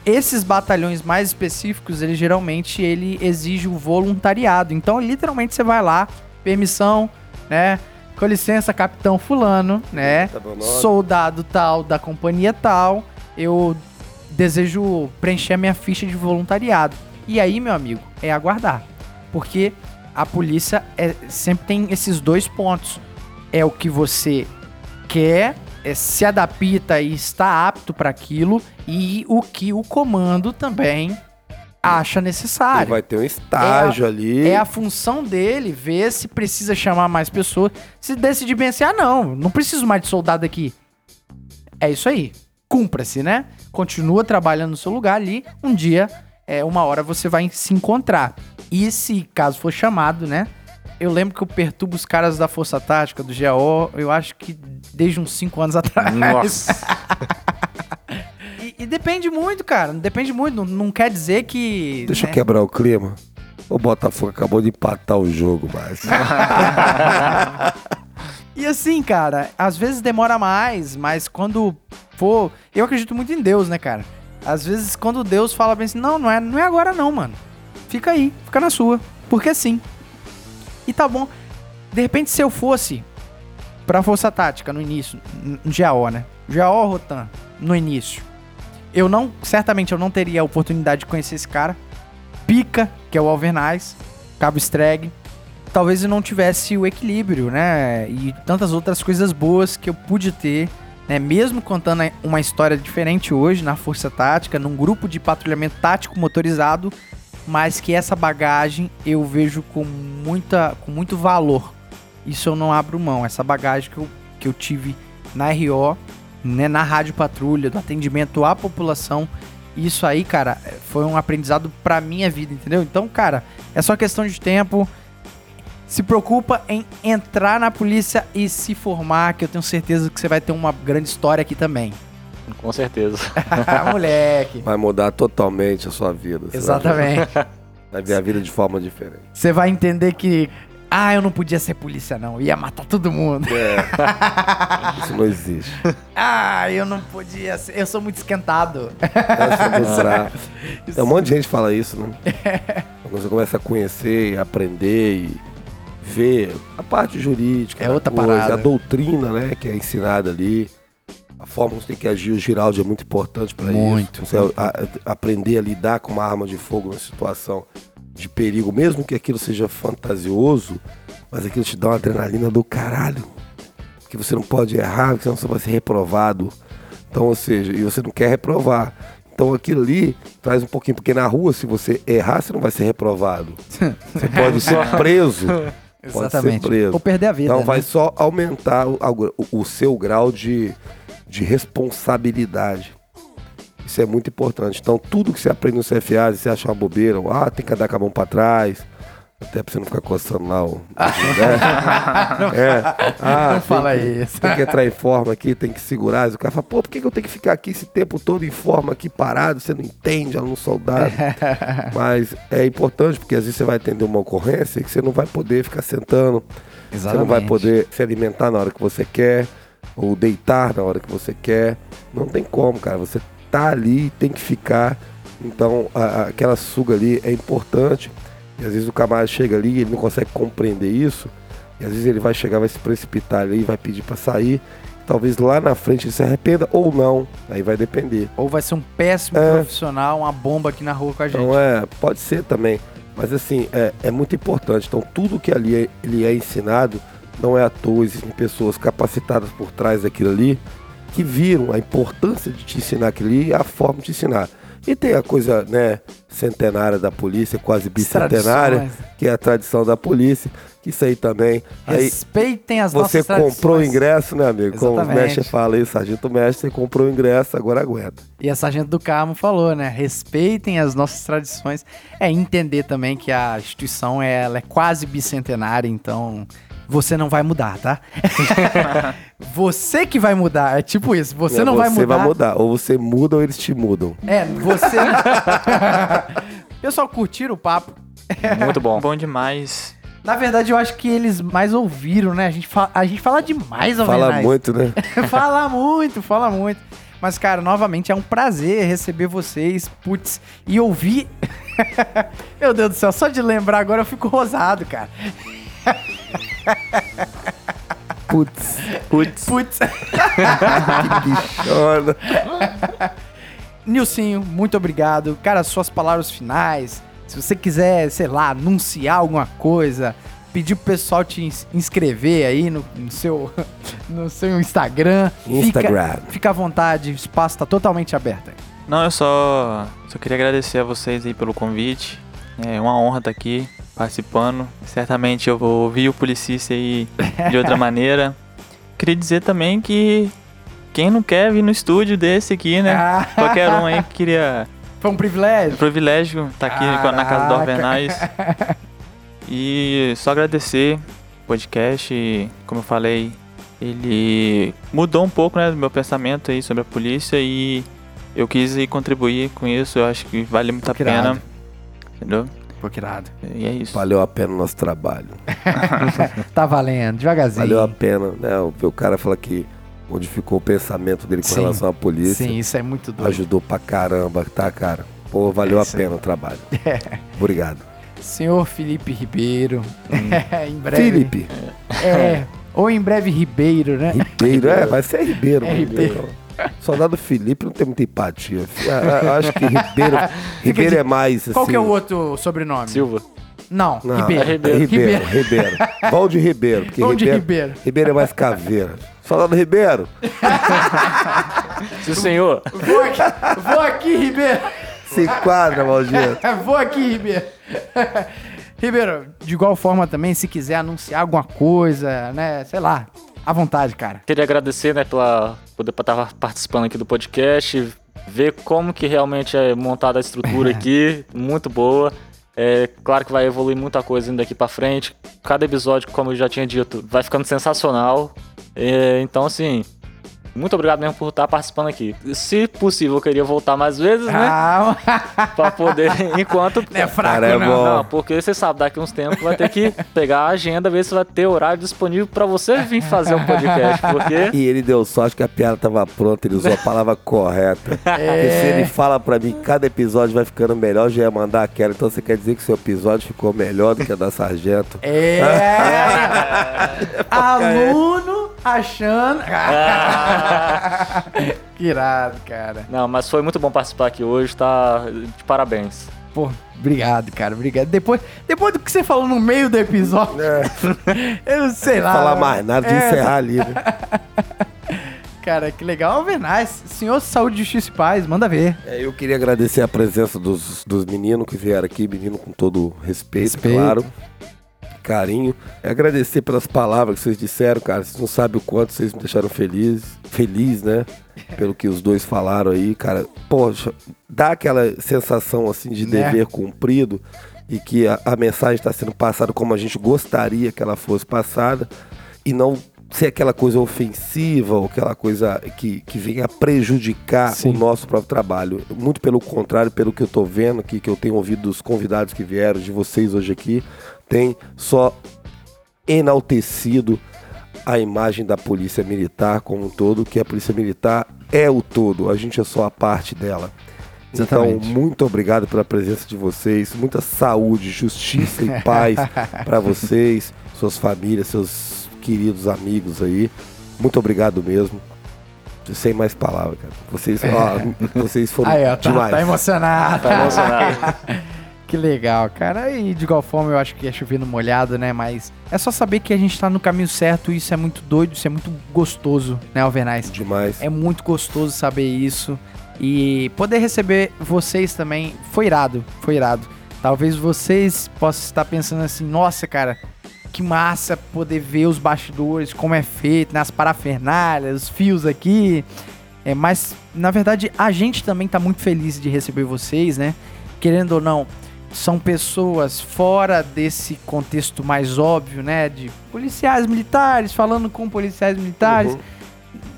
Esses batalhões mais específicos, ele geralmente ele exige o voluntariado. Então, literalmente, você vai lá, permissão, né? Com licença, capitão fulano, né? Tá. Soldado tal da companhia tal. Eu desejo preencher a minha ficha de voluntariado. E aí, meu amigo, é aguardar. Porque a polícia é- sempre tem esses dois pontos. É o que você quer, é, se adapta e está apto para aquilo, e o que o comando também acha Ele necessário. vai ter um estágio ali. É a função dele ver se precisa chamar mais pessoas. Se decidir bem assim, ah, não, não preciso mais de soldado aqui. É isso aí. Cumpra-se, né? Continua trabalhando no seu lugar ali. Um dia, é, uma hora você vai se encontrar. E se caso for chamado, né? Eu lembro que eu perturbo os caras da Força Tática, do GAO, eu acho que desde uns 5 anos atrás. Nossa. E, e depende muito, cara. Depende muito. Não, não quer dizer que. Deixa né? eu quebrar o clima. O Botafogo acabou de empatar o jogo, mas. E assim, cara, às vezes demora mais, mas quando for. Eu acredito muito em Deus, né, cara? Às vezes, quando Deus fala bem assim, não, não é, não é agora não, mano. Fica aí, fica na sua. Porque sim. E tá bom. De repente, se eu fosse pra Força Tática no início, no GAO, né? GAO Rotan, no início. Eu não, certamente eu não teria a oportunidade de conhecer esse cara. Pica, que é o Alvernais, Cabo Streg. Talvez eu não tivesse o equilíbrio, né? E tantas outras coisas boas que eu pude ter, né? Mesmo contando uma história diferente hoje na Força Tática, num grupo de patrulhamento tático motorizado, mas que essa bagagem eu vejo com, muita, com muito valor. Isso eu não abro mão. Essa bagagem que eu, que eu tive na RO, né, na Rádio Patrulha, do atendimento à população. Isso aí, cara, foi um aprendizado pra minha vida, entendeu? Então, cara, é só questão de tempo. Se preocupa em entrar na polícia e se formar, que eu tenho certeza que você vai ter uma grande história aqui também. Com certeza. Moleque. Vai mudar totalmente a sua vida. Exatamente. Vai, vai ver a vida de forma diferente. Você vai entender que. Ah, eu não podia ser polícia, não. Ia matar todo mundo. Isso não existe. Ah, eu não podia ser. Eu sou muito esquentado. Essa é. Tem um monte de gente que fala isso, né? Quando você começa a conhecer, aprender e ver a parte jurídica, É outra coisa, parada. a doutrina, né, que é ensinada ali, a forma como você tem que agir, o Giraldi é muito importante para isso. Muito. Você a- a- aprender a lidar com uma arma de fogo numa situação de perigo, mesmo que aquilo seja fantasioso, mas aquilo te dá uma adrenalina do caralho. Que você não pode errar, senão você vai ser reprovado. Então, ou seja, e você não quer reprovar. Então aquilo ali traz um pouquinho, porque na rua, se você errar, você não vai ser reprovado. Você pode ser preso. Pode ser Exatamente. preso. Ou perder a vida. Então né? vai só aumentar o, o- o seu grau de, de responsabilidade. Isso é muito importante. Então tudo que você aprende no CFA, se você acha uma bobeira, ou, ah, tem que andar com a mão pra trás, até pra você não ficar coçando lá o. né? é. Ah, Não fala que- isso. Tem que entrar em forma aqui, tem que segurar. O cara fala, pô, por que, que eu tenho que ficar aqui esse tempo todo em forma aqui parado? Você não entende, aluno soldado. Mas é importante, porque às vezes você vai atender uma ocorrência que você não vai poder ficar sentando. Você não vai Exatamente. poder se alimentar na hora que você quer, ou deitar na hora que você quer. Não tem como, cara. Você tá ali tem que ficar. Então, a- a- aquela suga ali é importante. E às vezes o camarada chega ali e ele não consegue compreender isso. E às vezes ele vai chegar, vai se precipitar ali, vai pedir para sair. Talvez lá na frente ele se arrependa ou não. Aí vai depender. Ou vai ser um péssimo É. profissional, uma bomba aqui na rua com a gente. Então é, pode ser também. Mas assim, é, é muito importante. Então tudo que ali é, ele é ensinado não é à toa, existem pessoas capacitadas por trás daquilo ali que viram a importância de te ensinar aquilo ali e a forma de te ensinar. E tem a coisa, né, centenária da polícia, quase bicentenária, que é a tradição da polícia, que isso aí também. Aí Respeitem as você nossas tradições. comprou o ingresso, né, amigo? Como o Exatamente. mestre fala aí, sargento mestre, comprou o ingresso, agora aguenta. E a Sargento do Carmo falou, né? Respeitem as nossas tradições. É entender também que a instituição é, ela é quase bicentenária, então você não vai mudar, tá? você que vai mudar, é tipo isso. Você É, não vai você mudar. vai mudar. Ou você muda ou eles te mudam. É, você. Pessoal, curtiram o papo? Muito bom. Bom demais. Na verdade, eu acho que eles mais ouviram, né? A gente, fa- a gente fala demais, Fala Alvernais. muito, né? fala muito, fala muito. Mas, cara, novamente é um prazer receber vocês, putz, e ouvir. Meu Deus do céu, só de lembrar agora eu fico rosado, cara. Putz, Putz. Putz. olha. Nilcinho, muito obrigado. Cara, suas palavras finais. Se você quiser, sei lá, anunciar alguma coisa, pedir pro pessoal te ins- inscrever aí no, no seu, no seu Instagram. Instagram. Fica, fica à vontade, o espaço tá totalmente aberto. aí. Não, eu só, só queria agradecer a vocês aí pelo convite. É uma honra estar aqui participando. Certamente eu vou ouvir o Policícia aí de outra maneira. Queria dizer também que quem não quer vir no estúdio desse aqui, né? Ah. Qualquer um aí que queria. Foi um privilégio. Privilégio estar aqui com- na casa do Caraca. Alvernais. E só agradecer o podcast, como eu falei, ele mudou um pouco né, do meu pensamento aí sobre a polícia e eu quis ir contribuir com isso, eu acho que vale muito a Que irado. pena. Entendeu? Pô, que irado. E é isso. Valeu a pena o nosso trabalho. Tá valendo, devagarzinho. Valeu a pena, né? O, o cara fala que modificou o pensamento dele com Sim. relação à polícia. Sim, isso é muito doido. Ajudou pra caramba, tá, cara? Pô, valeu É a pena o trabalho. Obrigado. Senhor Felipe Ribeiro. em breve. Felipe, É. Ou em breve Ribeiro, né? Ribeiro, é, vai ser Ribeiro. É mano. Ribeiro. Soldado Felipe não tem muita empatia. Ah, ah, Acho que Ribeiro, Ribeiro é mais assim. Qual que é o outro sobrenome? Silva. Não, Não, Ribeiro. é Ribeiro, Ribeiro. Ribeiro. Valde Ribeiro. Porque Valde Ribeiro, Ribeiro. Ribeiro é mais caveira. Soldado Ribeiro, Sim, senhor. Vou aqui, vou aqui, Ribeiro. se enquadra, Valdir. Vou aqui, Ribeiro. Ribeiro, de igual forma também, se quiser anunciar alguma coisa, né? Sei lá, à vontade, cara. Queria agradecer, né, pela poder estar participando aqui do podcast, ver como que realmente é montada a estrutura aqui, muito boa. É claro que vai evoluir muita coisa indo daqui pra frente. Cada episódio, como eu já tinha dito, vai ficando sensacional. É, então, assim, muito obrigado mesmo por estar participando aqui. Se possível, eu queria voltar mais vezes, né? Ah, Pra poder, enquanto. não é fraco, Cara, é não. bom. Não, porque você sabe, daqui uns tempos vai ter que pegar a agenda, ver se vai ter horário disponível pra você vir fazer um podcast. Porque E ele deu sorte que a piada tava pronta, ele usou a palavra correta. É. Porque se ele fala pra mim, cada episódio vai ficando melhor, eu já ia mandar aquela. Então você quer dizer que seu episódio ficou melhor do que a da Sargento? É. Aluno achando. que irado, cara. Não, mas foi muito bom participar aqui hoje, tá? De parabéns. Pô, obrigado, cara. Obrigado. Depois, depois do que você falou no meio do episódio, eu sei lá. Não falar mais nada de É, encerrar ali, né? Cara, que legal. Vernais, senhor Saúde, Justiça e Paz, manda ver. É, eu queria agradecer a presença dos, dos meninos que vieram aqui, menino com todo respeito, Respeito. claro. Carinho. É agradecer pelas palavras que vocês disseram, cara. Vocês não sabem o quanto vocês me deixaram feliz, feliz, né? Pelo que os dois falaram aí, cara. Poxa, dá aquela sensação assim de Né? dever cumprido e que a, a mensagem está sendo passada como a gente gostaria que ela fosse passada e não ser aquela coisa ofensiva ou aquela coisa que, que venha prejudicar Sim. o nosso próprio trabalho. Muito pelo contrário, pelo que eu tô vendo aqui, que eu tenho ouvido dos convidados que vieram, de vocês hoje aqui, tem só enaltecido a imagem da polícia militar como um todo, que a polícia militar é o todo, a gente é só a parte dela. Exatamente. Então, muito obrigado pela presença de vocês, muita saúde, justiça e paz para vocês, suas famílias, seus queridos amigos aí. Muito obrigado mesmo. Sem mais palavras, cara. Vocês, ó, vocês foram Aí, ó, tá, demais. tá emocionado. Tá emocionado. Que legal, cara. E de igual forma eu acho que é chovendo molhado, né? Mas é só saber que a gente tá no caminho certo. Isso é muito doido, isso é muito gostoso, né, Alvernais? Demais. É muito gostoso saber isso. E poder receber vocês também foi irado, foi irado. Talvez vocês possam estar pensando assim, nossa, cara, que massa poder ver os bastidores, como é feito, né, as parafernálias, os fios aqui. É, mas, na verdade, a gente também tá muito feliz de receber vocês, né? Querendo ou não, são pessoas fora desse contexto mais óbvio, né? De policiais militares, falando com policiais militares. Uhum.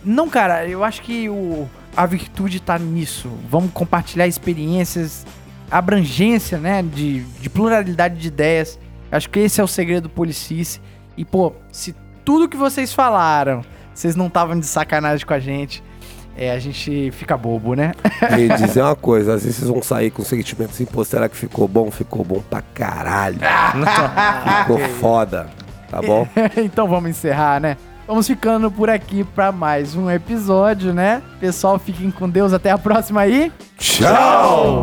Não, cara, eu acho que o, a virtude tá nisso. Vamos compartilhar experiências, abrangência, né? De, de pluralidade de ideias. Acho que esse é o segredo do Policice. E, pô, se tudo que vocês falaram, vocês não estavam de sacanagem com a gente, é, a gente fica bobo, né? E dizer uma coisa, às vezes vocês vão sair com o sentimento assim, pô, será que ficou bom? Ficou bom pra caralho. ficou foda, tá bom? então vamos encerrar, né? Vamos ficando por aqui pra mais um episódio, né? Pessoal, fiquem com Deus. Até a próxima aí. Tchau!